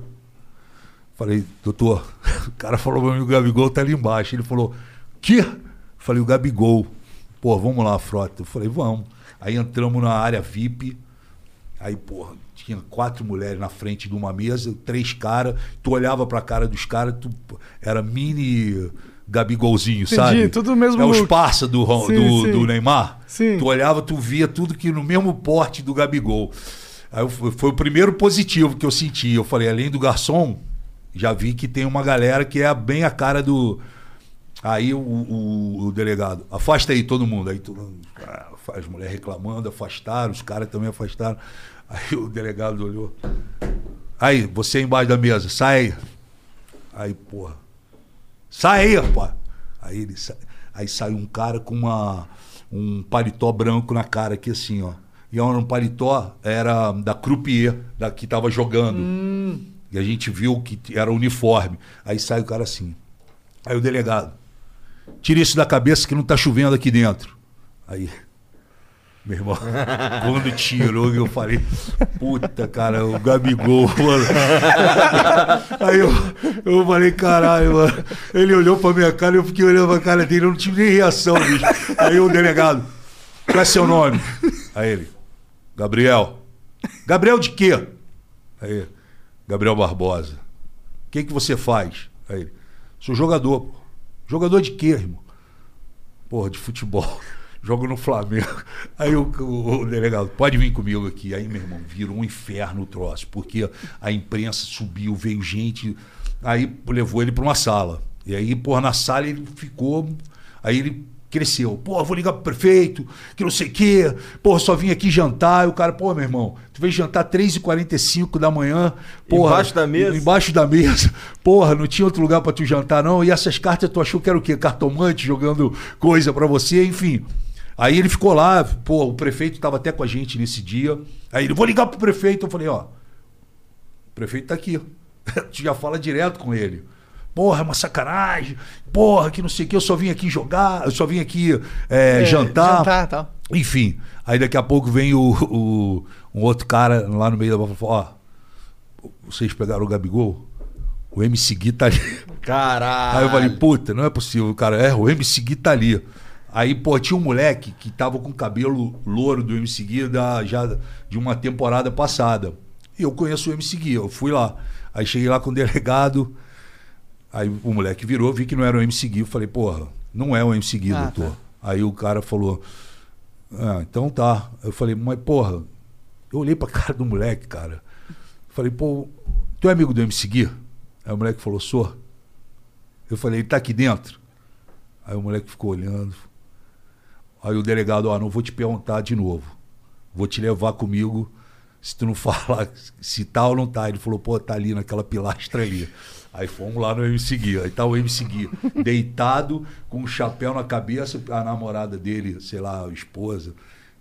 Speaker 3: falei, doutor, o cara falou pra mim, o Gabigol tá ali embaixo. Ele falou, que? Falei, o Gabigol. Pô, vamos lá, frota. Eu falei, vamos. Aí entramos na área VIP, Aí, porra, tinha quatro mulheres na frente de uma mesa, três caras. Tu olhava pra cara dos caras, tu era mini Gabigolzinho,
Speaker 1: Entendi,
Speaker 3: sabe?
Speaker 1: tudo mesmo
Speaker 3: É os parça do,
Speaker 1: Sim,
Speaker 3: do,
Speaker 1: sim.
Speaker 3: do Neymar.
Speaker 1: Sim.
Speaker 3: Tu olhava, tu via tudo que no mesmo porte do Gabigol. Aí foi o primeiro positivo que eu senti. Eu falei, além do garçom, já vi que tem uma galera que é bem a cara do. Aí o, o- o delegado, afasta aí todo mundo. Aí todo mundo, ah, as mulheres reclamando, afastaram, os caras também afastaram. Aí o delegado olhou. Aí, você embaixo da mesa, sai aí. Aí, porra. Sai aí, rapaz. Aí, ele sa... aí saiu um cara com uma, um paletó branco na cara aqui assim, ó. E era um paletó, era da croupier, da que tava jogando. E a gente viu que era uniforme. Aí sai o cara assim. Aí o delegado, tira isso da cabeça que não tá chovendo aqui dentro. Aí, meu irmão, quando tirou, eu falei, puta, cara, o Gabigol, mano. Aí eu, eu falei, caralho, mano. Ele olhou pra minha cara eu fiquei olhando pra cara dele, eu não tive nem reação, bicho. Aí o delegado, qual é seu nome? Aí ele, Gabriel. Gabriel de quê? Aí, Gabriel Barbosa. O que, que você faz? Aí ele, sou jogador. pô. Jogador de quê, irmão? Porra, de futebol. Jogo no Flamengo. Aí o, o- o delegado, pode vir comigo aqui. Aí, meu irmão, virou um inferno o troço, porque a imprensa subiu, veio gente. Aí levou ele para uma sala. E aí, porra, na sala ele ficou. Aí ele cresceu. Pô, vou ligar pro prefeito, que não sei o quê. Pô, só vim aqui jantar. E o cara, pô, meu irmão, tu veio jantar 3h45 da manhã. Porra,
Speaker 2: Embaixo da mesa?
Speaker 3: Embaixo da mesa. Porra, não tinha outro lugar pra tu jantar, não. E essas cartas tu achou que era o quê? Cartomante jogando coisa pra você, enfim. Aí ele ficou lá, pô, o prefeito tava até com a gente nesse dia. Aí ele, vou ligar pro prefeito. Eu falei, ó, o prefeito tá aqui. tu já fala direto com ele. Porra, é uma sacanagem. Porra, que não sei o que, eu só vim aqui jogar, eu só vim aqui é,
Speaker 1: É,
Speaker 3: jantar.
Speaker 1: jantar, tal.
Speaker 3: Enfim, aí daqui a pouco vem o, o- um outro cara lá no meio da bola e fala, ó, vocês pegaram o Gabigol? O MC Gui tá ali.
Speaker 2: Caralho.
Speaker 3: Aí eu falei, puta, não é possível, cara. É, o MC Gui tá ali. Aí, pô, tinha um moleque que tava com o cabelo louro do MC Gui da, já de uma temporada passada. E eu conheço o MC Gui, eu fui lá. Aí cheguei lá com o delegado. Aí o moleque virou, vi que não era o MC Gui. Eu falei, porra, não é o MC Gui,
Speaker 1: Ah,
Speaker 3: doutor. Aí o cara falou, ah, então tá. Eu falei, mas porra, eu olhei pra cara do moleque, cara. Falei, pô, tu é amigo do MC Gui? Aí o moleque falou, sou. Eu falei, ele tá aqui dentro? Aí o moleque ficou olhando. Aí o delegado, ó, não vou te perguntar de novo. Vou te levar comigo. Se tu não falar se tá ou não tá. Ele falou, pô, tá ali naquela pilastra ali. Aí fomos lá no MC Gui. Aí tá o MC deitado, com um chapéu na cabeça. A namorada dele, sei lá, a esposa,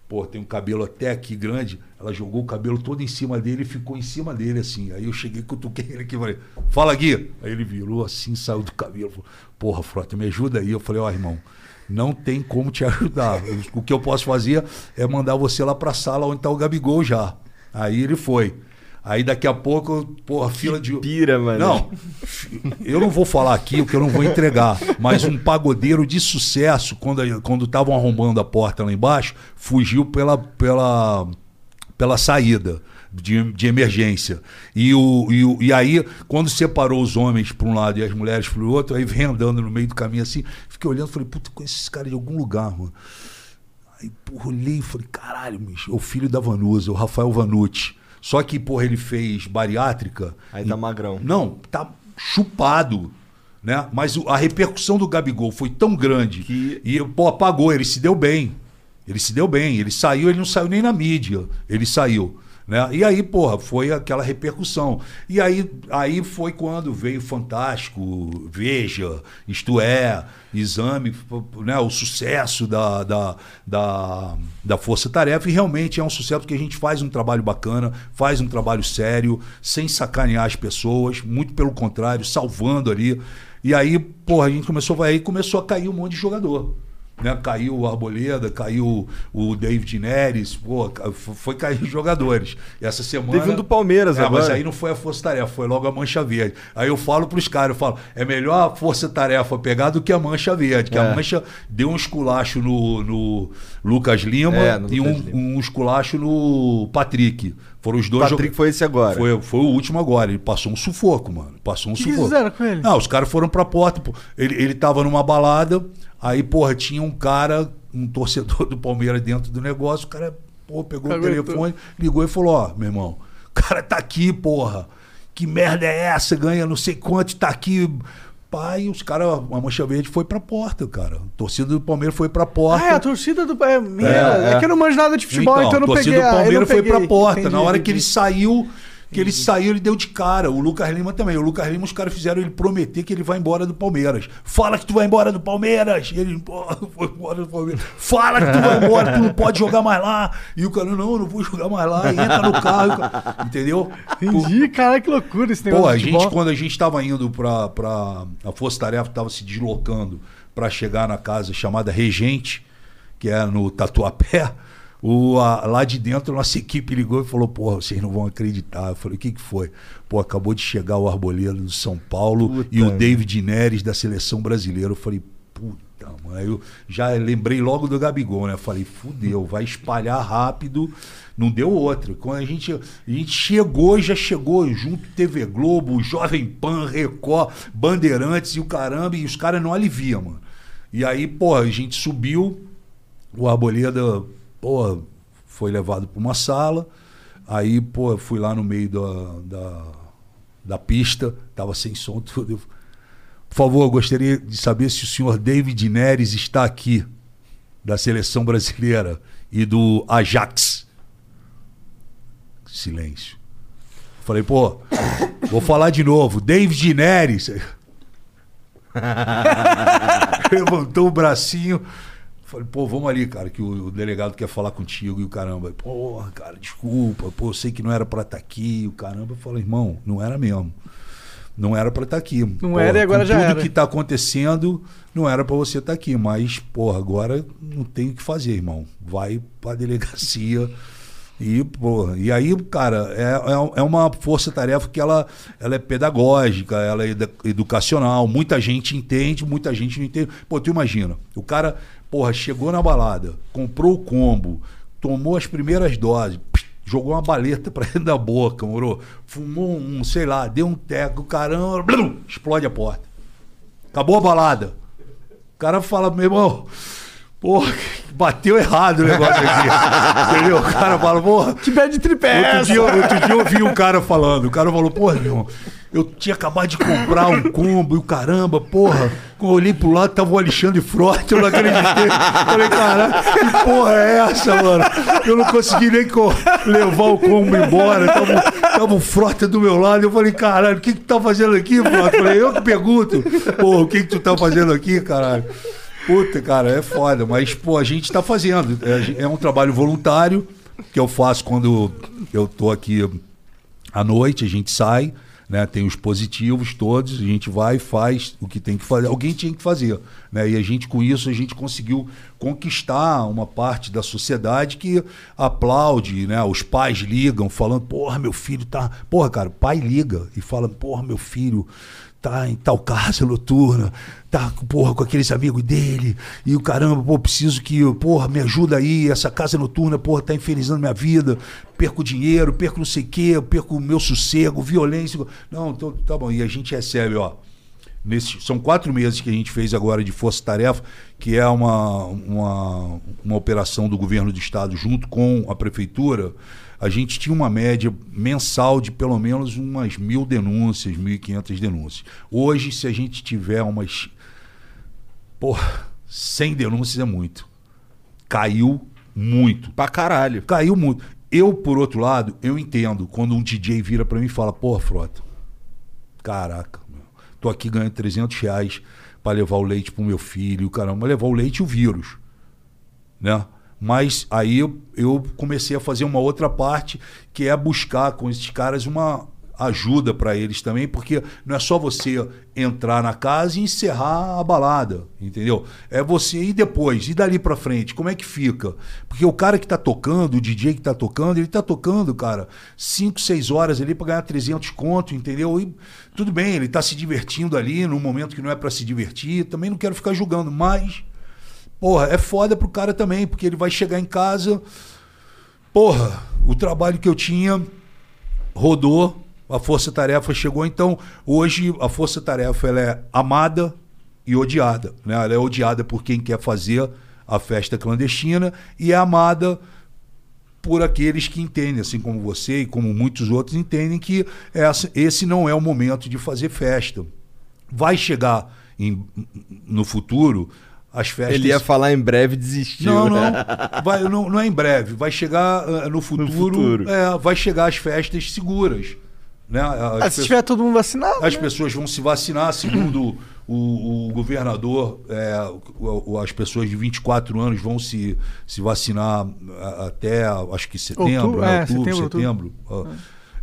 Speaker 3: pô, tem um cabelo até aqui grande. Ela jogou o cabelo todo em cima dele e ficou em cima dele assim. Aí eu cheguei, cutuquei ele aqui e falei, fala Gui. Aí ele virou assim, saiu do cabelo. Falou, Porra, Frota, me ajuda aí. Eu falei, ó, irmão, não tem como te ajudar. O que eu posso fazer é mandar você lá pra sala onde tá o Gabigol já. Aí ele foi. Aí daqui a pouco, porra, fila de.
Speaker 2: pira, mano.
Speaker 3: Não, eu não vou falar aqui o que eu não vou entregar, mas um pagodeiro de sucesso, quando quando estavam arrombando a porta lá embaixo, fugiu pela, pela, pela saída de, de emergência. E, o, e, o- e aí, quando separou os homens para um lado e as mulheres para o outro, aí vem andando no meio do caminho assim, fiquei olhando, falei, puta, conheço esse cara de algum lugar, mano. Aí, porra, olhei e falei, caralho, bicho, é o filho da Vanusa, o Rafael Vanucci. Só que, porra, ele fez bariátrica.
Speaker 2: Aí tá magrão.
Speaker 3: Não, tá chupado. Né? Mas a repercussão do Gabigol foi tão grande
Speaker 2: Que-
Speaker 3: e pô, apagou, ele se deu bem. Ele se deu bem, ele saiu, ele não saiu nem na mídia, ele saiu. Né? E aí, porra, foi aquela repercussão. E aí, aí foi quando veio Fantástico, Veja, Isto É, Exame, né? o sucesso da, da, da, da Força Tarefa. E realmente é um sucesso porque a gente faz um trabalho bacana, faz um trabalho sério, sem sacanear as pessoas, muito pelo contrário, salvando ali. E aí, porra, a gente começou, aí começou a cair um monte de jogador. Né? Caiu o Arboleda, caiu o David Neres, pô, foi cair jogadores. E essa semana.
Speaker 2: Teve um do Palmeiras
Speaker 3: é,
Speaker 2: agora.
Speaker 3: Mas aí não foi a Força Tarefa, foi logo a Mancha Verde. Aí eu falo pros caras, eu falo, é melhor a Força Tarefa pegar do que a Mancha Verde, que
Speaker 2: É.
Speaker 3: a Mancha deu um esculacho no, no Lucas Lima
Speaker 2: É, no
Speaker 3: e
Speaker 2: Lucas
Speaker 3: um,
Speaker 2: Lima.
Speaker 3: um esculacho no Patrick. Foram os dois
Speaker 2: Patrick
Speaker 3: joga-
Speaker 2: foi esse agora.
Speaker 3: Foi, foi o último agora. Ele passou um sufoco, mano. Passou um
Speaker 1: que
Speaker 3: sufoco.
Speaker 1: fizeram com ele?
Speaker 3: Não, os caras foram pra porta. pô. Ele, ele tava numa balada, aí, porra, tinha um cara, um torcedor do Palmeiras dentro do negócio, o cara Pô, pegou o telefone, ligou e falou: Ó, meu irmão, o cara tá aqui, porra. Que merda é essa? Ganha não sei quanto, tá aqui. Pai, os caras, a Mancha Verde foi pra porta, cara. A torcida do Palmeiras foi pra porta.
Speaker 1: Ah, é, a torcida do. É, minha,
Speaker 3: É,
Speaker 1: é,
Speaker 3: é.
Speaker 1: que eu não manjo nada de futebol, então, eu não
Speaker 3: a torcida
Speaker 1: peguei.
Speaker 3: do
Speaker 1: a- eu não
Speaker 3: Palmeiras foi
Speaker 1: peguei.
Speaker 3: pra porta.
Speaker 1: Entendi,
Speaker 3: Na hora que
Speaker 1: entendi.
Speaker 3: ele saiu, que ele saiu, ele deu de cara. O Lucas Lima também. O Lucas Lima, os caras fizeram ele prometer que ele vai embora do Palmeiras. Fala que tu vai embora do Palmeiras. E ele pô, foi embora do Palmeiras. Fala que tu vai embora, tu não pode jogar mais lá. E o cara, não, eu não vou jogar mais lá. E entra no carro. Entendeu?
Speaker 1: Entendi, cara, que loucura esse negócio.
Speaker 3: Pô, a gente, quando a gente tava indo pra, pra a Força Tarefa, tava se deslocando pra chegar na casa chamada Regente, que é no Tatuapé, o, a- lá de dentro a nossa equipe ligou e falou, porra, vocês não vão acreditar. Eu falei, o que que foi? Pô, acabou de chegar o Arboleda do São Paulo e o David Neres da Seleção Brasileira. Eu falei, puta, mano. Aí Eu já lembrei logo do Gabigol, né? Eu falei, fudeu, vai espalhar rápido. Não deu outra. Quando a gente, a gente chegou, já chegou junto TV Globo, Jovem Pan, Record, Bandeirantes e o caramba, e os caras não aliviam, mano. E aí, pô, a gente subiu, o Arboleda, pô, foi levado para uma sala. Aí, pô, fui lá no meio da, da, da pista, tava sem som, tudo. Por favor, gostaria de saber se o senhor David Neres está aqui, da seleção brasileira e do Ajax. Silêncio. Falei, pô, vou falar de novo. David Neres. Levantou o bracinho. Falei, pô, vamos ali, cara, que o, o delegado quer falar contigo e o caramba. Porra, cara, desculpa, pô, eu sei que não era pra estar aqui, o caramba. Eu falei, irmão, não era mesmo. Não era pra estar aqui.
Speaker 1: Não era e agora já
Speaker 3: tudo
Speaker 1: era.
Speaker 3: que tá acontecendo, não era pra você estar aqui. Mas, porra, agora não tem o que fazer, irmão. Vai pra delegacia. E, porra, e aí, cara, é, é, é uma força-tarefa que ela, ela é pedagógica, ela é edu- educacional. Muita gente entende, muita gente não entende. Pô, tu imagina, o cara, porra, chegou na balada, comprou o combo, tomou as primeiras doses, jogou uma baleta pra dentro da boca, moro? Fumou um, sei lá, deu um teco, caramba, blum, explode a porta. Acabou a balada. O cara fala, meu irmão, porra, bateu errado o negócio aqui. Entendeu? O cara fala, porra.
Speaker 1: Que pé de tripé
Speaker 3: Outro dia, outro dia eu ouvi um cara falando. O cara falou, porra, meu irmão, eu tinha acabado de comprar um combo e o caramba, porra. Quando eu olhei pro lado, tava o Alexandre Frota, eu não acreditei. Falei, caralho, que porra é essa, mano? Eu não consegui nem levar o combo embora. Tava, tava o Frota do meu lado. Eu falei, caralho, o que que tu tá fazendo aqui? Eu falei, eu que pergunto. Porra, o que que tu tá fazendo aqui, caralho? Puta, cara, é foda. Mas, pô, a gente tá fazendo. É, é um trabalho voluntário que eu faço quando eu tô aqui à noite, a gente sai, né? Tem os positivos todos, a gente vai e faz o que tem que fazer. Alguém tinha que fazer, né? E a gente, com isso, a gente conseguiu conquistar uma parte da sociedade que aplaude, né? Os pais ligam falando, porra, meu filho tá... Porra, cara, pai liga e fala, porra, meu filho tá em tal casa noturna, tá, porra, com aqueles amigos dele, e o caramba, pô, preciso que, porra, me ajuda aí, essa casa noturna, porra, tá infernizando minha vida, perco dinheiro, perco não sei o quê, perco o meu sossego, violência. Não, tô- tá bom, e a gente recebe, ó, Nesse, são quatro meses que a gente fez agora de Força Tarefa, que é uma, uma, uma operação do governo do estado junto com a prefeitura. A gente tinha uma média mensal de pelo menos umas mil denúncias, 1.500 denúncias. Hoje, se a gente tiver umas. Porra, 100 denúncias é muito. Caiu muito.
Speaker 2: Pra caralho.
Speaker 3: Caiu muito. Eu, por outro lado, eu entendo quando um DJ vira pra mim e fala, porra, Frota, caraca, meu, tô aqui ganhando 300 reais pra levar o leite pro meu filho, caramba, levar o leite e o vírus, né? Mas aí eu, eu comecei a fazer uma outra parte, que é buscar com esses caras uma ajuda pra eles também, porque não é só você entrar na casa e encerrar a balada, entendeu? É você ir depois, e dali pra frente, como é que fica? Porque o cara que tá tocando, o DJ que tá tocando, ele tá tocando, cara, 5, 6 horas ali pra ganhar 300 conto, entendeu? E tudo bem, ele tá se divertindo ali num momento que não é pra se divertir, também não quero ficar julgando, mas Porra, é foda pro cara também, porque ele vai chegar em casa. Porra, o trabalho que eu tinha rodou, a Força Tarefa chegou. Então, hoje, a Força Tarefa ela é amada e odiada. Né? Ela é odiada por quem quer fazer a festa clandestina e é amada por aqueles que entendem, assim como você e como muitos outros entendem que essa, esse não é o momento de fazer festa. Vai chegar em- no futuro as festas.
Speaker 2: Ele ia falar em breve desistiu.
Speaker 3: Não, não. Vai, não. Não é em breve. Vai chegar ah, no futuro.
Speaker 2: futuro.
Speaker 3: é, vai chegar as festas seguras. Né? As
Speaker 1: Ah, se tiver todo mundo vacinado.
Speaker 3: as
Speaker 1: né?
Speaker 3: pessoas vão se vacinar, segundo o, o governador, é, o- o- as pessoas de 24 anos vão se, se vacinar a- até, acho que setembro,
Speaker 1: Outubro,
Speaker 3: né?
Speaker 1: é,
Speaker 3: outubro,
Speaker 1: setembro,
Speaker 3: setembro. ah.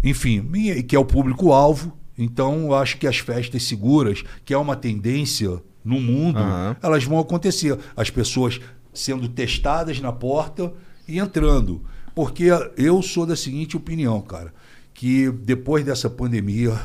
Speaker 3: Enfim, e- que é o público-alvo. Então, eu acho que as festas seguras, que é uma tendência no mundo,
Speaker 2: Aham.
Speaker 3: elas vão acontecer. As pessoas sendo testadas na porta e entrando. Porque eu sou da seguinte opinião, cara, que depois dessa pandemia,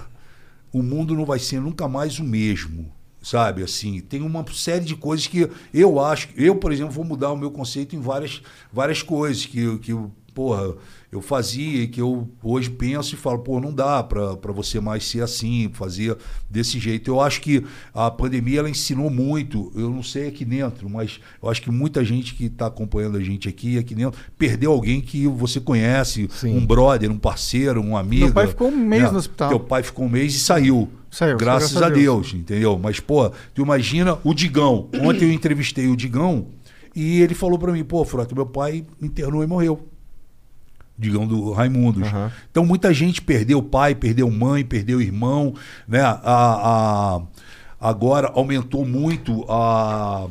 Speaker 3: o mundo não vai ser nunca mais o mesmo. Sabe, assim, tem uma série de coisas que eu acho, eu, por exemplo, vou mudar o meu conceito em várias, várias coisas que, que porra, eu fazia e que eu hoje penso e falo, pô, não dá pra pra você mais ser assim, fazer desse jeito. Eu acho que a pandemia ela ensinou muito, eu não sei aqui dentro, mas eu acho que muita gente que está acompanhando a gente aqui, aqui dentro, perdeu alguém que você conhece, um brother, um parceiro, um amigo.
Speaker 1: Meu pai ficou um mês no hospital.
Speaker 3: Teu pai ficou um mês e saiu.
Speaker 1: Saiu,
Speaker 3: graças,
Speaker 1: graças a
Speaker 3: a Deus. entendeu? Mas, pô, tu imagina o Digão. Ontem eu entrevistei o Digão e ele falou pra mim, pô, Frota, meu pai internou e morreu. Digão do Raimundos.
Speaker 2: Aham.
Speaker 3: Então muita gente perdeu pai, perdeu mãe, perdeu irmão, né? A, a- agora aumentou muito a,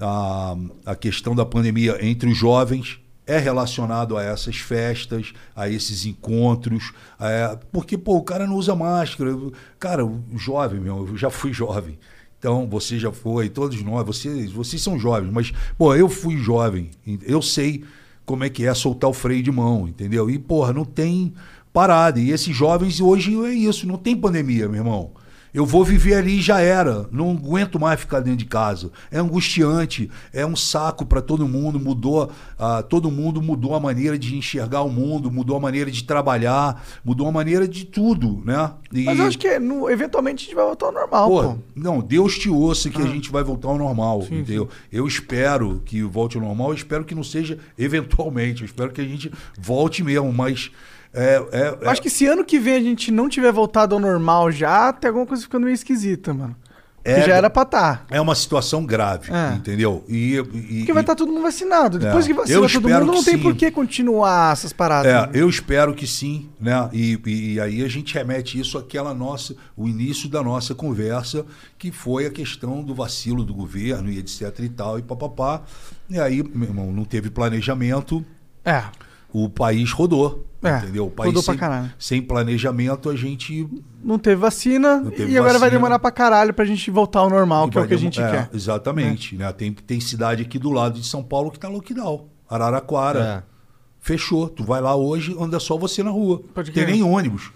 Speaker 3: a, a questão da pandemia entre os jovens é relacionado a essas festas, a esses encontros, é, porque pô, o cara não usa máscara. Cara, o jovem, meu, eu já fui jovem. Então, você já foi, todos nós, vocês, vocês são jovens, mas, pô, eu fui jovem, eu sei como é que é soltar o freio de mão, entendeu? E, porra, não tem parada. E esses jovens hoje é isso, não tem pandemia, meu irmão. Eu vou viver ali e já era. Não aguento mais ficar dentro de casa. É angustiante, é um saco para todo mundo. Mudou, ah, todo mundo mudou a maneira de enxergar o mundo, mudou a maneira de trabalhar, mudou a maneira de tudo, né? E-
Speaker 1: Mas eu acho que no- eventualmente a gente vai voltar ao normal,
Speaker 3: Pô,
Speaker 1: pô.
Speaker 3: não, Deus te ouça
Speaker 1: Ah.
Speaker 3: que a gente vai voltar ao normal, entendeu? Eu espero que volte ao normal, eu espero que não seja eventualmente, eu espero que a gente volte mesmo, mas é, é-
Speaker 1: Eu acho que se ano que vem a gente não tiver voltado ao normal já, tem alguma coisa ficando meio esquisita, mano.
Speaker 3: É-
Speaker 1: que já era pra tá.
Speaker 3: é uma situação grave,
Speaker 1: É.
Speaker 3: entendeu? E, e-
Speaker 1: Porque vai estar todo mundo vacinado. Depois
Speaker 3: É.
Speaker 1: que vacina
Speaker 3: Eu
Speaker 1: todo mundo, não tem
Speaker 3: sim.
Speaker 1: por que continuar essas paradas.
Speaker 3: É,
Speaker 1: né?
Speaker 3: eu espero que sim, né? E, e- e aí a gente remete isso àquela nossa, o início da nossa conversa, que foi a questão do vacilo do governo e etc e tal, e papapá. E aí, meu irmão, não teve planejamento,
Speaker 1: É.
Speaker 3: o país rodou.
Speaker 1: É,
Speaker 3: entendeu? O país
Speaker 1: rodou pra
Speaker 3: sem,
Speaker 1: caralho.
Speaker 3: sem planejamento, a gente.
Speaker 1: Não teve vacina
Speaker 3: Não teve
Speaker 1: e agora vai demorar pra caralho pra gente voltar ao normal, que é o que a gente
Speaker 3: é,
Speaker 1: quer.
Speaker 3: Exatamente. Né? Tem, tem cidade aqui do lado de São Paulo que tá lockdown. Araraquara.
Speaker 2: É.
Speaker 3: Fechou. Tu vai lá hoje, anda só você na rua.
Speaker 1: Pode
Speaker 3: tem nem ônibus,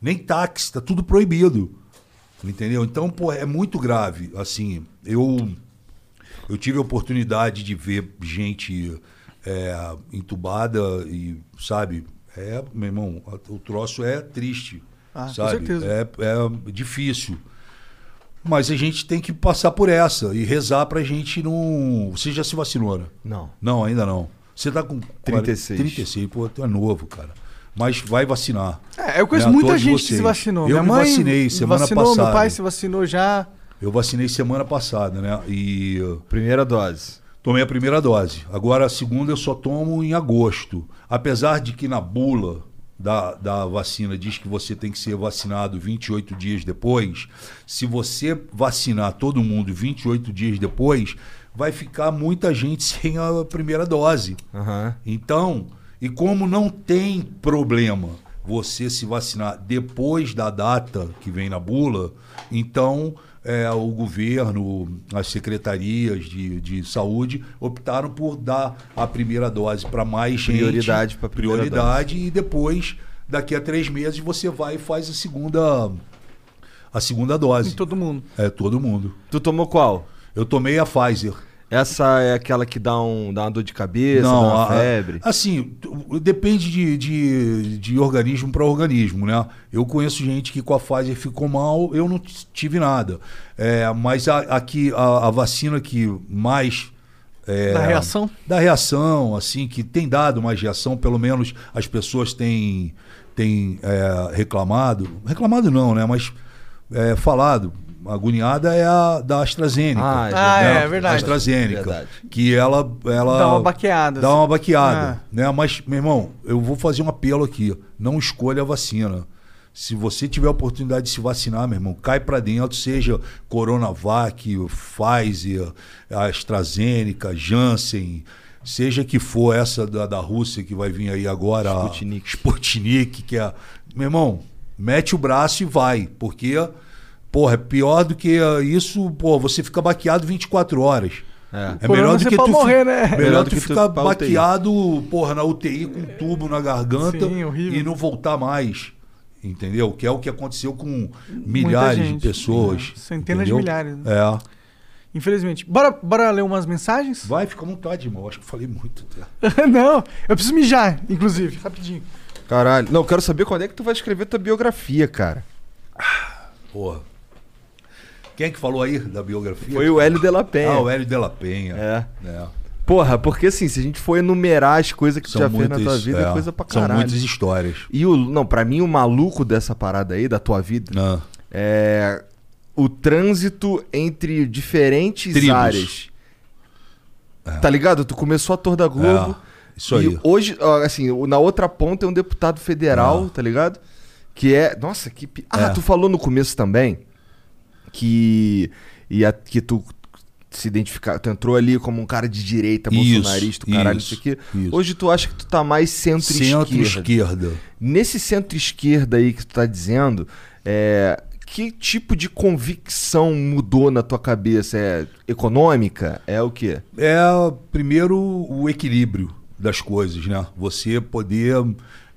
Speaker 3: nem táxi, tá tudo proibido. Entendeu? Então, pô, é muito grave. Assim, eu eu tive a oportunidade de ver gente é, entubada e, sabe, é, meu irmão, o troço é triste.
Speaker 1: Ah, com
Speaker 3: sabe?
Speaker 1: certeza.
Speaker 3: É, é difícil. Mas a gente tem que passar por essa e rezar pra gente não. Você já se vacinou, né?
Speaker 2: Não.
Speaker 3: Não, ainda não. Você tá com
Speaker 2: 36.
Speaker 3: 36, pô, tu é novo, cara. Mas vai vacinar.
Speaker 1: É, eu conheço
Speaker 3: Né,
Speaker 1: muita
Speaker 3: todos
Speaker 1: gente que se
Speaker 3: vocês.
Speaker 1: vacinou.
Speaker 3: Eu
Speaker 1: Minha
Speaker 3: me
Speaker 1: mãe
Speaker 3: vacinei semana
Speaker 1: vacinou,
Speaker 3: passada.
Speaker 1: meu pai se vacinou já.
Speaker 3: Eu vacinei semana passada, né? E
Speaker 2: Primeira dose.
Speaker 3: Tomei a primeira dose. Agora a segunda eu só tomo em agosto. Apesar de que na bula da, da vacina diz que você tem que ser vacinado 28 dias depois, se você vacinar todo mundo 28 dias depois, vai ficar muita gente sem a primeira dose.
Speaker 2: Aham.
Speaker 3: Então, e como não tem problema você se vacinar depois da data que vem na bula, então é, o governo, as secretarias de, de saúde optaram por dar a primeira dose para mais gente.
Speaker 2: Prioridade pra primeira
Speaker 3: prioridade e depois, daqui a três meses, você vai e faz a segunda, a segunda
Speaker 1: Em
Speaker 3: dose.
Speaker 1: todo mundo.
Speaker 3: É, todo mundo.
Speaker 2: Tu tomou qual?
Speaker 3: Eu tomei a Pfizer.
Speaker 2: Essa é aquela que dá, um, dá uma dor de cabeça, dá uma
Speaker 3: a-
Speaker 2: febre.
Speaker 3: assim, depende de, de, de organismo para organismo, né? Eu conheço gente que com a Pfizer ficou mal, eu não tive nada. É, mas a, aqui a, a vacina que mais é,
Speaker 1: Da reação?
Speaker 3: Da reação, assim, que tem dado mais reação, pelo menos as pessoas têm, têm é, reclamado. Reclamado não, né? Mas é, falado. A agoniada é a da AstraZeneca.
Speaker 2: Ah, é
Speaker 1: Ah,
Speaker 3: né?
Speaker 1: é verdade.
Speaker 3: AstraZeneca.
Speaker 2: Verdade.
Speaker 3: Que ela, ela.
Speaker 1: Dá uma baqueada,
Speaker 3: Dá
Speaker 1: assim.
Speaker 3: uma baqueada.
Speaker 1: Ah.
Speaker 3: Né? Mas, meu irmão, eu vou fazer um apelo aqui. Não escolha a vacina. Se você tiver a oportunidade de se vacinar, meu irmão, cai pra dentro, seja Coronavac, Pfizer, AstraZeneca, Janssen, seja que for essa da, da Rússia que vai vir aí agora, a
Speaker 2: Sputnik.
Speaker 3: Sputnik, que é. Meu irmão, mete o braço e vai, porque, porra, é pior do que isso, pô, você fica baqueado 24 horas.
Speaker 2: É.
Speaker 3: É melhor do
Speaker 1: você
Speaker 3: que tu
Speaker 1: morrer, né?
Speaker 3: Melhor,
Speaker 2: Melhor
Speaker 3: do
Speaker 2: do
Speaker 3: que
Speaker 2: que tu
Speaker 3: ficar baqueado, porra, na UTI com um tubo na garganta
Speaker 1: Sim, horrível.
Speaker 3: e não voltar mais. Entendeu? Que é o que aconteceu com milhares de pessoas.
Speaker 1: é. Centenas de
Speaker 3: entendeu?
Speaker 1: milhares, né?
Speaker 3: É.
Speaker 1: Infelizmente. Bora, bora ler umas mensagens?
Speaker 3: Vai, fica à vontade, irmão. Acho que eu falei muito. até.
Speaker 1: Não, eu preciso mijar, inclusive, rapidinho.
Speaker 2: Caralho. Não, eu quero saber quando é que tu vai escrever tua biografia, cara.
Speaker 3: Porra. Quem é que falou aí da biografia?
Speaker 2: Foi o Hélio de la Penha.
Speaker 3: Ah, o Hélio de la Penha.
Speaker 2: É.
Speaker 3: É.
Speaker 2: Porra, porque assim, se a gente for enumerar as coisas que tu
Speaker 3: São
Speaker 2: já fez na tua vida, é,
Speaker 3: é,
Speaker 2: coisa pra
Speaker 3: São
Speaker 2: caralho.
Speaker 3: muitas histórias.
Speaker 2: E o. Não, pra mim, o maluco dessa parada aí, da tua vida,
Speaker 3: Ah.
Speaker 2: é o trânsito entre diferentes
Speaker 3: Tribos.
Speaker 2: áreas. Tá ligado? Tu começou ator da Globo.
Speaker 3: É, isso
Speaker 2: e
Speaker 3: aí.
Speaker 2: hoje, ó, assim, na outra ponta é um deputado federal,
Speaker 3: É.
Speaker 2: tá ligado? Que é. Nossa, que. Ah,
Speaker 3: É.
Speaker 2: tu falou no começo também que. E a, que tu se identificar, tu entrou ali como um cara de direita,
Speaker 3: Isso,
Speaker 2: bolsonarista, o caralho,
Speaker 3: isso,
Speaker 2: isso aqui.
Speaker 3: isso.
Speaker 2: Hoje tu acha que tu tá mais centro-esquerda.
Speaker 3: Centro-esquerda.
Speaker 2: Nesse centro-esquerda aí que tu tá dizendo, é, que tipo de convicção mudou na tua cabeça? É econômica? É o quê?
Speaker 3: É, primeiro, o equilíbrio das coisas, né? Você poder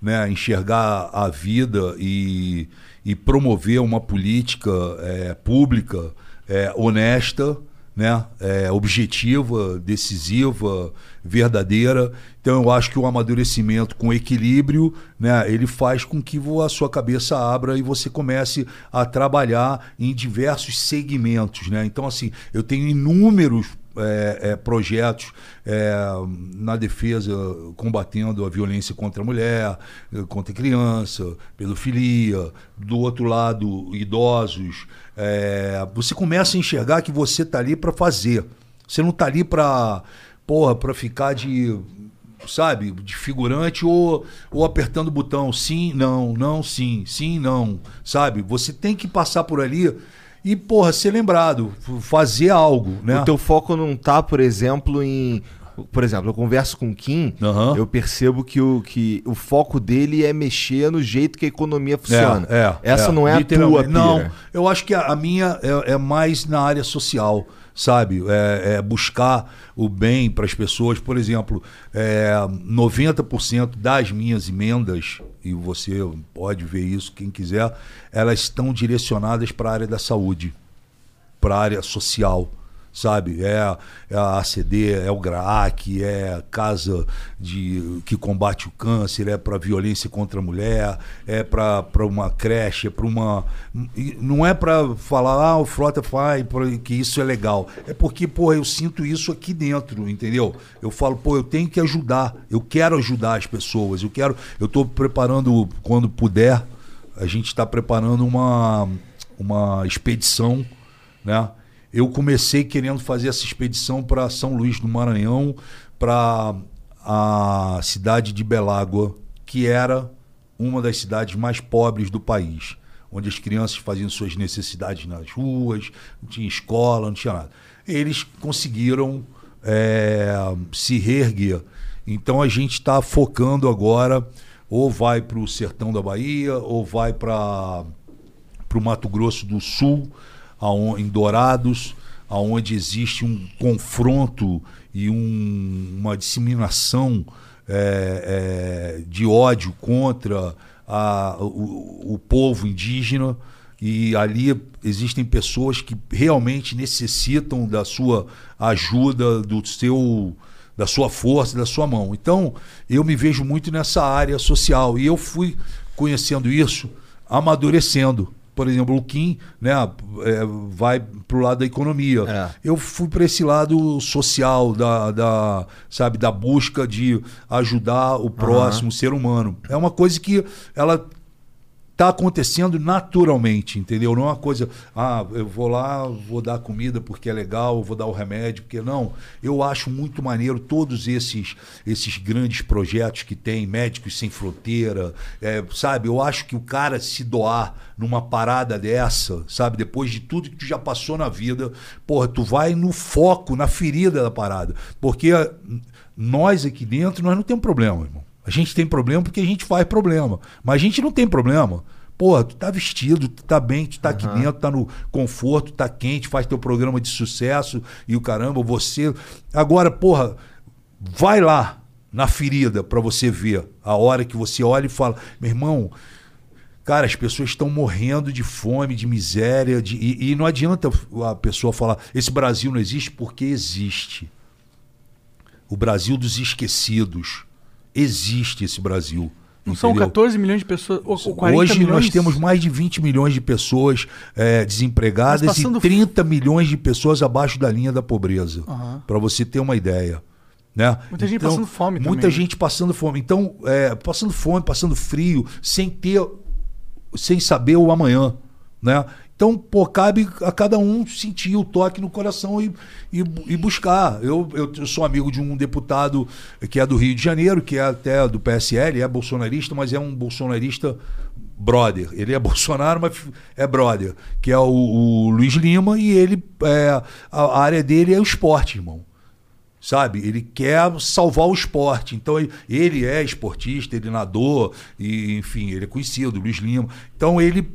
Speaker 3: né, enxergar a vida e, e promover uma política é, pública é, honesta, né? É, objetiva, decisiva, verdadeira. Então eu acho que o amadurecimento com equilíbrio, né, ele faz com que a sua cabeça abra e você comece a trabalhar em diversos segmentos, né? Então assim, eu tenho inúmeros é, é, projetos é, na defesa, combatendo a violência contra a mulher, contra a criança, pedofilia, do outro lado, idosos. É, você começa a enxergar que você está ali para fazer. Você não está ali para porra, para ficar de sabe, de figurante ou, ou apertando o botão sim, não, não, sim, sim, não, sabe? Você tem que passar por ali e, porra, ser lembrado, fazer algo, né?
Speaker 2: O teu foco não tá, por exemplo, em. Por exemplo, eu converso com o Kim,
Speaker 3: Aham.
Speaker 2: eu percebo que o, que o foco dele é mexer no jeito que a economia funciona.
Speaker 3: É, é,
Speaker 2: Essa não é a tua pira.
Speaker 3: Não, eu acho que a, a minha é, é mais na área social, sabe? É, é buscar o bem para as pessoas. Por exemplo, é, 90% das minhas emendas, e você pode ver isso, quem quiser, elas estão direcionadas para a área da saúde, para a área social. Sabe, é, é a ACD, é o GRAAC, é a casa de, que combate o câncer, é para violência contra a mulher, é para uma creche, é para uma. Não é para falar, ah, o Frota faz, que isso é legal. É porque, pô, eu sinto isso aqui dentro, entendeu? Eu falo, pô, eu tenho que ajudar, eu quero ajudar as pessoas, eu quero. Eu estou preparando, quando puder, a gente está preparando uma, uma expedição, né? Eu comecei querendo fazer essa expedição para São Luís do Maranhão, para a cidade de Belágua, que era uma das cidades mais pobres do país, onde as crianças faziam suas necessidades nas ruas, não tinha escola, não tinha nada. Eles conseguiram é, se reerguer. Então a gente está focando agora, ou vai para o sertão da Bahia, ou vai para o Mato Grosso do Sul, em Dourados, aonde existe um confronto e um- uma disseminação é, é, de ódio contra a- o, o povo indígena. E ali existem pessoas que realmente necessitam da sua ajuda, do seu, da sua força, da sua mão. Então, eu me vejo muito nessa área social. E eu fui conhecendo isso, amadurecendo. Por exemplo, o Kim, né, é, vai pro lado da economia.
Speaker 2: É.
Speaker 3: Eu fui para esse lado social da, da, sabe, da busca de ajudar o próximo, o ser humano. É uma coisa que ela tá acontecendo naturalmente, entendeu? Não é uma coisa, ah, eu vou lá, vou dar comida porque é legal, vou dar o remédio porque não. Eu acho muito maneiro todos esses esses grandes projetos que tem, médicos sem fronteira, é, sabe? Eu acho que o cara se doar numa parada dessa, sabe? Depois de tudo que tu já passou na vida, porra, tu vai no foco, na ferida da parada, porque nós aqui dentro nós não temos problema, irmão. A gente tem problema porque a gente faz problema. Mas a gente não tem problema. Porra, tu tá vestido, tu tá bem, tu tá aqui dentro, tá no conforto, tá quente, faz teu programa de sucesso e o caramba, você. Agora, porra, vai lá na ferida pra você ver a hora que você olha e fala: meu irmão, Cara, as pessoas estão morrendo de fome, de miséria, de- e, e não adianta a pessoa falar: esse Brasil não existe, porque existe. O Brasil dos esquecidos. Existe esse Brasil.
Speaker 1: Não são
Speaker 3: entendeu?
Speaker 1: 14 milhões de pessoas, ou, ou 40
Speaker 3: Hoje
Speaker 1: milhões?
Speaker 3: nós temos mais de 20 milhões de pessoas eh, desempregadas
Speaker 1: passando
Speaker 3: e 30 milhões de pessoas abaixo da linha da pobreza. Para você ter uma ideia. Né?
Speaker 1: Muita gente passando fome
Speaker 3: Muita
Speaker 1: também, né?
Speaker 3: gente passando fome. Então, eh, passando fome, passando frio, sem ter, sem saber o amanhã. Né? Então, pô, cabe a cada um sentir o toque no coração e, e, e buscar. Eu, eu, sou amigo de um deputado que é do Rio de Janeiro, que é até do PSL, é bolsonarista, mas é um bolsonarista brother. Ele é Bolsonaro, mas é brother. Que é o, o Luiz Lima e ele, é, a, a área dele é o esporte, irmão sabe? Ele quer salvar o esporte. Então ele, ele é esportista, ele nadou, e, enfim, ele é conhecido, Luiz Lima. Então ele,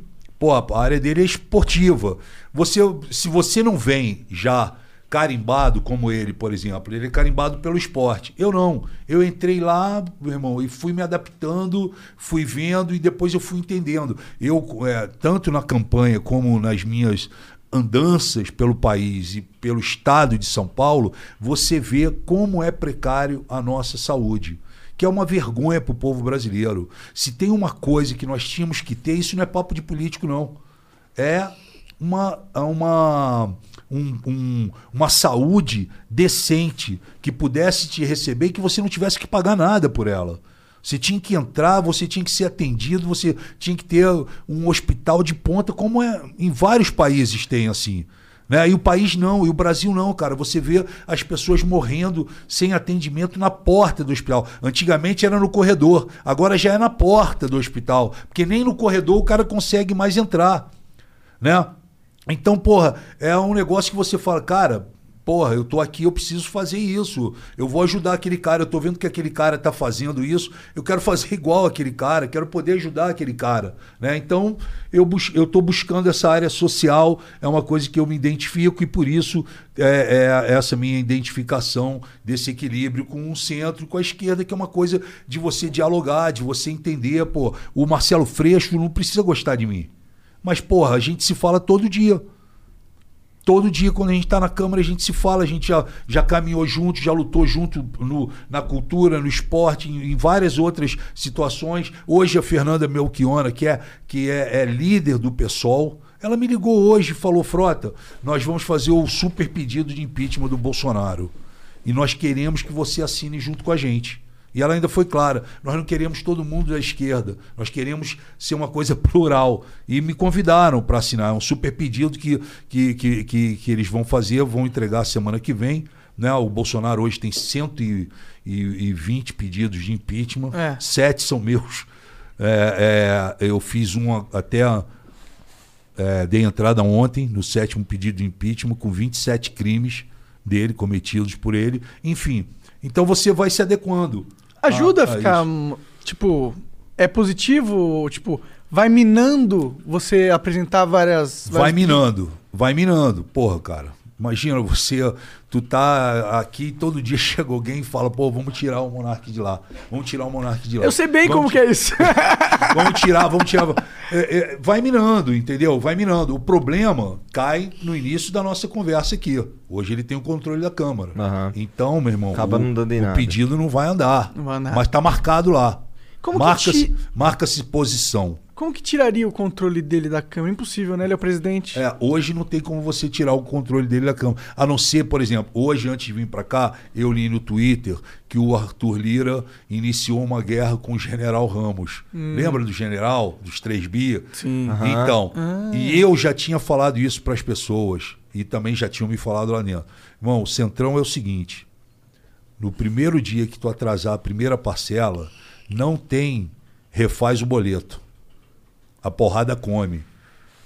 Speaker 3: pô, a área dele é esportiva. Você, se você não vem já carimbado como ele, por exemplo, ele é carimbado pelo esporte. Eu não. Eu entrei lá, meu irmão, e fui me adaptando, fui vendo e depois eu fui entendendo. Eu, é, tanto na campanha como nas minhas andanças pelo país e pelo estado de São Paulo, você vê como é precário a nossa saúde. Que é uma vergonha para o povo brasileiro. Se tem uma coisa que nós tínhamos que ter, isso não é papo de político, não. É uma, é uma, um- um- uma saúde decente que pudesse te receber e que você não tivesse que pagar nada por ela. Você tinha que entrar, você tinha que ser atendido, você tinha que ter um hospital de ponta, como é em vários países tem assim. Né? E o país não, e o Brasil não, cara. Você vê as pessoas morrendo sem atendimento na porta do hospital. Antigamente era no corredor, agora já é na porta do hospital, porque nem no corredor o cara consegue mais entrar, né? Então, porra, é um negócio que você fala, cara, porra, eu tô aqui, eu preciso fazer isso. Eu vou ajudar aquele cara, eu tô vendo que aquele cara tá fazendo isso, eu quero fazer igual aquele cara, quero poder ajudar aquele cara, né? Então, eu, bus eu tô buscando essa área social, é uma coisa que eu me identifico e por isso é, é essa minha identificação desse equilíbrio com o centro, com a esquerda, que é uma coisa de você dialogar, de você entender, pô, o Marcelo Freixo não precisa gostar de mim. Mas, porra, a gente se fala todo dia. Todo dia, quando a gente tá na Câmara, a gente se fala, a gente já, já caminhou junto, já lutou junto no, na cultura, no esporte, em, em várias outras situações. Hoje a Fernanda Melchiona, que é, que é, é líder do PSOL, ela me ligou hoje e falou, Frota, nós vamos fazer o super pedido de impeachment do Bolsonaro. E nós queremos que você assine junto com a gente. E ela ainda foi clara: nós não queremos todo mundo da esquerda, nós queremos ser uma coisa plural. E me convidaram para assinar. É um super pedido que, que, que, que, que eles vão fazer, vão entregar semana que vem. Né? O Bolsonaro hoje tem 120 pedidos de impeachment,
Speaker 1: É.
Speaker 3: sete são meus. É, é, eu fiz um até. é, dei entrada ontem no sétimo pedido de impeachment com 27 crimes dele cometidos por ele. Enfim, então você vai se adequando.
Speaker 1: Ajuda a
Speaker 3: a
Speaker 1: ficar,
Speaker 3: isso.
Speaker 1: tipo, é positivo, tipo, vai minando você apresentar várias...
Speaker 3: Vai
Speaker 1: várias-
Speaker 3: minando, vai minando. Porra, cara. Imagina você, tu tá aqui todo dia chega alguém e fala, pô, vamos tirar o monarca de lá. Vamos tirar o monarca de lá.
Speaker 1: Eu sei bem
Speaker 3: Vamos
Speaker 1: como que é isso.
Speaker 3: Vamos tirar, vamos tirar. É, é, vai minando, entendeu? Vai minando. O problema cai no início da nossa conversa aqui. Hoje ele tem o controle da Câmara.
Speaker 2: Aham.
Speaker 3: Então, meu irmão,
Speaker 2: Acaba
Speaker 3: o,
Speaker 2: não dando em
Speaker 3: o
Speaker 2: nada.
Speaker 3: pedido não vai andar.
Speaker 1: Não vai andar.
Speaker 3: Mas tá marcado lá.
Speaker 1: Como que
Speaker 3: Marca-se
Speaker 1: te-
Speaker 3: marca-se posição.
Speaker 1: Como que tiraria o controle dele da câmera? Impossível, né? Ele é o presidente.
Speaker 3: É, hoje não tem como você tirar o controle dele da câmera. A não ser, por exemplo, hoje, antes de vir para cá, eu li no Twitter que o Arthur Lira iniciou uma guerra com o general Ramos. Lembra do general, dos 3 bi?
Speaker 1: Sim.
Speaker 3: Então, e eu já tinha falado isso para as pessoas. E também já tinham me falado lá dentro. Irmão, o Centrão é o seguinte: no primeiro dia que tu atrasar a primeira parcela, não tem refaz o boleto. A porrada come.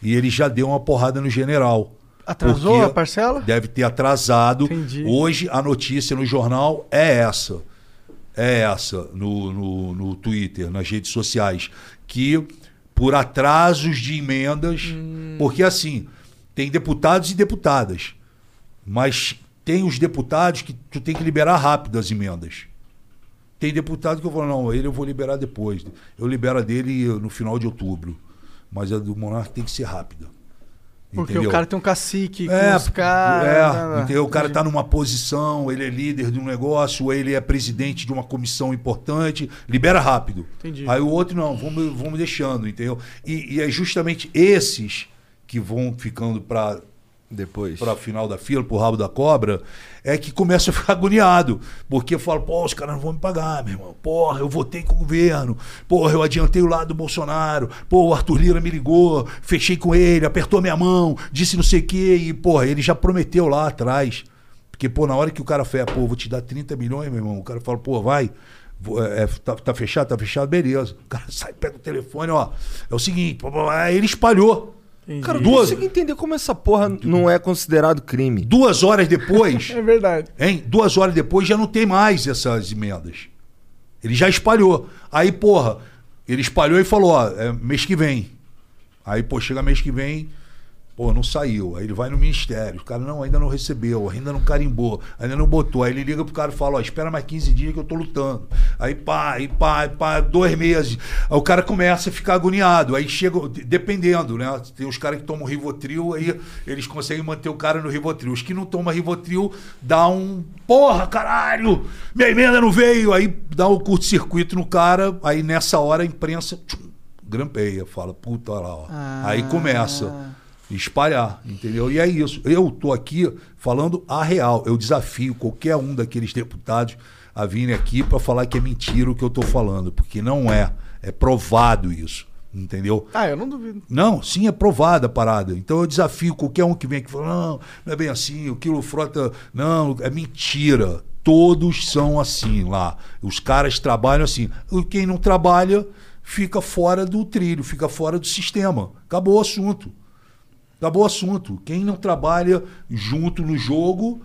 Speaker 3: E ele já deu uma porrada no general.
Speaker 1: Atrasou a parcela?
Speaker 3: Deve ter atrasado.
Speaker 1: Entendi.
Speaker 3: Hoje a notícia no jornal é essa. É essa no, no, no Twitter, nas redes sociais. Que por atrasos de emendas.
Speaker 1: Hum.
Speaker 3: Porque assim, tem deputados e deputadas. Mas tem os deputados que tu tem que liberar rápido as emendas. Tem deputado que eu falo, não, ele eu vou liberar depois. Eu libero a dele no final de outubro. Mas a do Monarca tem que ser rápida.
Speaker 1: Porque
Speaker 3: Entendeu?
Speaker 1: o cara tem um cacique com
Speaker 3: É,
Speaker 1: os caras.
Speaker 3: é,
Speaker 1: né, né.
Speaker 3: entendeu? o cara tá numa posição, ele é líder de um negócio, ou ele é presidente de uma comissão importante, libera rápido.
Speaker 1: Entendi.
Speaker 3: Aí o outro não, vamos, vamos deixando, entendeu? E, e é justamente esses que vão ficando para
Speaker 2: Depois.
Speaker 3: para final da fila, pro rabo da cobra, é que começa a ficar agoniado. Porque eu falo, pô, os caras não vão me pagar, meu irmão. Porra, eu votei com o governo. Porra, eu adiantei o lado do Bolsonaro. Pô, o Arthur Lira me ligou, fechei com ele, apertou minha mão, disse não sei o quê. E, porra, ele já prometeu lá atrás. Porque, pô, na hora que o cara fala, pô, vou te dar 30 milhões, meu irmão, o cara fala, pô, vai. vou- é, tá, tá fechado, tá fechado, beleza. O cara sai, pega o telefone, ó. É o seguinte, aí ele espalhou.
Speaker 1: Entendi.
Speaker 2: Cara, eu
Speaker 3: Duas-
Speaker 2: não consigo entender como essa porra não é considerado crime.
Speaker 3: Duas horas depois.
Speaker 1: É verdade.
Speaker 3: Hein? Duas horas depois já não tem mais essas emendas. Ele já espalhou. Aí, porra, ele espalhou e falou, ó, é mês que vem. Aí, pô, chega mês que vem, pô, não saiu. Aí ele vai no ministério. O cara, não, ainda não recebeu, ainda não carimbou, ainda não botou. Aí ele liga pro cara e fala, ó, espera mais 15 dias que eu tô lutando. Aí pá, aí pá, aí pá, dois meses. Aí o cara começa a ficar agoniado. Aí chega, dependendo, né? Tem os caras que tomam Rivotril, aí eles conseguem manter o cara no Rivotril. Os que não tomam Rivotril, dá um, porra, caralho, minha emenda não veio. Aí dá um curto-circuito no cara, aí nessa hora a imprensa tchum, grampeia, fala, puta lá, ó. Aí começa espalhar, entendeu? E é isso. Eu tô aqui falando a real. Eu desafio qualquer um daqueles deputados a virem aqui para falar que é mentira o que eu tô falando, porque não é. É provado isso, entendeu?
Speaker 1: Ah, eu não duvido.
Speaker 3: Não, sim, é provada a parada. Então eu desafio qualquer um que vem aqui e fala, não, não é bem assim, o quilo frota. Não, é mentira. Todos são assim lá. Os caras trabalham assim. E Quem não trabalha fica fora do trilho, fica fora do sistema. Acabou o assunto. Acabou o assunto. Quem não trabalha junto no jogo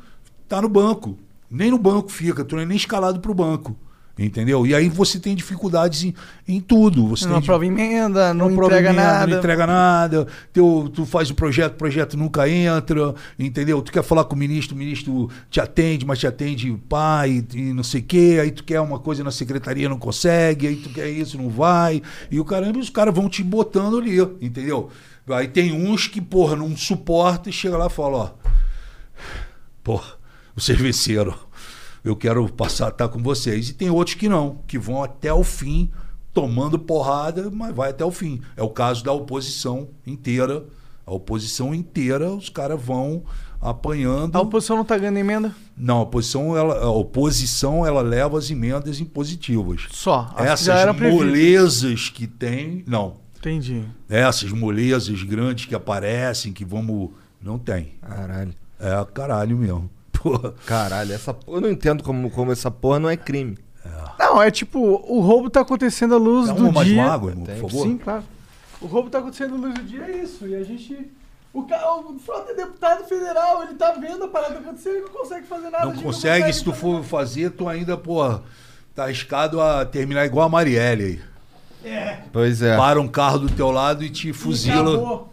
Speaker 3: tá no banco. Nem no banco fica, tu não é nem escalado pro banco. Entendeu? E aí você tem dificuldades em, em tudo. Você
Speaker 1: Não aprova emenda, não,
Speaker 3: não prova
Speaker 1: entrega
Speaker 3: emenda,
Speaker 1: nada.
Speaker 3: Não entrega nada. Teu, tu faz o projeto, o projeto nunca entra, entendeu? Tu quer falar com o ministro, o ministro te atende, mas te atende pai e não sei o quê. Aí tu quer uma coisa na secretaria, não consegue. Aí tu quer isso, não vai. E o caramba, os caras vão te botando ali, entendeu? Aí tem uns que, porra, não suporta e chega lá e fala, ó. Porra, vocês venceram. Eu quero passar a estar com vocês. E tem outros que não, que vão até o fim, tomando porrada, mas vai até o fim. É o caso da oposição inteira. A oposição inteira, os caras vão apanhando.
Speaker 1: A oposição não tá ganhando emenda?
Speaker 3: Não, a oposição, ela, a oposição, ela leva as emendas impositivas.
Speaker 1: Só. As que
Speaker 3: Essas
Speaker 1: previstas.
Speaker 3: molezas que tem, não.
Speaker 1: Entendi.
Speaker 3: Essas molezas grandes que aparecem, que vamos. Não tem.
Speaker 2: Caralho.
Speaker 3: É caralho mesmo. Porra.
Speaker 2: Caralho, essa porra. Eu não entendo como, como essa porra não é crime.
Speaker 1: Não, é tipo, o roubo tá acontecendo à luz
Speaker 3: Dá
Speaker 1: do
Speaker 3: uma mais
Speaker 1: dia.
Speaker 3: uma água, irmão, por favor.
Speaker 1: Sim, claro. O roubo tá acontecendo à luz do dia, é isso. E a gente. O, ca... o Frota é deputado federal, ele tá vendo a parada acontecendo e não consegue fazer nada.
Speaker 3: Não
Speaker 1: gente
Speaker 3: consegue, se tu
Speaker 1: fazer
Speaker 3: for fazer, tu ainda, pô, tá arriscado a terminar igual a Marielle aí.
Speaker 2: Pois é.
Speaker 3: Para um carro do teu lado e te fuzila.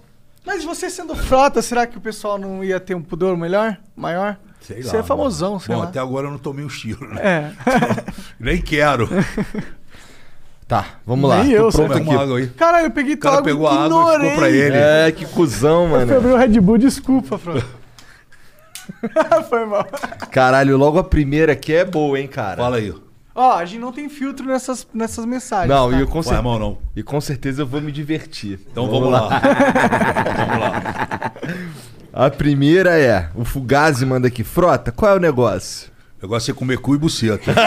Speaker 1: Mas você sendo frota, será que o pessoal não ia ter um pudor melhor? Maior?
Speaker 3: Sei
Speaker 1: Você é
Speaker 3: lá,
Speaker 1: famosão, sei
Speaker 3: Bom,
Speaker 1: lá.
Speaker 3: até agora eu não tomei um tiro, né?
Speaker 1: É.
Speaker 3: Nem quero.
Speaker 2: Tá, vamos lá.
Speaker 1: Nem
Speaker 2: Tô
Speaker 1: eu,
Speaker 2: pronto
Speaker 3: Pega
Speaker 2: aqui.
Speaker 3: água aí.
Speaker 1: Caralho, eu peguei
Speaker 3: O cara
Speaker 1: tua água
Speaker 3: pegou a água e ficou pra ele.
Speaker 2: É, que cuzão,
Speaker 1: Eu
Speaker 2: mano.
Speaker 1: abrir o Red Bull, desculpa, Frota. Foi mal.
Speaker 2: Caralho, logo a primeira aqui é boa, hein, cara.
Speaker 3: Fala aí.
Speaker 1: Ó, a gente não tem filtro nessas, nessas mensagens.
Speaker 2: Não,
Speaker 1: tá?
Speaker 2: e, eu com
Speaker 3: irmão, não.
Speaker 2: e com certeza eu vou me divertir.
Speaker 3: Então vamos, lá. vamos lá.
Speaker 2: A primeira é: o Fugazi manda aqui, Frota, qual é o negócio?
Speaker 3: O negócio é comer cu e buceta.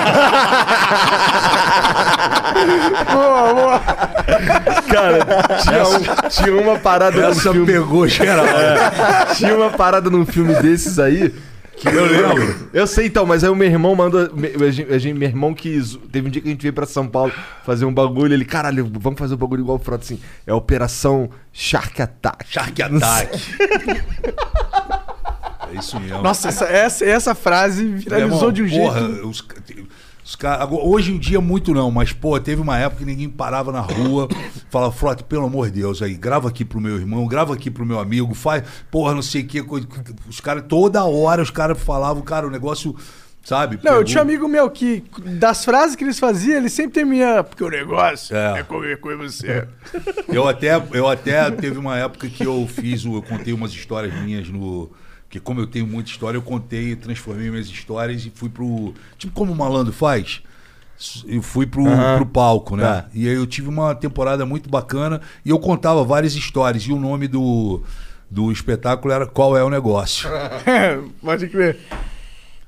Speaker 2: Cara, tinha, um- tinha uma parada
Speaker 3: Essa
Speaker 2: filme.
Speaker 3: pegou geral.
Speaker 2: Tinha uma parada num filme desses aí. Que
Speaker 3: Eu lembro.
Speaker 2: Eu sei então, mas aí o meu irmão mandou. me- A gente, a gente- meu irmão quis. Teve um dia que a gente veio pra São Paulo fazer um bagulho. Ele, caralho, vamos fazer um bagulho igual o Frota assim. É a Operação Shark Attack.
Speaker 3: Shark Attack. É isso mesmo.
Speaker 1: Nossa, essa, essa, essa frase viralizou
Speaker 3: Irmão,
Speaker 1: de um
Speaker 3: porra,
Speaker 1: jeito.
Speaker 3: Os, ca- os ca- agora, hoje em dia, muito não, mas, pô, teve uma época que ninguém parava na rua, falava, Frota, pelo amor de Deus, aí, grava aqui pro meu irmão, grava aqui pro meu amigo, faz, porra, não sei o que. Os caras, toda hora os caras falavam, cara, o negócio, sabe?
Speaker 1: Não, eu
Speaker 3: pegou.
Speaker 1: tinha um amigo meu que, das frases que eles faziam, ele sempre termina. Porque o negócio
Speaker 3: É.
Speaker 1: é, comer com você.
Speaker 3: Eu até, eu até teve uma época que eu fiz, eu contei umas histórias minhas no. Porque como eu tenho muita história, eu contei, transformei minhas histórias e fui pro. Tipo como o malandro faz. Eu fui pro, pro palco, né?
Speaker 2: Tá.
Speaker 3: E aí eu tive uma temporada muito bacana e eu contava várias histórias. E o nome do, do espetáculo era Qual é o Negócio?
Speaker 1: É, pode crer.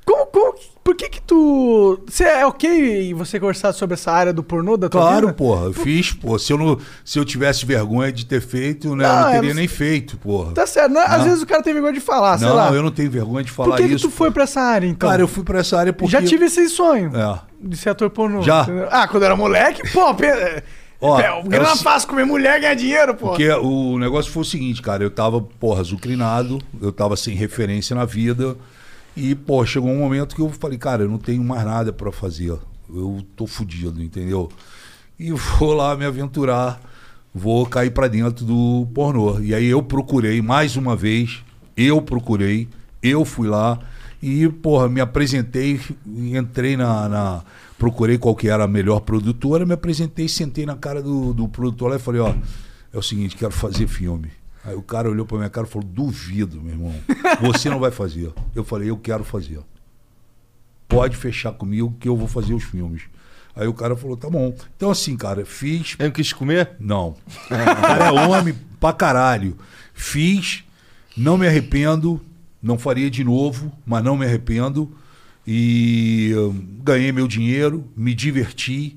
Speaker 1: Como, como, por que que tu... Você é ok você conversar sobre essa área do pornô da tua
Speaker 3: Claro,
Speaker 1: vida?
Speaker 3: porra, eu fiz, pô. Se eu, não, se eu tivesse vergonha de ter feito, né? eu
Speaker 1: Não,
Speaker 3: não
Speaker 1: é,
Speaker 3: teria nem feito, porra.
Speaker 1: Tá certo. né? Às
Speaker 3: Não.
Speaker 1: vezes o cara tem vergonha de falar, sei
Speaker 3: não,
Speaker 1: lá.
Speaker 3: eu não tenho vergonha de falar
Speaker 1: Por que, que
Speaker 3: isso.
Speaker 1: tu foi pra essa área, então?
Speaker 3: Cara, eu fui pra essa área porque.
Speaker 1: Já tive esse sonho
Speaker 3: É.
Speaker 1: de ser ator pornô.
Speaker 3: Já?
Speaker 1: entendeu? Ah, quando eu era moleque, pô, pe...
Speaker 3: Ó,
Speaker 1: é, o grana
Speaker 3: eu-
Speaker 1: fácil comer mulher e ganhar dinheiro, pô.
Speaker 3: Porque o negócio foi o seguinte, cara, eu tava, porra, azucrinado, eu tava sem referência na vida. E, pô, chegou um momento que eu falei, cara, eu não tenho mais nada pra fazer. Eu tô fudido, entendeu? E vou lá me aventurar, vou cair pra dentro do pornô. E aí eu procurei, mais uma vez, eu procurei, eu fui lá e, porra, me apresentei, entrei na. na- procurei qual que era a melhor produtora, me apresentei, sentei na cara do, do produtor lá e falei, ó, é o seguinte, quero fazer filme. Aí o cara olhou pra minha cara e falou, duvido, meu irmão, você não vai fazer. Eu falei, eu quero fazer. Pode fechar comigo que eu vou fazer os filmes. Aí o cara falou, tá bom. Então assim, cara, fiz,
Speaker 2: Eu não quis comer?
Speaker 3: não. O cara é homem pra caralho. Fiz, não me arrependo, não faria de novo, mas não me arrependo. E hum, ganhei meu dinheiro, me diverti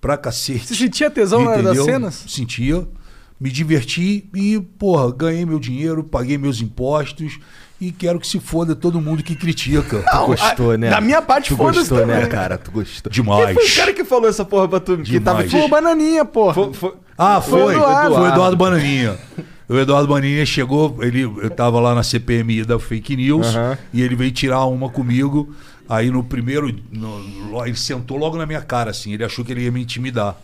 Speaker 3: pra cacete.
Speaker 1: Você sentia tesão na hora das
Speaker 3: Entendeu?
Speaker 1: cenas?
Speaker 3: Sentia. Me diverti e, porra, ganhei meu dinheiro, paguei meus impostos e quero que se foda todo mundo que critica.
Speaker 2: Tu gostou, né?
Speaker 1: da minha parte,
Speaker 2: tu
Speaker 1: foda-se
Speaker 2: gostou, né,
Speaker 1: também.
Speaker 2: cara? Tu gostou.
Speaker 3: Demais.
Speaker 2: Quem foi o cara que falou essa porra pra tu? Que tava
Speaker 3: Demais.
Speaker 1: Pô, bananinha, porra.
Speaker 2: Foi- foi-
Speaker 3: Ah,
Speaker 1: Foi
Speaker 3: foi.
Speaker 1: o Eduardo.
Speaker 3: Foi o Eduardo Bananinha. O Eduardo Bananinha chegou, ele, eu tava lá na CPMI da Fake News
Speaker 2: Aham.
Speaker 3: e ele veio tirar uma comigo. Aí no primeiro, no- ele sentou logo na minha cara, assim. Ele achou que ele ia me intimidar.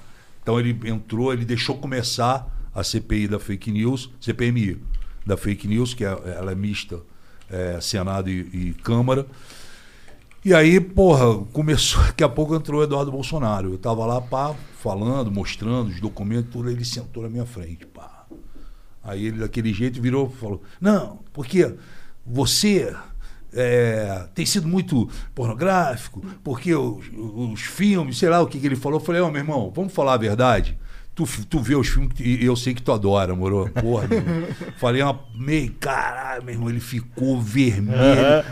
Speaker 3: Então ele entrou, ele deixou começar a CPI da Fake News, CPMI da Fake News, que é, ela é mista, é, Senado e, e Câmara. E aí, porra, começou. Daqui a pouco entrou o Eduardo Bolsonaro. Eu tava lá, pá, falando, mostrando os documentos, tudo. Ele sentou na minha frente, pá. Aí ele, daquele jeito, virou e falou: Não, porque você é, tem sido muito pornográfico, porque os, os filmes, sei lá o que, que ele falou. Eu falei: Ó, meu irmão, vamos falar a verdade. Tu, tu vê os filmes e eu sei que tu adora, moro? Porra, meu. Falei uma meio, caralho, meu irmão, ele ficou vermelho.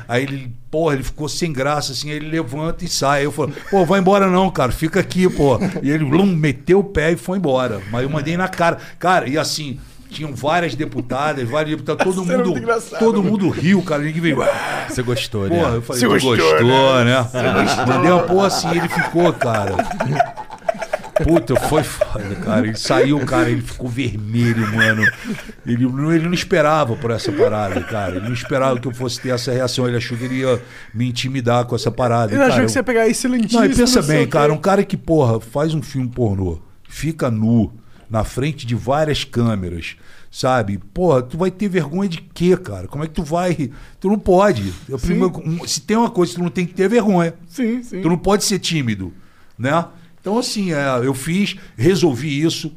Speaker 3: Aí ele, porra, ele ficou sem graça, assim, aí ele levanta e sai. Aí eu falo, pô, vai embora não, cara, fica aqui, pô. E ele blum, meteu o pé e foi embora. Mas eu mandei na cara. Cara, e assim, tinham várias deputadas, vários deputados, todo
Speaker 1: Cena
Speaker 3: mundo. Todo mundo riu, cara. Ninguém veio. "Ah".
Speaker 2: Você gostou, né?
Speaker 3: Porra, eu falei,
Speaker 1: Você gostou,
Speaker 3: gostou, né? Mandei uma porra assim, ele ficou, cara. Puta, foi foda, cara. Ele saiu, cara, ele ficou vermelho, mano. Ele, não- ele não esperava por essa parada, cara. Ele não esperava que eu fosse ter essa reação. Ele achou que ele ia me intimidar com essa parada.
Speaker 1: Ele
Speaker 3: E,
Speaker 1: achou
Speaker 3: cara,
Speaker 1: que você ia pegar excelentíssimo.
Speaker 3: não, e pensa bem, cara, um cara que, porra, faz um filme pornô, fica nu, na frente de várias câmeras, sabe? Porra, tu vai ter vergonha de quê, cara? Como é que tu vai. Tu não pode. Eu, primeiro, se tem uma coisa que tu não tem que ter é vergonha.
Speaker 1: Sim, sim.
Speaker 3: Tu não pode ser tímido, né? Então, assim, é, eu fiz, resolvi isso.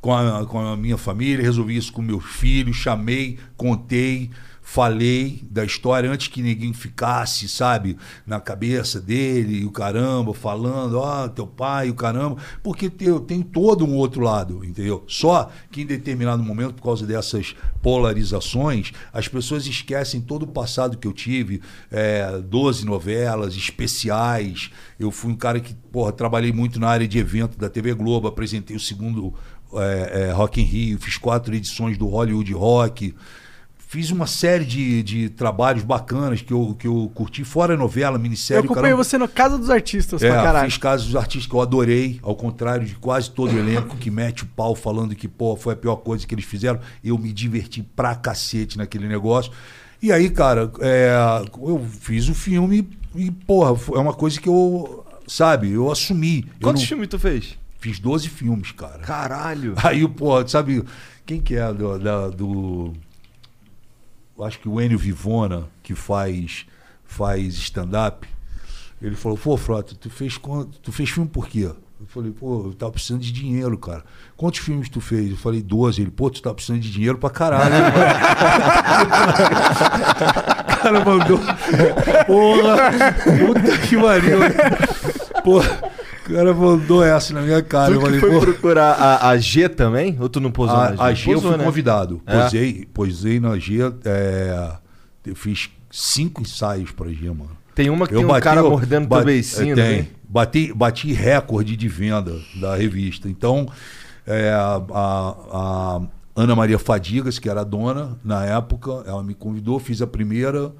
Speaker 3: com a, com a minha família, resolvi isso com meus filhos, chamei, contei, falei da história antes que ninguém ficasse, sabe, na cabeça dele, e o caramba, falando, ó, teu pai, o caramba, porque tem, tem todo um outro lado, entendeu? Só que em determinado momento, por causa dessas polarizações, as pessoas esquecem todo o passado que eu tive, é, 12 novelas, especiais, eu fui um cara que, porra, trabalhei muito na área de evento da TV Globo, apresentei o segundo é, é, Rock in Rio, fiz quatro edições do Hollywood Rock, fiz uma série de, de trabalhos bacanas que eu, que eu curti, fora a novela,
Speaker 1: Eu
Speaker 3: minissérie.
Speaker 1: acompanhei
Speaker 3: caramba.
Speaker 1: você no Casa dos Artistas pra
Speaker 3: É,
Speaker 1: caralho.
Speaker 3: fiz casos dos artistas que eu adorei, ao contrário de quase todo o elenco que mete o pau falando que, pô, foi a pior coisa que eles fizeram. Eu me diverti pra cacete naquele negócio. E aí, cara, é, eu fiz o filme e, porra, é uma coisa que eu, sabe, eu assumi. Eu
Speaker 2: Quantos
Speaker 3: não-
Speaker 2: filmes tu fez?
Speaker 3: Fiz 12 filmes, cara.
Speaker 2: Caralho.
Speaker 3: Aí, pô, sabe, quem que é do. da- do eu acho que o Enio Vivona, que faz, faz stand-up, ele falou, pô, Frota, tu fez, tu fez filme por quê? Eu falei, pô, eu tava precisando de dinheiro, cara. Quantos filmes tu fez? Eu falei, 12. Ele, pô, tu tá precisando de dinheiro pra caralho. o cara mandou. Porra! Puta que pariu. Porra, cara mandou essa na minha cara. Eu
Speaker 2: Tu
Speaker 3: falei,
Speaker 2: foi
Speaker 3: pô.
Speaker 2: procurar a, a G também? Ou tu não posou na G?
Speaker 3: A, a G eu
Speaker 2: Posou,
Speaker 3: fui
Speaker 2: né?
Speaker 3: convidado.
Speaker 2: É.
Speaker 3: Posei, posei na G. é, eu fiz cinco ensaios pra G, mano.
Speaker 2: Tem uma que
Speaker 3: Eu
Speaker 2: tem um
Speaker 3: bati-
Speaker 2: cara
Speaker 3: eu
Speaker 2: mordendo teu
Speaker 3: bati-
Speaker 2: beicinho,
Speaker 3: tem.
Speaker 2: tem?
Speaker 3: Bati, bati recorde de venda da revista. Então, é, a, a- a Ana Maria Fadigas, que era a dona na época, ela me convidou, fiz a primeira.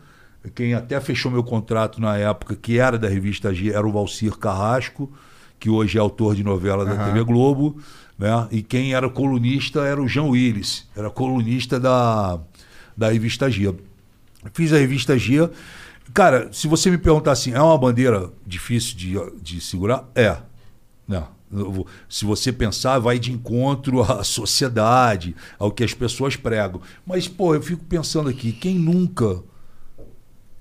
Speaker 3: Quem até fechou meu contrato na época, que era da revista G, era o Valcir Carrasco, que hoje é autor de novela da TV Globo. Né? E quem era colunista era o João Willis, era colunista da, da revista G. Fiz a revista G. Cara, se você me perguntar assim, é uma bandeira difícil de, de segurar? É. Não. Se você pensar, vai de encontro à sociedade, ao que as pessoas pregam. Mas, pô, eu fico pensando aqui, quem nunca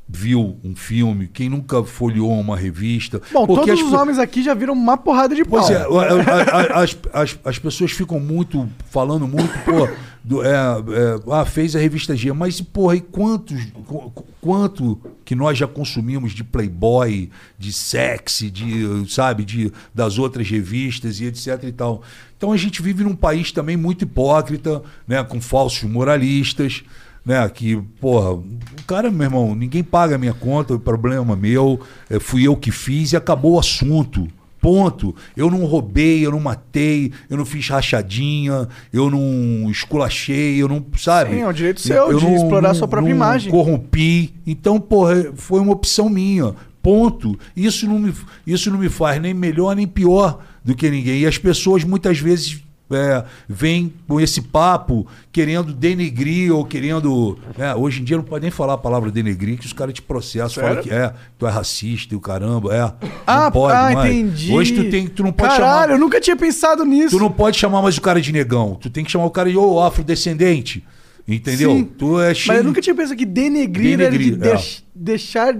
Speaker 3: viu um filme, quem nunca folheou uma revista.
Speaker 1: Bom,
Speaker 3: porque
Speaker 1: todos
Speaker 3: as
Speaker 1: os homens aqui já viram uma porrada de pau.
Speaker 3: Pois é, a- a- a- as, as, as pessoas ficam muito, falando muito, pô, do, é, é, ah, fez a revista G, mas, porra, e quantos, qu- qu- quanto que nós já consumimos de Playboy, de sexy, de, sabe, de, das outras revistas e etc e tal. Então a gente vive num país também muito hipócrita, né, com falsos moralistas, né? Que, porra, o cara, meu irmão, ninguém paga a minha conta, o problema é meu, é, fui eu que fiz e acabou o assunto. Ponto. Eu não roubei, eu não matei, eu não fiz rachadinha, eu não esculachei, eu não, sabe?
Speaker 1: Sim, é um direito seu de explorar a sua própria
Speaker 3: não
Speaker 1: imagem.
Speaker 3: Corrompi. Então, porra, foi uma opção minha. Ponto. Isso não me, isso não me faz nem melhor nem pior do que ninguém. E as pessoas muitas vezes é, vêm com esse papo querendo denegrir ou querendo. né, hoje em dia não pode nem falar a palavra denegrir, que os caras te processam, falam que é, tu é racista e o caramba, é.
Speaker 1: Ah,
Speaker 3: não pode
Speaker 1: ah,
Speaker 3: mais.
Speaker 1: entendi.
Speaker 3: Hoje tu, tem, tu não pode
Speaker 1: Caralho,
Speaker 3: chamar.
Speaker 1: eu nunca tinha pensado nisso.
Speaker 3: Tu não pode chamar mais o cara de negão. Tu tem que chamar o cara de ô, afrodescendente. Entendeu?
Speaker 1: Sim.
Speaker 3: Tu é
Speaker 1: Mas eu nunca tinha pensado que denegrir, era de
Speaker 3: Denegrir, é.
Speaker 1: deix- deixar.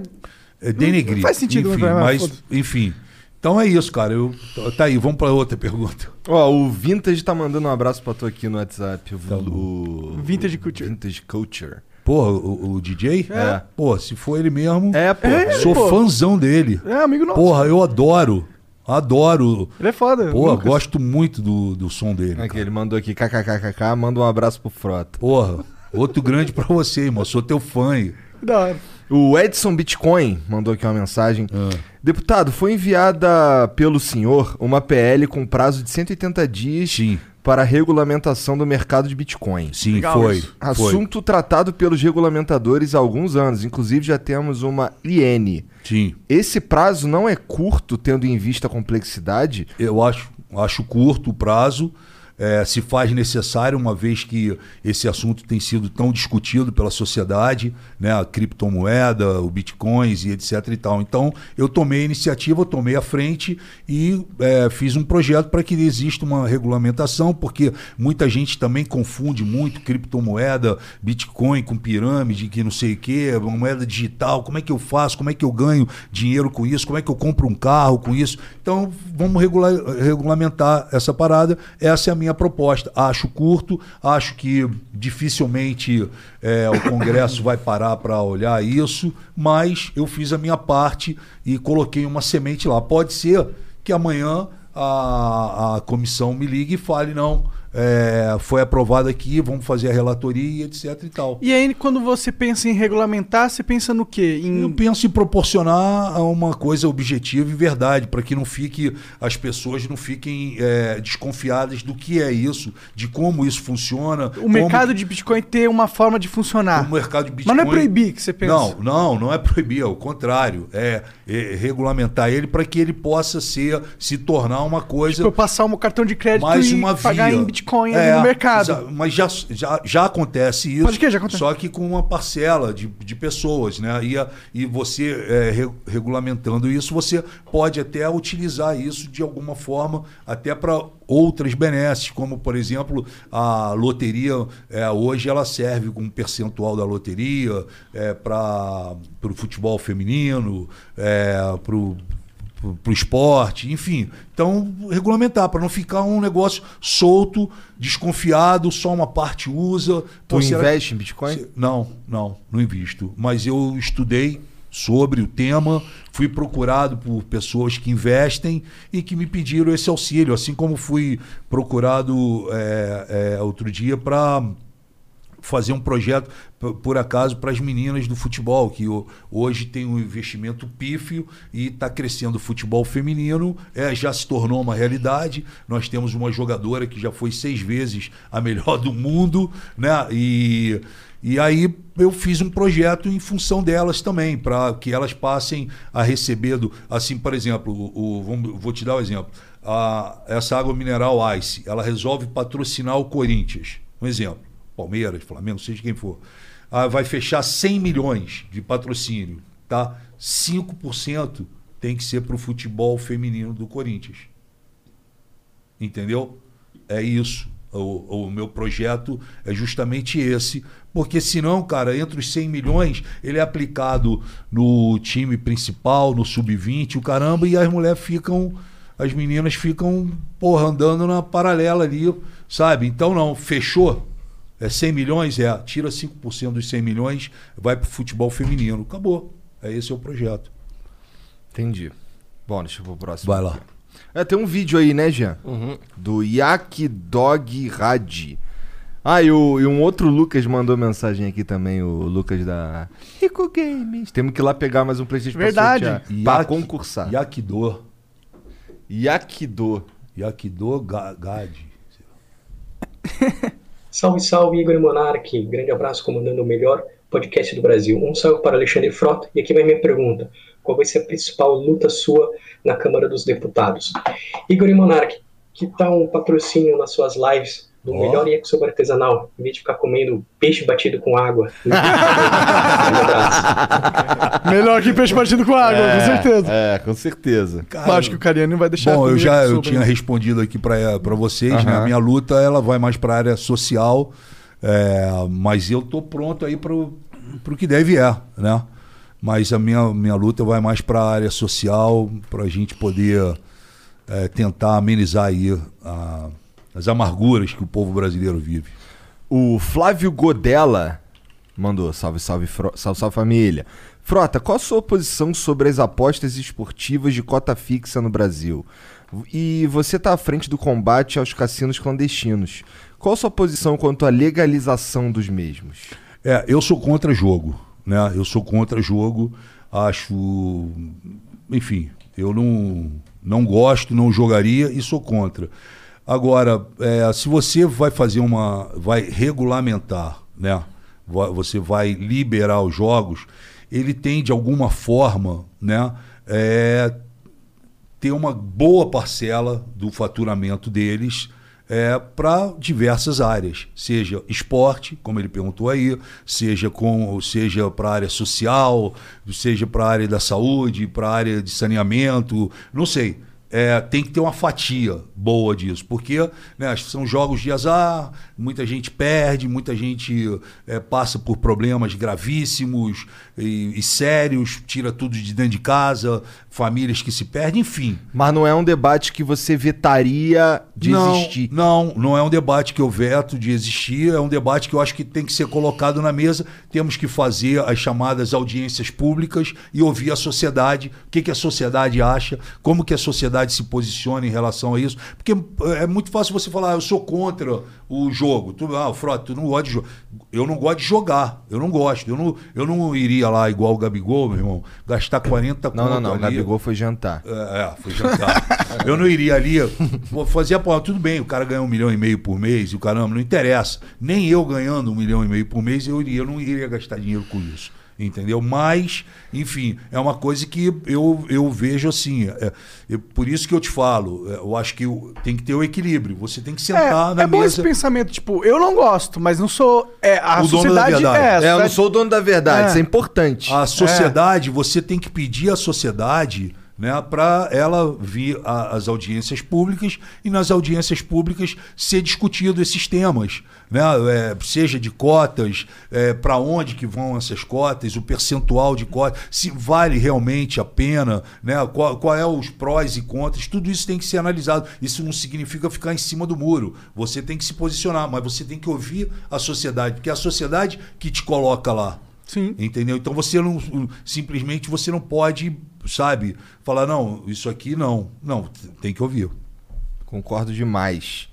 Speaker 3: É denegrir.
Speaker 1: Não faz sentido,
Speaker 3: enfim,
Speaker 1: mas-
Speaker 3: mas,
Speaker 1: foda-se.
Speaker 3: enfim. Então é isso, cara. Eu, tá aí, vamos pra outra pergunta.
Speaker 2: Ó, o Vintage tá mandando um abraço pra tu aqui no WhatsApp. O,
Speaker 3: Tá
Speaker 2: o
Speaker 1: Vintage Culture.
Speaker 2: Vintage Culture.
Speaker 3: Porra, o, o DJ?
Speaker 2: É.
Speaker 3: Pô, se for ele mesmo,
Speaker 2: É, pô.
Speaker 3: sou
Speaker 1: pô.
Speaker 3: fãzão dele.
Speaker 1: É, amigo nosso.
Speaker 3: Porra, eu adoro. Adoro.
Speaker 1: Ele é foda.
Speaker 3: Porra,
Speaker 1: Lucas.
Speaker 3: gosto muito do, do som dele.
Speaker 2: Aqui,
Speaker 3: cara.
Speaker 2: ele mandou aqui, kkkk, manda um abraço pro Frota.
Speaker 3: Porra, outro grande pra você, irmão. Sou teu fã.
Speaker 1: Da hora.
Speaker 2: O Edson Bitcoin mandou aqui uma mensagem.
Speaker 3: Ah.
Speaker 2: Deputado, foi enviada pelo senhor uma PL com prazo de 180 dias
Speaker 3: Sim,
Speaker 2: para a regulamentação do mercado de Bitcoin.
Speaker 3: sim,
Speaker 1: Legal
Speaker 3: foi.
Speaker 1: isso.
Speaker 3: foi.
Speaker 2: Assunto tratado pelos regulamentadores há alguns anos. Inclusive já temos uma IN.
Speaker 3: Sim.
Speaker 2: Esse prazo não é curto, tendo em vista a complexidade?
Speaker 3: Eu acho, acho curto o prazo. É, se faz necessário, uma vez que esse assunto tem sido tão discutido pela sociedade, né, a criptomoeda, o bitcoins e etc e tal. Então, eu tomei a iniciativa, tomei a frente e é, fiz um projeto para que exista uma regulamentação, porque muita gente também confunde muito criptomoeda, bitcoin com pirâmide, que não sei o uma moeda digital, como é que eu faço, como é que eu ganho dinheiro com isso, como é que eu compro um carro com isso. Então, vamos regular- regulamentar essa parada. Essa é a minha minha proposta. Acho curto, acho que dificilmente é, o Congresso vai parar para olhar isso, mas eu fiz a minha parte e coloquei uma semente lá. Pode ser que amanhã a, a comissão me ligue e fale, não, é, foi aprovado aqui, vamos fazer a relatoria, etc e tal.
Speaker 1: E aí, quando você pensa em regulamentar, você pensa no quê? Em...
Speaker 3: Eu penso em proporcionar uma coisa objetiva e verdade, para que não fique as pessoas não fiquem é, desconfiadas do que é isso, de como isso funciona.
Speaker 1: O mercado de Bitcoin ter uma forma de funcionar.
Speaker 3: O mercado de Bitcoin.
Speaker 1: Mas não é proibir que você pensa.
Speaker 3: Não, não, não é proibir, é o contrário. É, é regulamentar ele para que ele possa ser, se tornar uma coisa.
Speaker 1: Tipo, eu passar um cartão de crédito
Speaker 3: mais
Speaker 1: e
Speaker 3: uma
Speaker 1: pagar
Speaker 3: via.
Speaker 1: em Bitcoin ali no mercado.
Speaker 3: Mas já, já, já acontece isso.
Speaker 1: Pode que já acontece.
Speaker 3: Só que com uma parcela de, de pessoas, né? E, a- e você é, re- regulamentando isso, você pode até utilizar isso de alguma forma até para outras benesses, como por exemplo a loteria é, hoje ela serve com um percentual da loteria é, para o futebol feminino, é, para para o esporte, enfim. Então, regulamentar, para não ficar um negócio solto, desconfiado, só uma parte usa.
Speaker 2: Tu
Speaker 3: será-
Speaker 2: investe em Bitcoin?
Speaker 3: Não, não, não invisto. Mas eu estudei sobre o tema, fui procurado por pessoas que investem e que me pediram esse auxílio, assim como fui procurado é, é, outro dia para fazer um projeto, por acaso, para as meninas do futebol, que ho- hoje tem um investimento pífio e está crescendo o futebol feminino, é, já se tornou uma realidade. Nós temos uma jogadora que já foi seis vezes a melhor do mundo, né? E, e aí eu fiz um projeto em função delas também, para que elas passem a receber, do, assim, por exemplo, o, o- vamos- vou te dar um exemplo. A- essa água mineral Ice, ela resolve patrocinar o Corinthians. Um exemplo. Palmeiras, Flamengo, seja quem for, ah, vai fechar 100 milhões de patrocínio, tá? 5% tem que ser para o futebol feminino do Corinthians. Entendeu? É isso. O, o meu projeto é justamente esse, porque senão, cara, entre os 100 milhões, ele é aplicado no time principal, no sub-20, o caramba, e as mulheres ficam, as meninas ficam, porra, andando na paralela ali, sabe? Então, não, fechou. É 100 milhões? É. Tira 5% dos 100 milhões, vai pro futebol feminino. Acabou. É esse é o projeto.
Speaker 2: Entendi. Bom, deixa eu pro próximo.
Speaker 3: Vai lá.
Speaker 2: É, tem um vídeo aí, né, Jean? Do Yak Dog Rad. Ah, e, o- e um outro Lucas mandou mensagem aqui também, o Lucas da Rico Games. Temos que ir lá pegar mais um Playstation
Speaker 1: Verdade.
Speaker 2: pra sortear. Pra
Speaker 3: Yak-
Speaker 2: concursar.
Speaker 3: Yakido.
Speaker 2: Yakido.
Speaker 3: Yakido Ga- Gad.
Speaker 6: Salve, salve, Igor e Monark. Grande abraço, comandando o melhor podcast do Brasil. Um salve para Alexandre Frota. E aqui vai minha pergunta. Qual vai ser a principal luta sua na Câmara dos Deputados? Igor e Monark, que tal um patrocínio nas suas lives do
Speaker 3: Ó.
Speaker 6: melhor yakisoba artesanal, em vez de ficar comendo peixe batido com água? Grande abraço.
Speaker 1: Melhor que peixe batido com água, com certeza.
Speaker 2: É, com certeza.
Speaker 1: Mas acho que o Cariano não vai deixar.
Speaker 3: Bom, eu
Speaker 1: comer
Speaker 3: já eu tinha
Speaker 1: né?
Speaker 3: respondido aqui para vocês, né? A minha luta ela vai mais para a área social, é, mas eu tô pronto aí para o que deve é, né? Mas a minha, minha luta vai mais para a área social, para a gente poder é, tentar amenizar aí a- as amarguras que o povo brasileiro vive.
Speaker 2: O Flávio Godella mandou salve, salve, salve, salve família. Frota, qual a sua posição sobre as apostas esportivas de cota fixa no Brasil? E você está à frente do combate aos cassinos clandestinos. Qual a sua posição quanto à legalização dos mesmos?
Speaker 3: É, eu sou contra jogo, né? Eu sou contra jogo, acho, enfim, eu não, não gosto, não jogaria e sou contra. Agora, é, se você vai fazer uma, vai regulamentar, né? Você vai liberar os jogos, ele tem de alguma forma, né? É, ter uma boa parcela do faturamento deles é, para diversas áreas, seja esporte, como ele perguntou aí, seja com, seja para a área social, seja para a área da saúde, para a área de saneamento, não sei. é, tem que ter uma fatia boa disso, porque né, são jogos de azar, muita gente perde, muita gente é, passa por problemas gravíssimos e, e sérios, tira tudo de dentro de casa, famílias que se perdem, enfim.
Speaker 2: Mas não é um debate que você vetaria de
Speaker 3: não,
Speaker 2: existir.
Speaker 3: Não, não é um debate que eu veto de existir, é um debate que eu acho que tem que ser colocado na mesa. Temos que fazer as chamadas audiências públicas e ouvir a sociedade, o que, que a sociedade acha, como que a sociedade se posiciona em relação a isso. Porque é muito fácil você falar, ah, eu sou contra o jogo. Tu, ah, Frota, tu não gosta de jogar. Eu não gosto de jogar, eu não gosto. Eu não, eu não iria lá igual o Gabigol, meu irmão, gastar 40
Speaker 2: Não, não, não. O
Speaker 3: ali.
Speaker 2: Gabigol foi jantar.
Speaker 3: É, é, foi jantar. eu não iria ali, vou fazer a pô, tudo bem, o cara ganha um milhão e meio por mês e o caramba, não interessa. Nem eu ganhando um milhão e meio por mês, eu iria, eu não iria gastar dinheiro com isso. Entendeu? Mas, enfim, é uma coisa que eu, eu vejo assim. é- é por isso que eu te falo, é, eu acho que tem que ter o equilíbrio. Você tem que sentar
Speaker 1: É,
Speaker 3: na
Speaker 1: é bom esse
Speaker 3: mesa.
Speaker 1: pensamento, tipo, eu não gosto, mas não sou. É, a
Speaker 3: O dono da
Speaker 1: sociedade.
Speaker 3: verdade.
Speaker 1: É,
Speaker 2: É, eu não
Speaker 1: sociedade-
Speaker 2: sou o dono da verdade,
Speaker 1: É.
Speaker 2: isso é importante.
Speaker 3: A sociedade, você tem que pedir à sociedade né, para ela vir às audiências públicas e nas audiências públicas ser discutido esses temas, né, é, seja de cotas, para onde que vão essas cotas, o percentual de cotas, se vale realmente a pena, né, qual, qual é os prós e contras, tudo isso tem que ser analisado. Isso não significa ficar em cima do muro. Você tem que se posicionar, mas você tem que ouvir a sociedade, porque é a sociedade que te coloca lá.
Speaker 1: Sim.
Speaker 3: Entendeu? Então você não simplesmente você não pode, sabe, falar não, isso aqui não. Não, tem que ouvir.
Speaker 2: Concordo demais.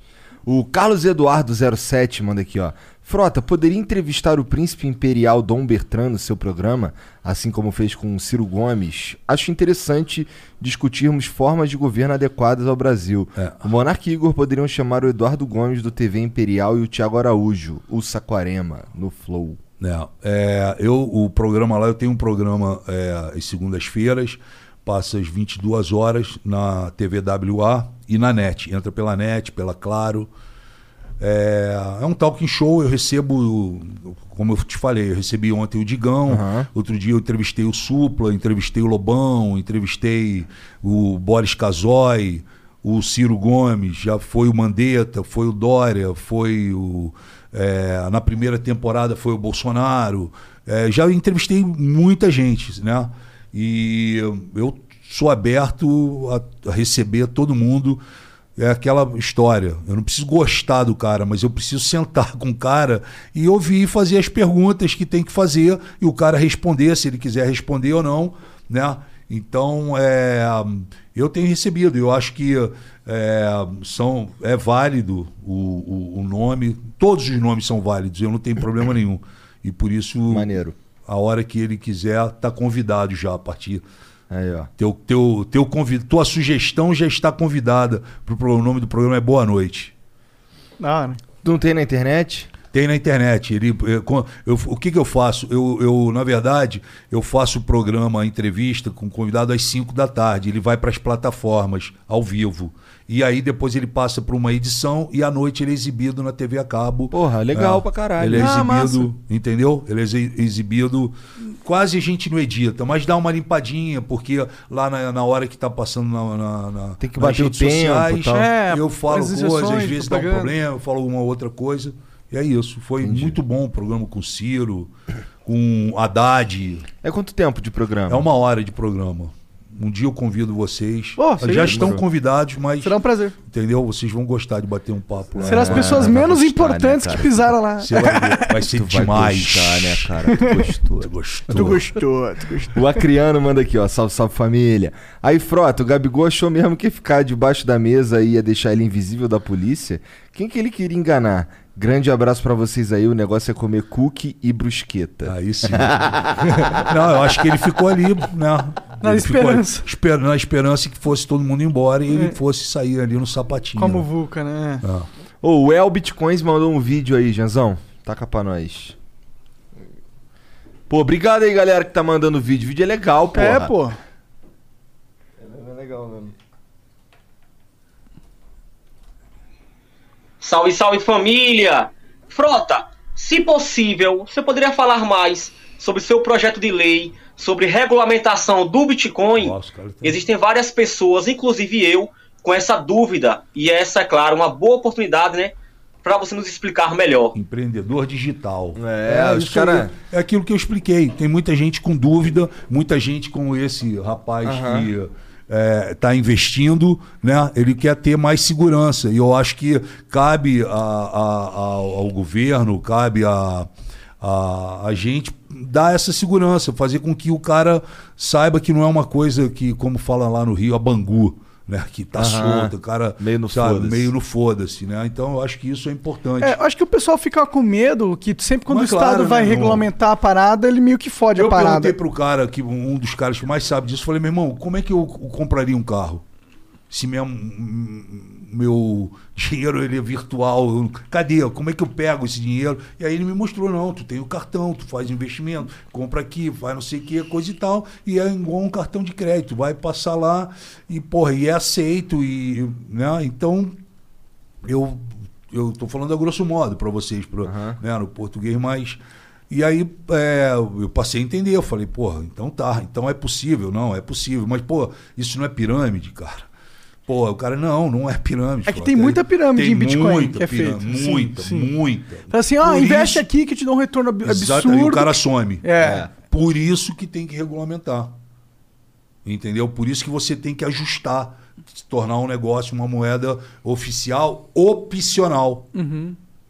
Speaker 2: O Carlos Eduardo 07 manda aqui, ó. Frota, poderia entrevistar o príncipe imperial Dom Bertrand no seu programa, assim como fez com Ciro Gomes? Acho interessante discutirmos formas de governo adequadas ao Brasil.
Speaker 3: É.
Speaker 2: O Monark e Igor poderiam chamar o Eduardo Gomes do TV Imperial e o Tiago Araújo, o Saquarema, no Flow.
Speaker 3: Né? É, eu, o programa lá, eu tenho um programa é, às segundas-feiras, passa às 22 horas na TVWA e na NET. Entra pela NET, pela Claro. É, é um talking show, eu recebo, como eu te falei, eu recebi ontem o Digão,
Speaker 2: Aham.
Speaker 3: outro dia eu entrevistei o Supla, entrevistei o Lobão, entrevistei o Boris Casoy, o Ciro Gomes, já foi o Mandetta, foi o Dória, foi o. é, na primeira temporada foi o Bolsonaro. É, já entrevistei muita gente, né? E eu sou aberto a, a receber todo mundo. É aquela história. Eu não preciso gostar do cara, mas eu preciso sentar com o cara e ouvir e fazer as perguntas que tem que fazer e o cara responder, se ele quiser responder ou não, né? Então, é, eu tenho recebido. Eu acho que é, são, é válido o, o, o nome. Todos os nomes são válidos. Eu não tenho problema nenhum. E por isso,
Speaker 2: Maneiro.
Speaker 3: a hora que ele quiser, tá convidado já a partir
Speaker 2: Aí, ó.
Speaker 3: teu, teu, teu convid... Tua sugestão já está convidada. Pro, o nome do programa é Boa Noite.
Speaker 1: Da hora.
Speaker 2: Não tem na internet?
Speaker 3: Tem na internet. Ele, eu- com- eu- o que, que eu faço? Eu, eu, na verdade, eu faço o programa, a entrevista com o convidado às 5 da tarde. Ele vai para as plataformas ao vivo. E aí depois ele passa para uma edição e à noite ele é exibido na TV a cabo.
Speaker 2: Porra, legal pra caralho.
Speaker 3: Ele é
Speaker 1: Ah,
Speaker 3: exibido, entendeu? Ele é exi- exibido. Quase a gente não edita, mas dá uma limpadinha, porque lá na, na hora que tá passando na, na- na-
Speaker 2: Tem que
Speaker 3: nas
Speaker 2: bater o
Speaker 3: redes
Speaker 2: tempo
Speaker 3: sociais,
Speaker 2: tal.
Speaker 1: É,
Speaker 3: eu falo
Speaker 1: as
Speaker 3: coisas, às vezes dá um problema, eu falo alguma outra coisa. E é isso. Foi muito bom o programa com o Ciro, com Haddad.
Speaker 2: É quanto tempo de programa?
Speaker 3: É uma hora de programa. Um dia eu convido vocês.
Speaker 1: Pô, seria-
Speaker 3: Já estão convidados, mas.
Speaker 1: Será um prazer.
Speaker 3: Entendeu? Vocês vão gostar de bater um papo lá.
Speaker 1: Serão as
Speaker 2: É,
Speaker 1: pessoas
Speaker 2: vai
Speaker 1: menos
Speaker 2: gostar,
Speaker 1: importantes
Speaker 2: né,
Speaker 1: que pisaram lá.
Speaker 3: Você vai ver. Vai ser
Speaker 2: Tu vai
Speaker 3: demais.
Speaker 2: gostar, né, cara? Tu gostou.
Speaker 3: Tu gostou.
Speaker 1: Tu gostou, tu gostou.
Speaker 2: O Acriano manda aqui, ó. Salve, salve família. Aí, Frota, o Gabigol achou mesmo que ficar debaixo da mesa ia deixar ele invisível da polícia? Quem que ele queria enganar? Grande abraço pra vocês aí. O negócio é comer cookie e brusqueta.
Speaker 3: Aí sim. não, eu acho que ele ficou ali, né?
Speaker 1: Na
Speaker 3: Ele ali,
Speaker 1: esperança.
Speaker 3: esper- na esperança que fosse todo mundo embora e ele fosse sair ali no sapatinho.
Speaker 1: Como
Speaker 3: né?
Speaker 1: Vulca, né?
Speaker 3: Ah.
Speaker 2: Ô, o El Bitcoins mandou um vídeo aí, Janzão. Taca pra nós. Pô, obrigado aí, galera, que tá mandando vídeo. O vídeo é legal, pô.
Speaker 1: É, pô.
Speaker 2: É legal mesmo.
Speaker 7: Salve, salve família! Frota, se possível, você poderia falar mais sobre seu projeto de lei sobre regulamentação do Bitcoin,
Speaker 3: Nossa, cara, tá-
Speaker 7: existem várias pessoas, inclusive eu, com essa dúvida. E essa, é claro, uma boa oportunidade, né? Para você nos explicar melhor.
Speaker 3: Empreendedor digital.
Speaker 2: É, os
Speaker 3: isso
Speaker 2: cara-
Speaker 3: É aquilo que eu expliquei. Tem muita gente com dúvida, muita gente com esse rapaz
Speaker 2: Aham.
Speaker 3: que está investindo, né? Ele quer ter mais segurança. E eu acho que cabe a- a- ao, ao governo, cabe a, a, a gente dar essa segurança, fazer com que o cara saiba que não é uma coisa que, como fala lá no Rio, a Bangu. Né, que tá
Speaker 2: Aham.
Speaker 3: solto, o cara
Speaker 2: Meio no foda-se.
Speaker 3: meio no foda-se, né? Então eu acho que isso é importante.
Speaker 1: É, eu acho que o pessoal fica com medo que sempre quando
Speaker 3: Mas
Speaker 1: o Estado
Speaker 3: claro,
Speaker 1: vai
Speaker 3: né, irmão?
Speaker 1: regulamentar a parada, ele meio que fode
Speaker 3: Eu
Speaker 1: a parada.
Speaker 3: perguntei pro cara, que um dos caras que mais sabe disso, falei, meu irmão, como é que eu, eu compraria um carro? Se meu, meu dinheiro ele é virtual, eu- cadê? Como é que eu pego esse dinheiro? E aí ele me mostrou, não, tu tem o cartão, tu faz investimento, compra aqui, faz não sei o que, coisa e tal, e é igual um cartão de crédito, vai passar lá e, porra, e é aceito, e, né? Então, eu eu tô falando a grosso modo para vocês, pro, né, no português mais. E aí é, eu passei a entender, eu falei, porra, então tá, então é possível, não, é possível. Mas, pô, isso não é pirâmide, cara. Pô, o cara, não, não é pirâmide.
Speaker 1: É que
Speaker 3: Fala,
Speaker 1: tem muita pirâmide
Speaker 3: tem
Speaker 1: em Bitcoin
Speaker 3: muita
Speaker 1: que é
Speaker 3: pirâmide,
Speaker 1: feita. Sim,
Speaker 3: Muita,
Speaker 1: sim.
Speaker 3: muita.
Speaker 1: Fala assim, ó,
Speaker 3: Por
Speaker 1: investe
Speaker 3: isso-
Speaker 1: aqui que te dá um retorno ab-
Speaker 3: Exato,
Speaker 1: absurdo.
Speaker 3: e o cara some.
Speaker 1: É.
Speaker 3: Por isso que tem que regulamentar. Entendeu? Por isso que você tem que ajustar, se tornar um negócio, uma moeda oficial, opcional.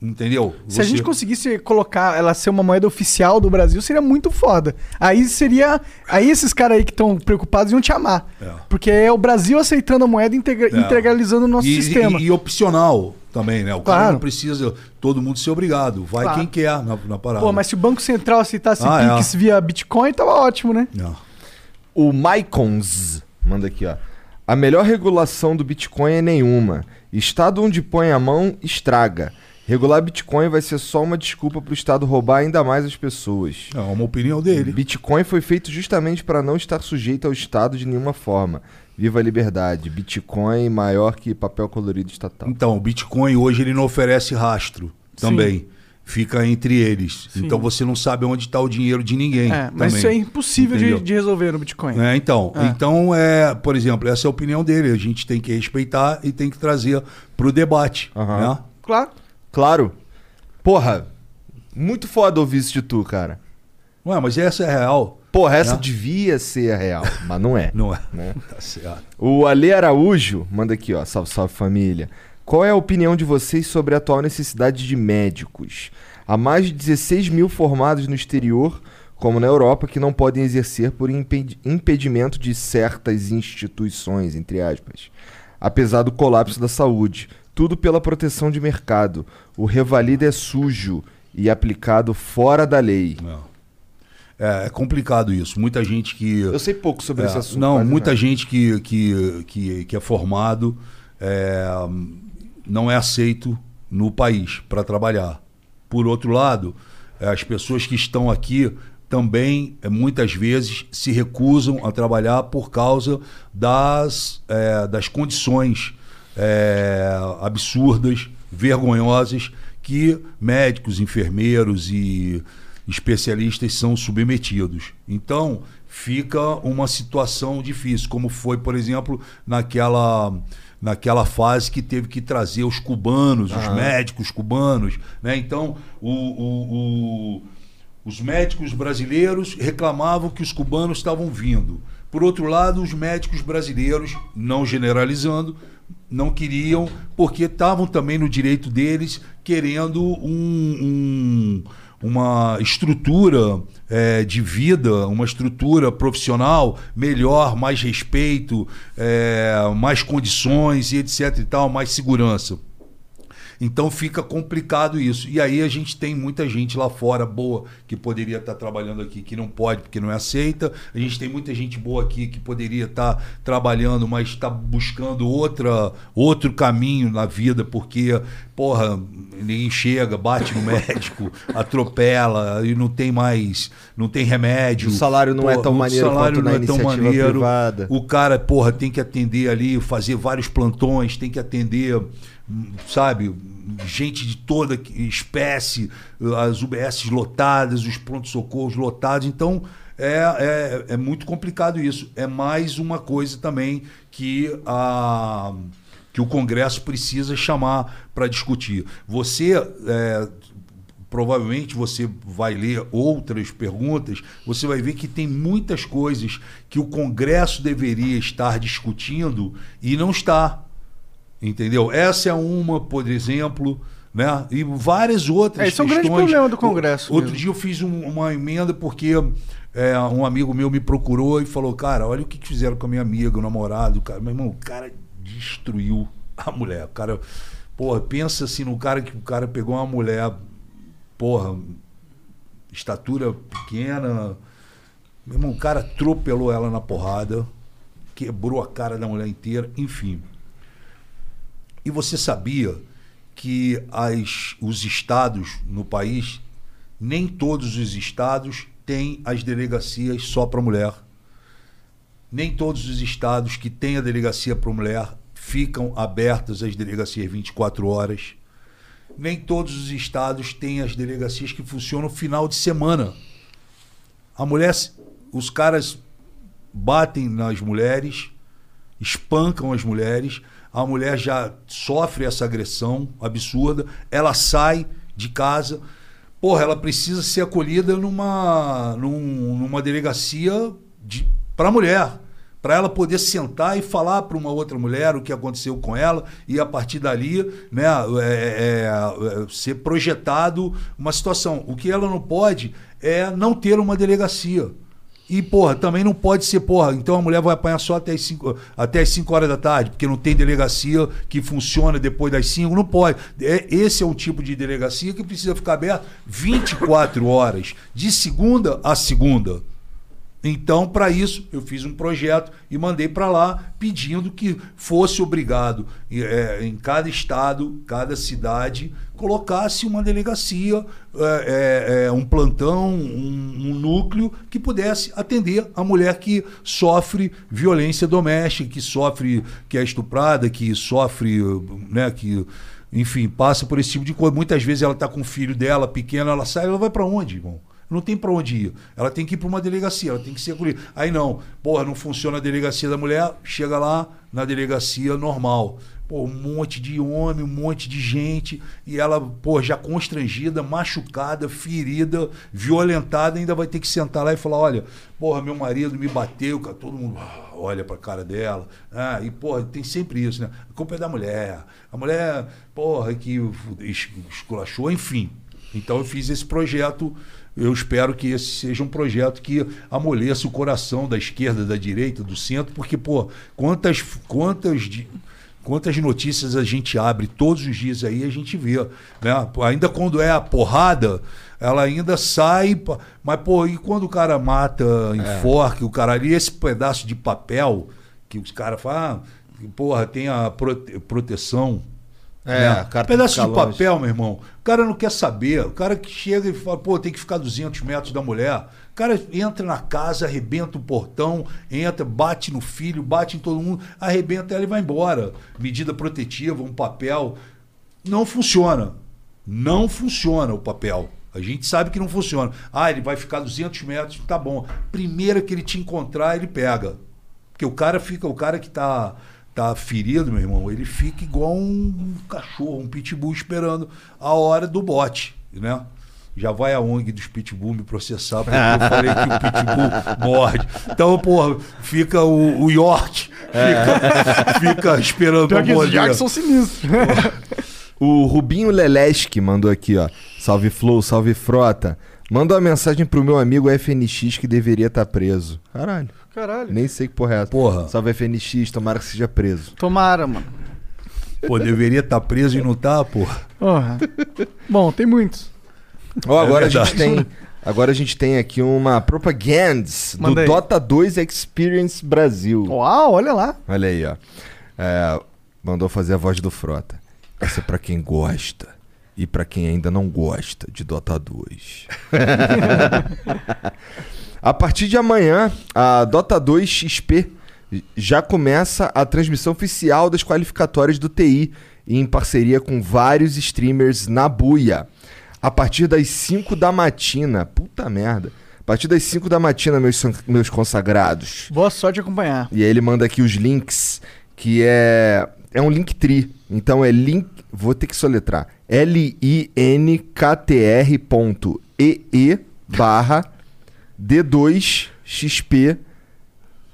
Speaker 3: Entendeu?
Speaker 1: Se a
Speaker 3: Você-
Speaker 1: gente conseguisse colocar ela ser uma moeda oficial do Brasil, seria muito foda. Aí seria. Aí esses caras aí que estão preocupados iam te amar.
Speaker 3: É.
Speaker 1: Porque é o Brasil aceitando a moeda e integra-
Speaker 3: É.
Speaker 1: integralizando o nosso
Speaker 3: e,
Speaker 1: sistema.
Speaker 3: E, e opcional também, né? O cara
Speaker 1: Claro.
Speaker 3: não precisa todo mundo ser obrigado. Vai
Speaker 1: Claro.
Speaker 3: quem quer na, na parada.
Speaker 1: Pô, mas se o Banco Central aceitasse
Speaker 3: Ah, é.
Speaker 1: Pix via Bitcoin, tava ótimo, né?
Speaker 3: Não.
Speaker 2: O Mycons manda aqui, ó. A melhor regulação do Bitcoin é nenhuma. Estado onde põe a mão, estraga. Regular Bitcoin vai ser só uma desculpa para o Estado roubar ainda mais as pessoas.
Speaker 3: É uma opinião dele.
Speaker 2: Bitcoin foi feito justamente para não estar sujeito ao Estado de nenhuma forma. Viva a liberdade. Bitcoin maior que papel colorido estatal.
Speaker 3: Então, o Bitcoin hoje ele não oferece rastro também. Fica entre eles. Então você não sabe onde está o dinheiro de ninguém.
Speaker 1: É, mas
Speaker 3: também.
Speaker 1: isso é impossível de, de resolver no Bitcoin.
Speaker 3: É, então,
Speaker 1: É.
Speaker 3: então é, por exemplo, essa é a opinião dele. A gente tem que respeitar e tem que trazer para o debate.
Speaker 2: Aham.
Speaker 3: né?
Speaker 1: Claro.
Speaker 2: Claro. Porra, muito foda ouvir isso de tu, cara.
Speaker 3: Ué, mas essa é real.
Speaker 2: Porra, essa
Speaker 3: Né?
Speaker 2: devia ser real, mas não é.
Speaker 3: Não é.
Speaker 2: Né?
Speaker 3: Tá certo.
Speaker 2: O Ale Araújo manda aqui, ó. Salve, salve família. Qual é a opinião de vocês sobre a atual necessidade de médicos? Há mais de 16 mil formados no exterior, como na Europa, que não podem exercer por impedi- impedimento de certas instituições, entre aspas. Apesar do colapso da saúde. Tudo pela proteção de mercado. O revalida é sujo e aplicado fora da lei.
Speaker 3: É, é complicado isso. Muita gente que.
Speaker 2: Eu sei pouco sobre
Speaker 3: É,
Speaker 2: esse assunto.
Speaker 3: Não,
Speaker 2: quase
Speaker 3: muita gente que, que, que, que é formado é, não é aceito no país para trabalhar. Por outro lado, é, as pessoas que estão aqui também, é, muitas vezes, se recusam a trabalhar por causa das, é, das condições é, absurdas, vergonhosas que médicos, enfermeiros e especialistas são submetidos. Então, fica uma situação difícil, como foi, por exemplo, naquela naquela fase que teve que trazer os cubanos, os médicos cubanos, né? Então, o, o- o- os médicos brasileiros reclamavam que os cubanos estavam vindo. Por outro lado, os médicos brasileiros, não generalizando, não queriam, porque estavam também no direito deles, querendo um- um- uma estrutura eh, de vida, uma estrutura profissional melhor, mais respeito, eh, mais condições e etc e tal, mais segurança. Então fica complicado isso. E aí a gente tem muita gente lá fora boa que poderia estar trabalhando aqui, que não pode porque não é aceita. A gente tem muita gente boa aqui que poderia estar trabalhando, mas está buscando outra, outro caminho na vida porque, porra, ninguém chega, bate no médico, atropela e não tem mais, não tem remédio.
Speaker 2: O salário não é tão
Speaker 3: o
Speaker 2: maneiro
Speaker 3: salário
Speaker 2: quanto na
Speaker 3: não é tão
Speaker 2: iniciativa
Speaker 3: maneiro.
Speaker 2: privada.
Speaker 3: O cara, porra, tem que atender ali, fazer vários plantões, tem que atender, sabe, gente de toda espécie, as UBS lotadas, os prontos-socorros lotados. Então, é, é, é muito complicado isso. É mais uma coisa também que a que o Congresso precisa chamar para discutir. Você é, provavelmente você vai ler outras perguntas, você vai ver que tem muitas coisas que o Congresso deveria estar discutindo e não está. Entendeu? Essa é uma, por exemplo, né? E várias outras
Speaker 1: É, esse é um
Speaker 3: questões.
Speaker 1: grande problema do Congresso
Speaker 3: O- Outro dia eu fiz um- uma emenda porque é, um amigo meu me procurou e falou: Cara, olha o que, que fizeram com a minha amiga, o namorado. Cara. Meu irmão, o cara destruiu a mulher. O cara, porra, pensa assim no cara que o cara pegou uma mulher, porra, estatura pequena. Meu irmão, o cara atropelou ela na porrada, quebrou a cara da mulher inteira, enfim. E você sabia que as, os estados no país, nem todos os estados têm as delegacias só para mulher. Nem todos os estados que têm a delegacia para mulher ficam abertas as delegacias 24 horas. Nem todos os estados têm as delegacias que funcionam final de semana. A mulher, os caras batem nas mulheres, espancam as mulheres, a mulher já sofre essa agressão absurda, ela sai de casa, porra, ela precisa ser acolhida numa, num- numa delegacia de, para mulher. Para ela poder sentar e falar para uma outra mulher o que aconteceu com ela e a partir dali né, é- é- é ser projetado uma situação. O que ela não pode é não ter uma delegacia. E, porra, também não pode ser, porra, então a mulher vai apanhar só até as 5 até as cinco horas da tarde, porque não tem delegacia que funciona depois das 5, não pode. É, esse é um tipo de delegacia que precisa ficar aberto 24 horas, de segunda a segunda. Então, para isso, eu fiz um projeto e mandei para lá pedindo que fosse obrigado eh, em cada estado, cada cidade, colocasse uma delegacia, eh, eh, eh, um plantão, um, um núcleo que pudesse atender a mulher que sofre violência doméstica, que sofre, que é estuprada, que sofre, né, que enfim, passa por esse tipo de coisa. Muitas vezes ela está com o filho dela pequeno, ela sai, ela vai para onde, irmão? Não tem para onde ir. Ela tem que ir para uma delegacia, ela tem que ser acolhida. Aí não, porra, não funciona a delegacia da mulher, chega lá na delegacia normal. Pô, um monte de homem, um monte de gente, e ela, pô, já constrangida, machucada, ferida, violentada, ainda vai ter que sentar lá e falar: olha, porra, meu marido me bateu, cara, todo mundo ah, olha pra cara dela. Ah, e, porra, tem sempre isso, né? A culpa é da mulher. A mulher, porra, que es- esculachou, enfim. Então eu fiz esse projeto. Eu espero que esse seja um projeto que amoleça o coração da esquerda, da direita, do centro, porque, pô, quantas, quantas, quantas notícias a gente abre todos os dias aí, a gente vê. Né? Ainda quando é a porrada, ela ainda sai. Mas, pô, e quando o cara mata, enforca, o cara ali, esse pedaço de papel que os caras falam, ah, porra, tem a prote- proteção.
Speaker 2: É,
Speaker 3: né? pedaço de papel, meu irmão. Cara não quer saber. O cara que chega e fala, pô, tem que ficar 200 metros da mulher. O cara entra na casa, arrebenta o portão, entra, bate no filho, bate em todo mundo, arrebenta ela e vai embora. Medida protetiva, um papel. Não funciona. Não funciona o papel. A gente sabe que não funciona. Ah, ele vai ficar 200 metros, tá bom. Primeiro que ele te encontrar, ele pega. Porque o cara fica, o cara que tá, tá ferido, meu irmão, ele fica igual um cachorro, um pitbull esperando a hora do bote, né? Já vai a ONG dos pitbull me processar porque eu falei que o pitbull morde. Então, porra, fica o, o York, fica, fica esperando
Speaker 1: Pior os
Speaker 3: morder.
Speaker 1: Jacks são sinistros.
Speaker 2: O Rubinho Leleski mandou aqui, ó. Salve Flow, salve Frota. Manda uma mensagem pro meu amigo FNX que deveria estar preso. Caralho.
Speaker 1: Caralho.
Speaker 2: Nem sei que porra é essa.
Speaker 3: Porra.
Speaker 2: Salve FNX, tomara que seja preso.
Speaker 1: Tomara, mano.
Speaker 3: Pô, deveria estar preso e não tá, porra.
Speaker 1: Porra. Bom, tem muitos.
Speaker 2: Ó, agora a gente
Speaker 3: É
Speaker 2: tem. Agora a gente tem aqui uma propaganda do
Speaker 1: aí.
Speaker 2: Dota 2 Experience Brasil.
Speaker 1: Uau, olha lá.
Speaker 2: Olha aí, ó. É, mandou fazer a voz do Frota. Essa é pra quem gosta e pra quem ainda não gosta de Dota 2. a partir de amanhã, a Dota 2 XP já começa a transmissão oficial das qualificatórias do TI em parceria com vários streamers na buia. A partir das 5 da matina, puta merda. partir das 5 da matina, meus, meus consagrados.
Speaker 1: Boa sorte acompanhar.
Speaker 2: E aí ele manda aqui os links, que é. É um link tri. Então é link. Vou ter que soletrar. L-I-N-K-T-R ponto E-E barra D2XP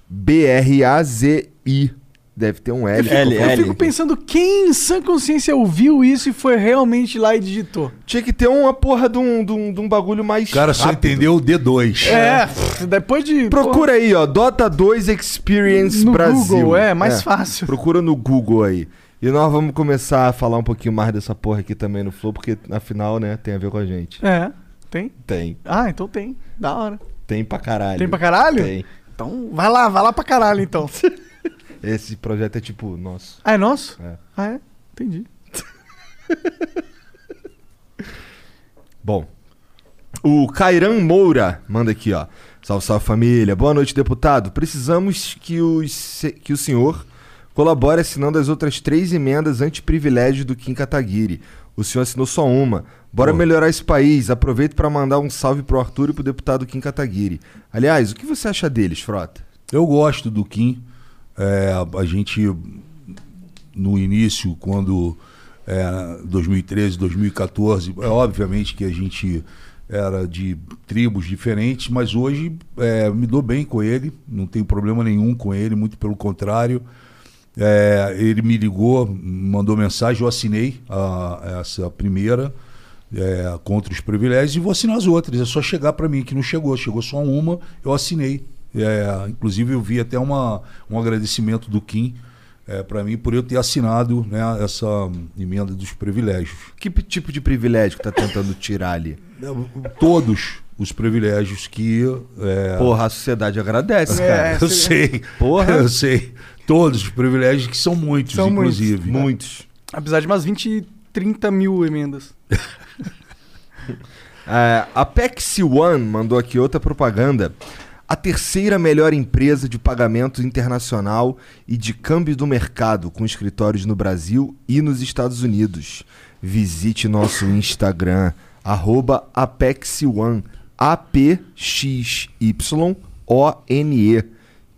Speaker 2: B-R-A-Z-I. Deve ter um L.
Speaker 8: L,
Speaker 1: Eu fico pensando quem em sã consciência ouviu isso e foi realmente lá e digitou.
Speaker 2: Tinha que ter uma porra de um, de um, de um bagulho mais.
Speaker 3: O cara só
Speaker 2: rápido.
Speaker 3: entendeu o D2.
Speaker 1: É, pff, depois de.
Speaker 2: Procura aí, ó. Dota 2 Experience
Speaker 1: No
Speaker 2: Brasil.
Speaker 1: Google, é, mais fácil.
Speaker 2: Procura no Google aí. E nós vamos começar a falar um pouquinho mais dessa porra aqui também no Flow, porque afinal, né, tem a ver com a gente.
Speaker 1: É, tem?
Speaker 2: Tem.
Speaker 1: Ah, então tem. Da hora.
Speaker 2: Tem pra caralho.
Speaker 1: Tem pra caralho?
Speaker 2: Tem.
Speaker 1: Então vai lá, vai lá pra caralho então.
Speaker 2: Esse projeto é tipo nosso.
Speaker 1: Ah, é nosso?
Speaker 2: É.
Speaker 1: Ah, é? Entendi.
Speaker 2: Bom. O Cairan Moura manda aqui, ó. Salve, salve família. Boa noite, deputado. Precisamos que o, se- que o senhor colabore assinando as outras três emendas anti-privilégio do Kim Kataguiri. O senhor assinou só uma. Bora
Speaker 3: Pô.
Speaker 2: melhorar esse país. Aproveito para mandar um salve pro Arthur e pro deputado Kim Kataguiri. Aliás, o que você acha deles, Frota?
Speaker 3: Eu gosto do Kim. É, a gente, no início, quando é, 2013, 2014, é obviamente que a gente era de tribos diferentes, mas hoje é, me dou bem com ele, não tenho problema nenhum com ele, muito pelo contrário. É, ele me ligou, mandou mensagem, eu assinei a- essa primeira é, contra os privilégios e vou assinar as outras. É só chegar para mim, que não chegou, chegou só uma, eu assinei. É, inclusive eu vi até uma, um agradecimento do Kim é, para mim por eu ter assinado né, essa emenda dos privilégios.
Speaker 2: Que tipo de privilégio que tá tentando tirar ali?
Speaker 3: Todos os privilégios que. É,
Speaker 2: Porra, a sociedade agradece, cara.
Speaker 3: eu sei.
Speaker 2: Porra.
Speaker 3: Eu sei. Todos os privilégios, que são muitos,
Speaker 1: São muitos.
Speaker 3: inclusive.
Speaker 2: Muitos.
Speaker 1: Apesar de umas 20, 30 mil emendas.
Speaker 2: É, a Pexi One mandou aqui outra propaganda. A terceira melhor empresa de pagamento internacional e de câmbio do mercado, com escritórios no Brasil e nos Estados Unidos. Visite nosso Instagram, arroba A-P-X-Y-O-N-E.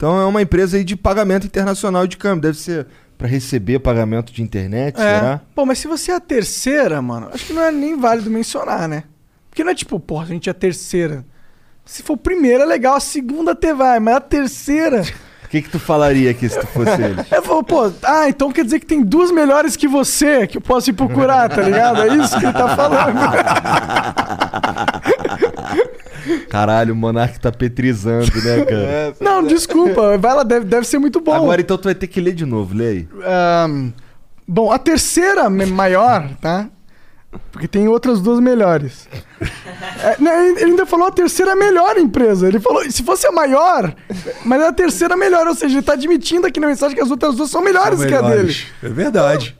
Speaker 2: Então é uma empresa aí de pagamento internacional de câmbio. Deve ser para receber pagamento de internet,
Speaker 1: É.
Speaker 2: será?
Speaker 1: Pô, mas se você é a terceira, mano, acho que não é nem válido mencionar, né? Porque não é tipo, porra, a gente é a terceira. Se for primeira, é legal, a segunda até vai, mas a terceira.
Speaker 2: O que, que tu falaria aqui se tu fosse ele?
Speaker 1: Eu falo, pô, ah, então quer dizer que tem duas melhores que você que eu posso ir procurar, tá ligado? É isso que ele tá falando.
Speaker 2: Caralho, o Monark tá petrizando, né, cara?
Speaker 1: Não, desculpa, vai lá, deve, deve ser muito bom.
Speaker 2: Agora então tu vai ter que ler de novo, lê aí.
Speaker 1: Ahn, bom, a terceira maior, tá? Porque tem outras duas melhores. É, não, ele ainda falou a terceira melhor empresa. Ele falou, se fosse a maior, mas é a terceira melhor. Ou seja, ele tá admitindo aqui na mensagem que as outras duas são melhores,
Speaker 3: São
Speaker 1: que a dele.
Speaker 3: melhores. É verdade.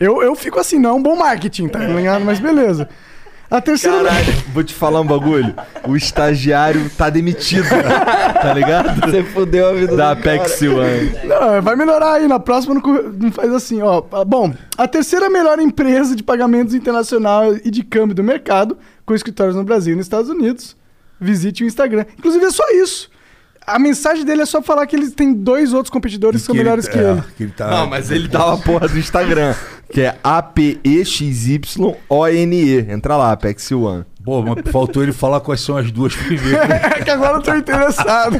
Speaker 1: Eu, eu fico assim, não é um bom marketing, tá ligado? Mas beleza. A terceira.
Speaker 2: Caralho, vou te falar um bagulho. O estagiário tá demitido, tá ligado?
Speaker 8: Você fudeu a vida
Speaker 2: Da
Speaker 8: do cara.
Speaker 2: Apex One.
Speaker 1: Não, vai melhorar aí. Na próxima não faz assim, ó. Ah, Bom, a terceira melhor empresa de pagamentos internacional e de câmbio do mercado, com escritórios no Brasil e nos Estados Unidos. Visite o Instagram. Inclusive, é só isso. A mensagem dele é só falar que eles têm dois outros competidores que são melhores que
Speaker 3: é,
Speaker 1: ele.
Speaker 3: que ele tá-
Speaker 2: Não, mas ele dá uma porra do Instagram, que é A-P-E-X-Y-O-N-E. Entra lá, Apex One.
Speaker 3: Pô, mas faltou ele falar quais são as duas primeiras.
Speaker 1: É que agora eu tô interessado.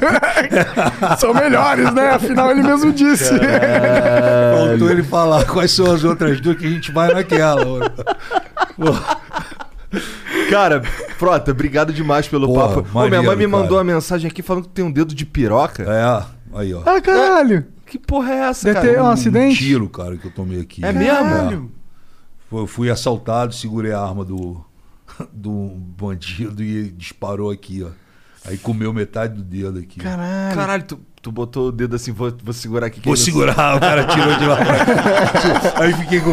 Speaker 1: são melhores, né? Afinal, ele mesmo disse.
Speaker 3: faltou ele falar quais são as outras duas que a gente vai naquela.
Speaker 2: Cara, Frota, obrigado demais pelo
Speaker 3: Porra,
Speaker 2: papo. Ô, minha mãe
Speaker 3: maneiro,
Speaker 2: me mandou
Speaker 3: cara.
Speaker 2: uma mensagem aqui falando que tem um dedo de piroca.
Speaker 3: É, aí, ó.
Speaker 1: Ah, caralho.
Speaker 2: Que porra é essa,
Speaker 1: Deve
Speaker 2: cara?
Speaker 1: ter um acidente.
Speaker 3: tiro, cara, que eu tomei aqui.
Speaker 2: É mesmo?
Speaker 3: Foi- Eu fui assaltado, segurei a arma do, do bandido e disparou aqui, ó. Aí comeu metade do dedo aqui.
Speaker 1: Caralho.
Speaker 2: Caralho, tu, tu botou o dedo assim, vou, vou segurar aqui.
Speaker 3: Vou segurar, o cara tirou de lá. Aí fiquei com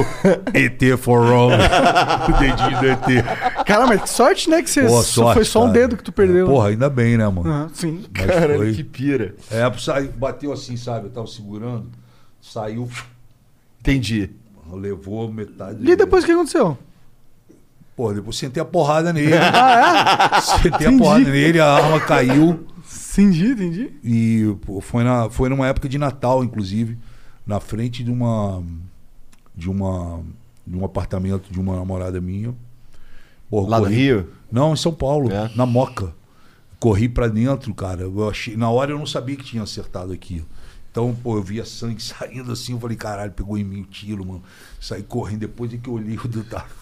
Speaker 3: ET for all. O dedinho do ET.
Speaker 1: Cara, mas que sorte, né? Que você
Speaker 3: Boa sorte,
Speaker 1: foi só um
Speaker 3: cara.
Speaker 1: dedo que tu perdeu.
Speaker 3: Porra, ainda bem, né, mano?
Speaker 1: Ah, sim.
Speaker 3: Mas
Speaker 2: Caralho,
Speaker 3: foi-
Speaker 2: que pira.
Speaker 3: É, saiu- bateu assim, sabe? Eu tava segurando, saiu,
Speaker 2: Entendi.
Speaker 3: levou metade.
Speaker 1: E depois o que aconteceu?
Speaker 3: Pô, depois sentei a porrada nele.
Speaker 1: Ah,
Speaker 3: Sentei a
Speaker 1: Entendi.
Speaker 3: porrada nele, a arma caiu.
Speaker 1: Entendi, entendi.
Speaker 3: E pô, foi, na, foi numa época de Natal, inclusive, na frente de uma. de uma. de um apartamento de uma namorada minha. Pô,
Speaker 2: Lá no
Speaker 3: corri-
Speaker 2: Rio?
Speaker 3: Não, em São Paulo,
Speaker 2: É.
Speaker 3: na Moca. Corri pra dentro, cara. Eu achei, na hora eu não sabia que tinha acertado aqui. Então, pô, eu via sangue saindo assim, eu falei, caralho, pegou em mim o tiro, mano. Saí correndo, depois é que eu olhei o dedo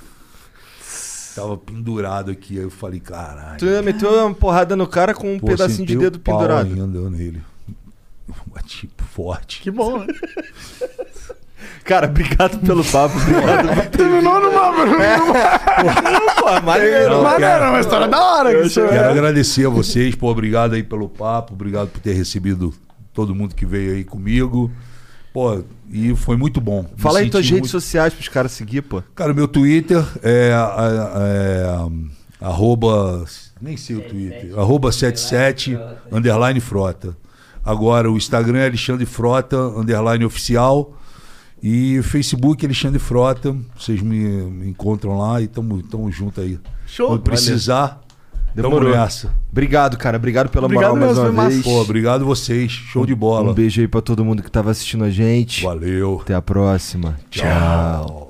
Speaker 3: tava, tava pendurado aqui. Aí eu falei, caralho.
Speaker 2: Tu meteu uma porrada no cara com um
Speaker 3: Pô,
Speaker 2: pedacinho de dedo
Speaker 3: pau
Speaker 2: pendurado.
Speaker 3: ainda nele. Bati forte.
Speaker 1: Que bom, né?
Speaker 2: Cara, obrigado pelo papo. Obrigado
Speaker 1: Terminou numa.
Speaker 2: Pô, maneiro.
Speaker 3: Não,
Speaker 1: Mas
Speaker 3: quero-
Speaker 1: era uma história da hora que isso
Speaker 3: Quero
Speaker 1: é.
Speaker 3: agradecer a vocês, pô, obrigado aí pelo papo, obrigado por ter recebido todo mundo que veio aí comigo. Pô, e foi muito bom.
Speaker 2: Fala aí tuas redes
Speaker 3: muito-
Speaker 2: sociais pros caras seguir, pô.
Speaker 3: Cara, meu Twitter é, é, é, arroba, nem sei o Twitter, arroba 77, underline frota. Agora o Instagram é Alexandre Frota, underline oficial. E Facebook Alexandre Frota. Vocês me, me encontram lá e tamo, tamo junto aí.
Speaker 1: Show.
Speaker 3: Quando precisar,
Speaker 2: Demorou.
Speaker 3: tamo.
Speaker 2: Obrigado, cara. Obrigado pela
Speaker 1: Obrigado
Speaker 2: moral mais uma vez.
Speaker 3: Pô, obrigado vocês. Show de bola.
Speaker 2: Um beijo aí pra todo mundo que tava assistindo a gente.
Speaker 3: Valeu.
Speaker 2: Até a próxima. Tchau.